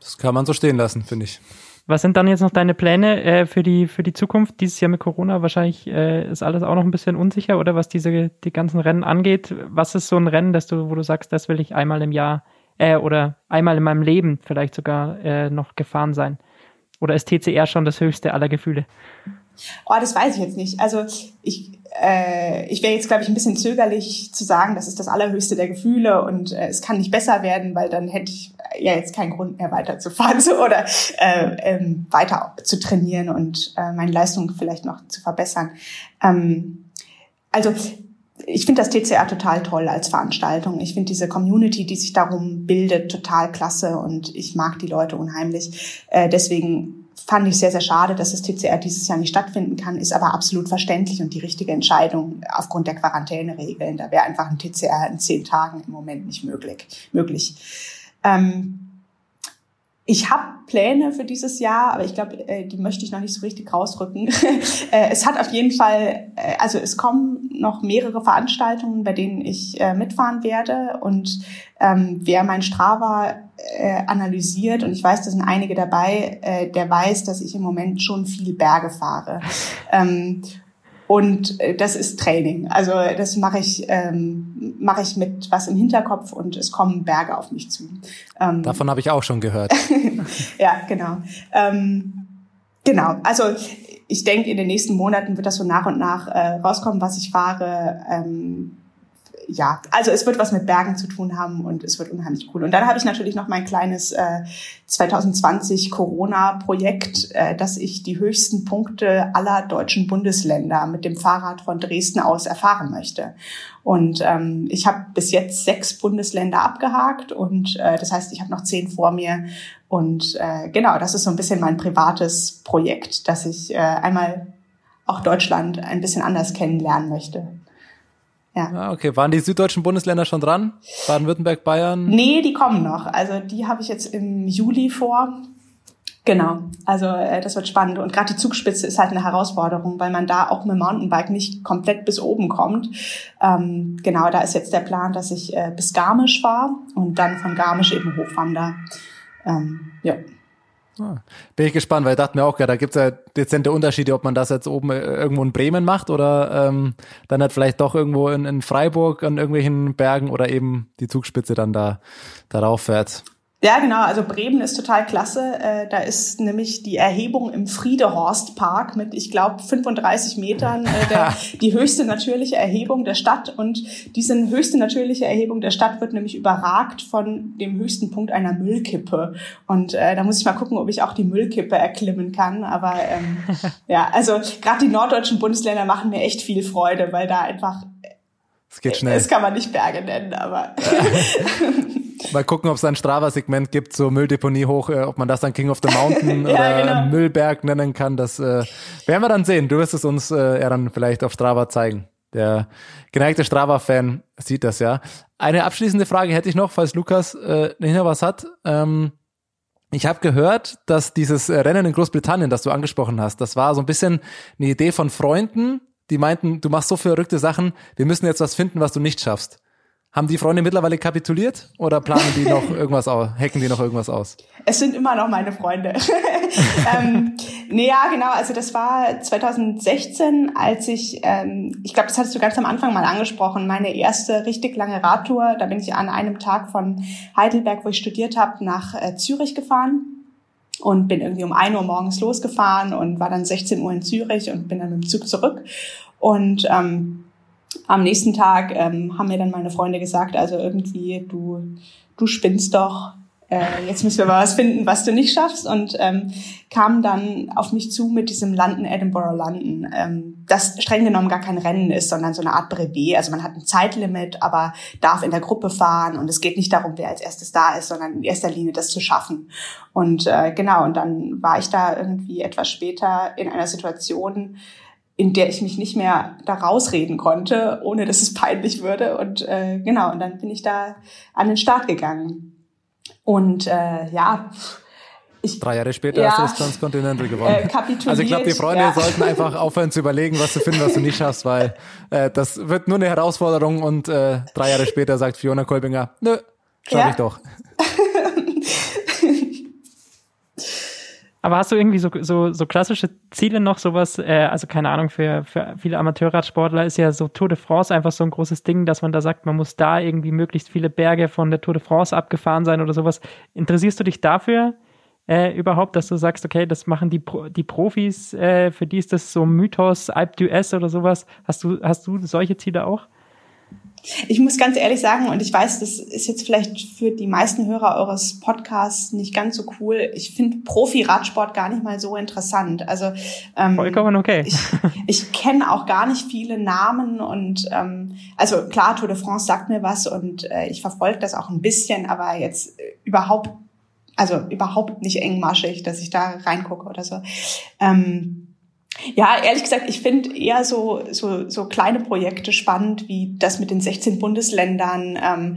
Das kann man so stehen lassen, finde ich. Was sind dann jetzt noch deine Pläne äh, für die für die Zukunft? Dieses Jahr mit Corona wahrscheinlich äh, ist alles auch noch ein bisschen unsicher, oder was diese die ganzen Rennen angeht. Was ist so ein Rennen, dass du, wo du sagst, das will ich einmal im Jahr äh, oder einmal in meinem Leben vielleicht sogar äh, noch gefahren sein? Oder ist TCR schon das höchste aller Gefühle? Oh, das weiß ich jetzt nicht. Also ich, äh, ich wäre jetzt, glaube ich, ein bisschen zögerlich zu sagen, das ist das allerhöchste der Gefühle und äh, es kann nicht besser werden, weil dann hätte ich ja jetzt keinen Grund mehr weiterzufahren so, oder äh, ähm, weiter zu trainieren und äh, meine Leistung vielleicht noch zu verbessern. Ähm, also ich finde das TCR total toll als Veranstaltung. Ich finde diese Community, die sich darum bildet, total klasse und ich mag die Leute unheimlich. Äh, deswegen fand ich sehr, sehr schade, dass das TCR dieses Jahr nicht stattfinden kann, ist aber absolut verständlich und die richtige Entscheidung aufgrund der Quarantäneregeln. Da wäre einfach ein TCR in zehn Tagen im Moment nicht möglich. möglich. Ähm, ich habe Pläne für dieses Jahr, aber ich glaube, äh, die möchte ich noch nicht so richtig rausrücken. äh, es hat auf jeden Fall, äh, also es kommen noch mehrere Veranstaltungen, bei denen ich äh, mitfahren werde. Und ähm, wer mein Strava äh, analysiert, und ich weiß, da sind einige dabei, äh, der weiß, dass ich im Moment schon viel Berge fahre. Ähm, und äh, das ist Training. Also das mache ich, ähm, mache ich mit was im Hinterkopf und es kommen Berge auf mich zu. Ähm, Davon habe ich auch schon gehört. ja, genau. Ähm, genau. Also ich denke, in den nächsten Monaten wird das so nach und nach äh, rauskommen, was ich fahre. Ähm, ja, also es wird was mit Bergen zu tun haben und es wird unheimlich cool. Und dann habe ich natürlich noch mein kleines äh, 2020 Corona-Projekt, äh, dass ich die höchsten Punkte aller deutschen Bundesländer mit dem Fahrrad von Dresden aus erfahren möchte. Und ähm, ich habe bis jetzt sechs Bundesländer abgehakt und äh, das heißt, ich habe noch zehn vor mir. Und äh, genau, das ist so ein bisschen mein privates Projekt, dass ich äh, einmal auch Deutschland ein bisschen anders kennenlernen möchte. Ja. Ah, okay. Waren die süddeutschen Bundesländer schon dran? Baden-Württemberg, Bayern? Nee, die kommen noch. Also die habe ich jetzt im Juli vor. Genau, also äh, das wird spannend. Und gerade die Zugspitze ist halt eine Herausforderung, weil man da auch mit dem Mountainbike nicht komplett bis oben kommt. Ähm, genau, da ist jetzt der Plan, dass ich äh, bis Garmisch fahre und dann von Garmisch eben hochwandere. Ähm, ja. Ah, bin ich gespannt, weil ich dachte mir auch, ja, da gibt's ja dezente Unterschiede, ob man das jetzt oben äh, irgendwo in Bremen macht oder ähm, dann halt vielleicht doch irgendwo in, in Freiburg an irgendwelchen Bergen oder eben die Zugspitze dann da darauf fährt. Ja, genau. Also Bremen ist total klasse. Äh, da ist nämlich die Erhebung im Friedehorstpark mit, ich glaube, 35 Metern äh, der, die höchste natürliche Erhebung der Stadt. Und diese höchste natürliche Erhebung der Stadt wird nämlich überragt von dem höchsten Punkt einer Müllkippe. Und äh, da muss ich mal gucken, ob ich auch die Müllkippe erklimmen kann. Aber ähm, ja, also gerade die norddeutschen Bundesländer machen mir echt viel Freude, weil da einfach es geht schnell. Das kann man nicht Berge nennen, aber. Mal gucken, ob es ein Strava-Segment gibt, so Mülldeponie hoch, äh, ob man das dann King of the Mountain ja, oder genau. Müllberg nennen kann. Das äh, werden wir dann sehen. Du wirst es uns äh, ja dann vielleicht auf Strava zeigen. Der geneigte Strava-Fan sieht das ja. Eine abschließende Frage hätte ich noch, falls Lukas äh, nicht noch was hat. Ähm, ich habe gehört, dass dieses Rennen in Großbritannien, das du angesprochen hast, das war so ein bisschen eine Idee von Freunden, die meinten, du machst so verrückte Sachen, wir müssen jetzt was finden, was du nicht schaffst. Haben die Freunde mittlerweile kapituliert oder planen die noch irgendwas aus, hacken die noch irgendwas aus? Es sind immer noch meine Freunde. ähm, nee, ja, genau. Also das war 2016, als ich, ähm, ich glaube, das hattest du ganz am Anfang mal angesprochen, meine erste richtig lange Radtour. Da bin ich an einem Tag von Heidelberg, wo ich studiert habe, nach äh, Zürich gefahren und bin irgendwie um ein Uhr morgens losgefahren und war dann 16 Uhr in Zürich und bin dann mit dem Zug zurück. Und ähm, am nächsten Tag ähm, haben mir dann meine Freunde gesagt, also irgendwie, du, du spinnst doch, äh, jetzt müssen wir mal was finden, was du nicht schaffst. Und ähm, kam dann auf mich zu mit diesem London, Edinburgh, London, ähm, das streng genommen gar kein Rennen ist, sondern so eine Art Brevet. Also man hat ein Zeitlimit, aber darf in der Gruppe fahren und es geht nicht darum, wer als erstes da ist, sondern in erster Linie das zu schaffen. Und äh, genau, und dann war ich da irgendwie etwas später in einer Situation, in der ich mich nicht mehr da rausreden konnte, ohne dass es peinlich würde. Und äh, genau, und dann bin ich da an den Start gegangen. Und äh, ja, ich, Drei Jahre später Ja. hast du das Transcontinental gewonnen. Äh, kapituliert, also ich glaube, die Freunde ja. sollten einfach aufhören zu überlegen, was du finden, was du nicht schaffst, weil äh, das wird nur eine Herausforderung und äh, drei Jahre später sagt Fiona Kolbinger, nö, schaff Ja. ich doch. Aber hast du irgendwie so, so, so klassische Ziele noch, sowas, äh, also keine Ahnung, für, für viele Amateurradsportler ist ja so Tour de France einfach so ein großes Ding, dass man da sagt, man muss da irgendwie möglichst viele Berge von der Tour de France abgefahren sein oder sowas. Interessierst du dich dafür äh, überhaupt, dass du sagst, okay, das machen die, Pro die Profis, äh, für die ist das so Mythos, Alpe d'Huez oder sowas. Hast du, hast du solche Ziele auch? Ich muss ganz ehrlich sagen, und ich weiß, das ist jetzt vielleicht für die meisten Hörer eures Podcasts nicht ganz so cool. Ich finde Profi-Radsport gar nicht mal so interessant. Also ähm, Vollkommen okay. ich, ich kenne auch gar nicht viele Namen und ähm, also klar, Tour de France sagt mir was und äh, ich verfolge das auch ein bisschen, aber jetzt äh, überhaupt, also überhaupt nicht engmaschig, dass ich da reingucke oder so. Ähm, ja, ehrlich gesagt, ich finde eher so, so, so kleine Projekte spannend, wie das mit den 16 Bundesländern, ähm,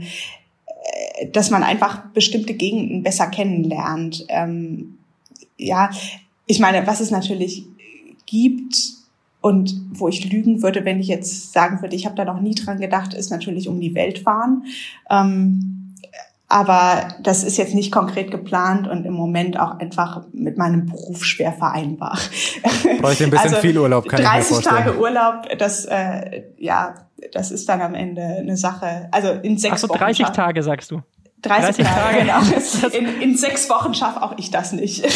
äh, dass man einfach bestimmte Gegenden besser kennenlernt. Ähm, ja, ich meine, was es natürlich gibt und wo ich lügen würde, wenn ich jetzt sagen würde, ich habe da noch nie dran gedacht, ist natürlich um die Welt fahren. Ähm, aber das ist jetzt nicht konkret geplant und im Moment auch einfach mit meinem Beruf schwer vereinbar. Bräuchte ein bisschen viel Urlaub, kann ich mir 30 vorstellen. Tage Urlaub, das, äh, ja, das ist dann am Ende eine Sache. Also in sechs Ach so, Wochen. 30 schaff- Tage sagst du. 30, 30 Tage, Tage. genau. In, in sechs Wochen schaffe auch ich das nicht.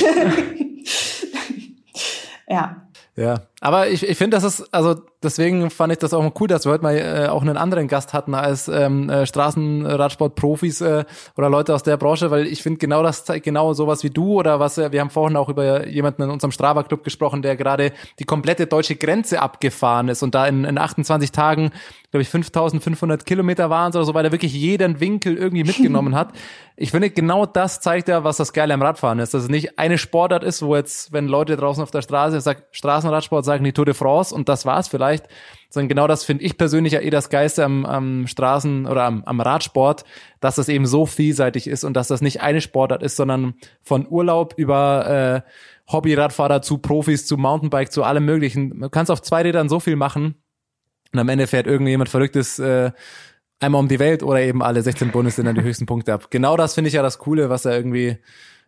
ja. Ja, aber ich, ich finde, das ist, also deswegen fand ich das auch cool, dass wir heute mal äh, auch einen anderen Gast hatten als ähm, äh, Straßenradsport-Profis äh, oder Leute aus der Branche, weil ich finde genau das genau sowas wie du oder was, äh, wir haben vorhin auch über jemanden in unserem Strava-Club gesprochen, der gerade die komplette deutsche Grenze abgefahren ist und da in, in 28 Tagen, glaube ich, 5500 Kilometer waren oder so, weil er wirklich jeden Winkel irgendwie mitgenommen hat. Ich finde, genau das zeigt ja, was das Geile am Radfahren ist, dass es nicht eine Sportart ist, wo jetzt, wenn Leute draußen auf der Straße sagen, Straßenradsport sagen die Tour de France und das war's vielleicht, sondern genau das finde ich persönlich ja eh das Geiste am, am Straßen- oder am, am Radsport, dass das eben so vielseitig ist und dass das nicht eine Sportart ist, sondern von Urlaub über äh, Hobbyradfahrer zu Profis, zu Mountainbike, zu allem möglichen. Du kannst auf zwei Rädern so viel machen und am Ende fährt irgendjemand Verrücktes äh, einmal um die Welt oder eben alle 16 Bundesländer die höchsten Punkte ab. Genau das finde ich ja das Coole, was er irgendwie,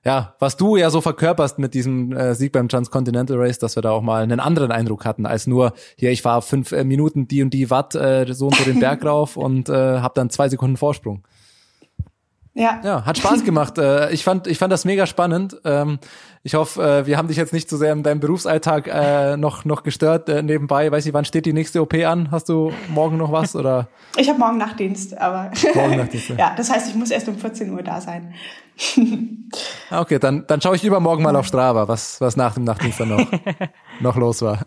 ja, was du ja so verkörperst mit diesem äh, Sieg beim Transcontinental Race, dass wir da auch mal einen anderen Eindruck hatten, als nur, hier, ich fahre fünf äh, Minuten die und die Watt äh, so und so den Berg rauf und äh, habe dann zwei Sekunden Vorsprung. Ja. Ja, hat Spaß gemacht. Äh, ich fand, ich fand das mega spannend. Ähm, ich hoffe, äh, wir haben dich jetzt nicht zu sehr in deinem Berufsalltag äh, noch noch gestört nebenbei. Weiß ich, wann steht die nächste OP an? Hast du morgen noch was oder? Ich habe morgen Nachtdienst, aber Morgen Nachtdienst, ja. ja, das heißt, ich muss erst um 14 Uhr da sein. Ah, Okay, dann dann schaue ich übermorgen mal auf Strava, was was nach dem Nachtdienst dann noch noch los war.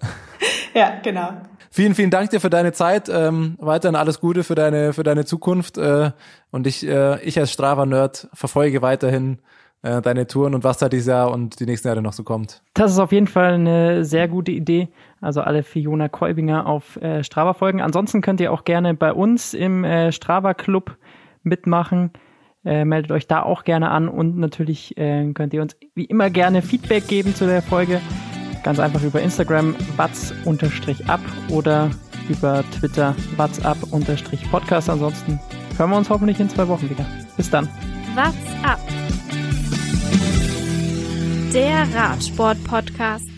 Ja, genau. Vielen, vielen Dank dir für deine Zeit. Ähm, weiterhin alles Gute für deine für deine Zukunft. Äh, und ich äh, ich als Strava-Nerd verfolge weiterhin äh, deine Touren und was da dieses Jahr und die nächsten Jahre noch so kommt. Das ist auf jeden Fall eine sehr gute Idee. Also alle Fiona Kolbinger auf äh, Strava folgen. Ansonsten könnt ihr auch gerne bei uns im äh, Strava Club mitmachen. Äh, meldet euch da auch gerne an und natürlich äh, könnt ihr uns wie immer gerne Feedback geben zu der Folge. Ganz einfach über Instagram watz-ab oder über Twitter watz-up-podcast. Ansonsten hören wir uns hoffentlich in zwei Wochen wieder. Bis dann. What's up? Der Radsport-Podcast.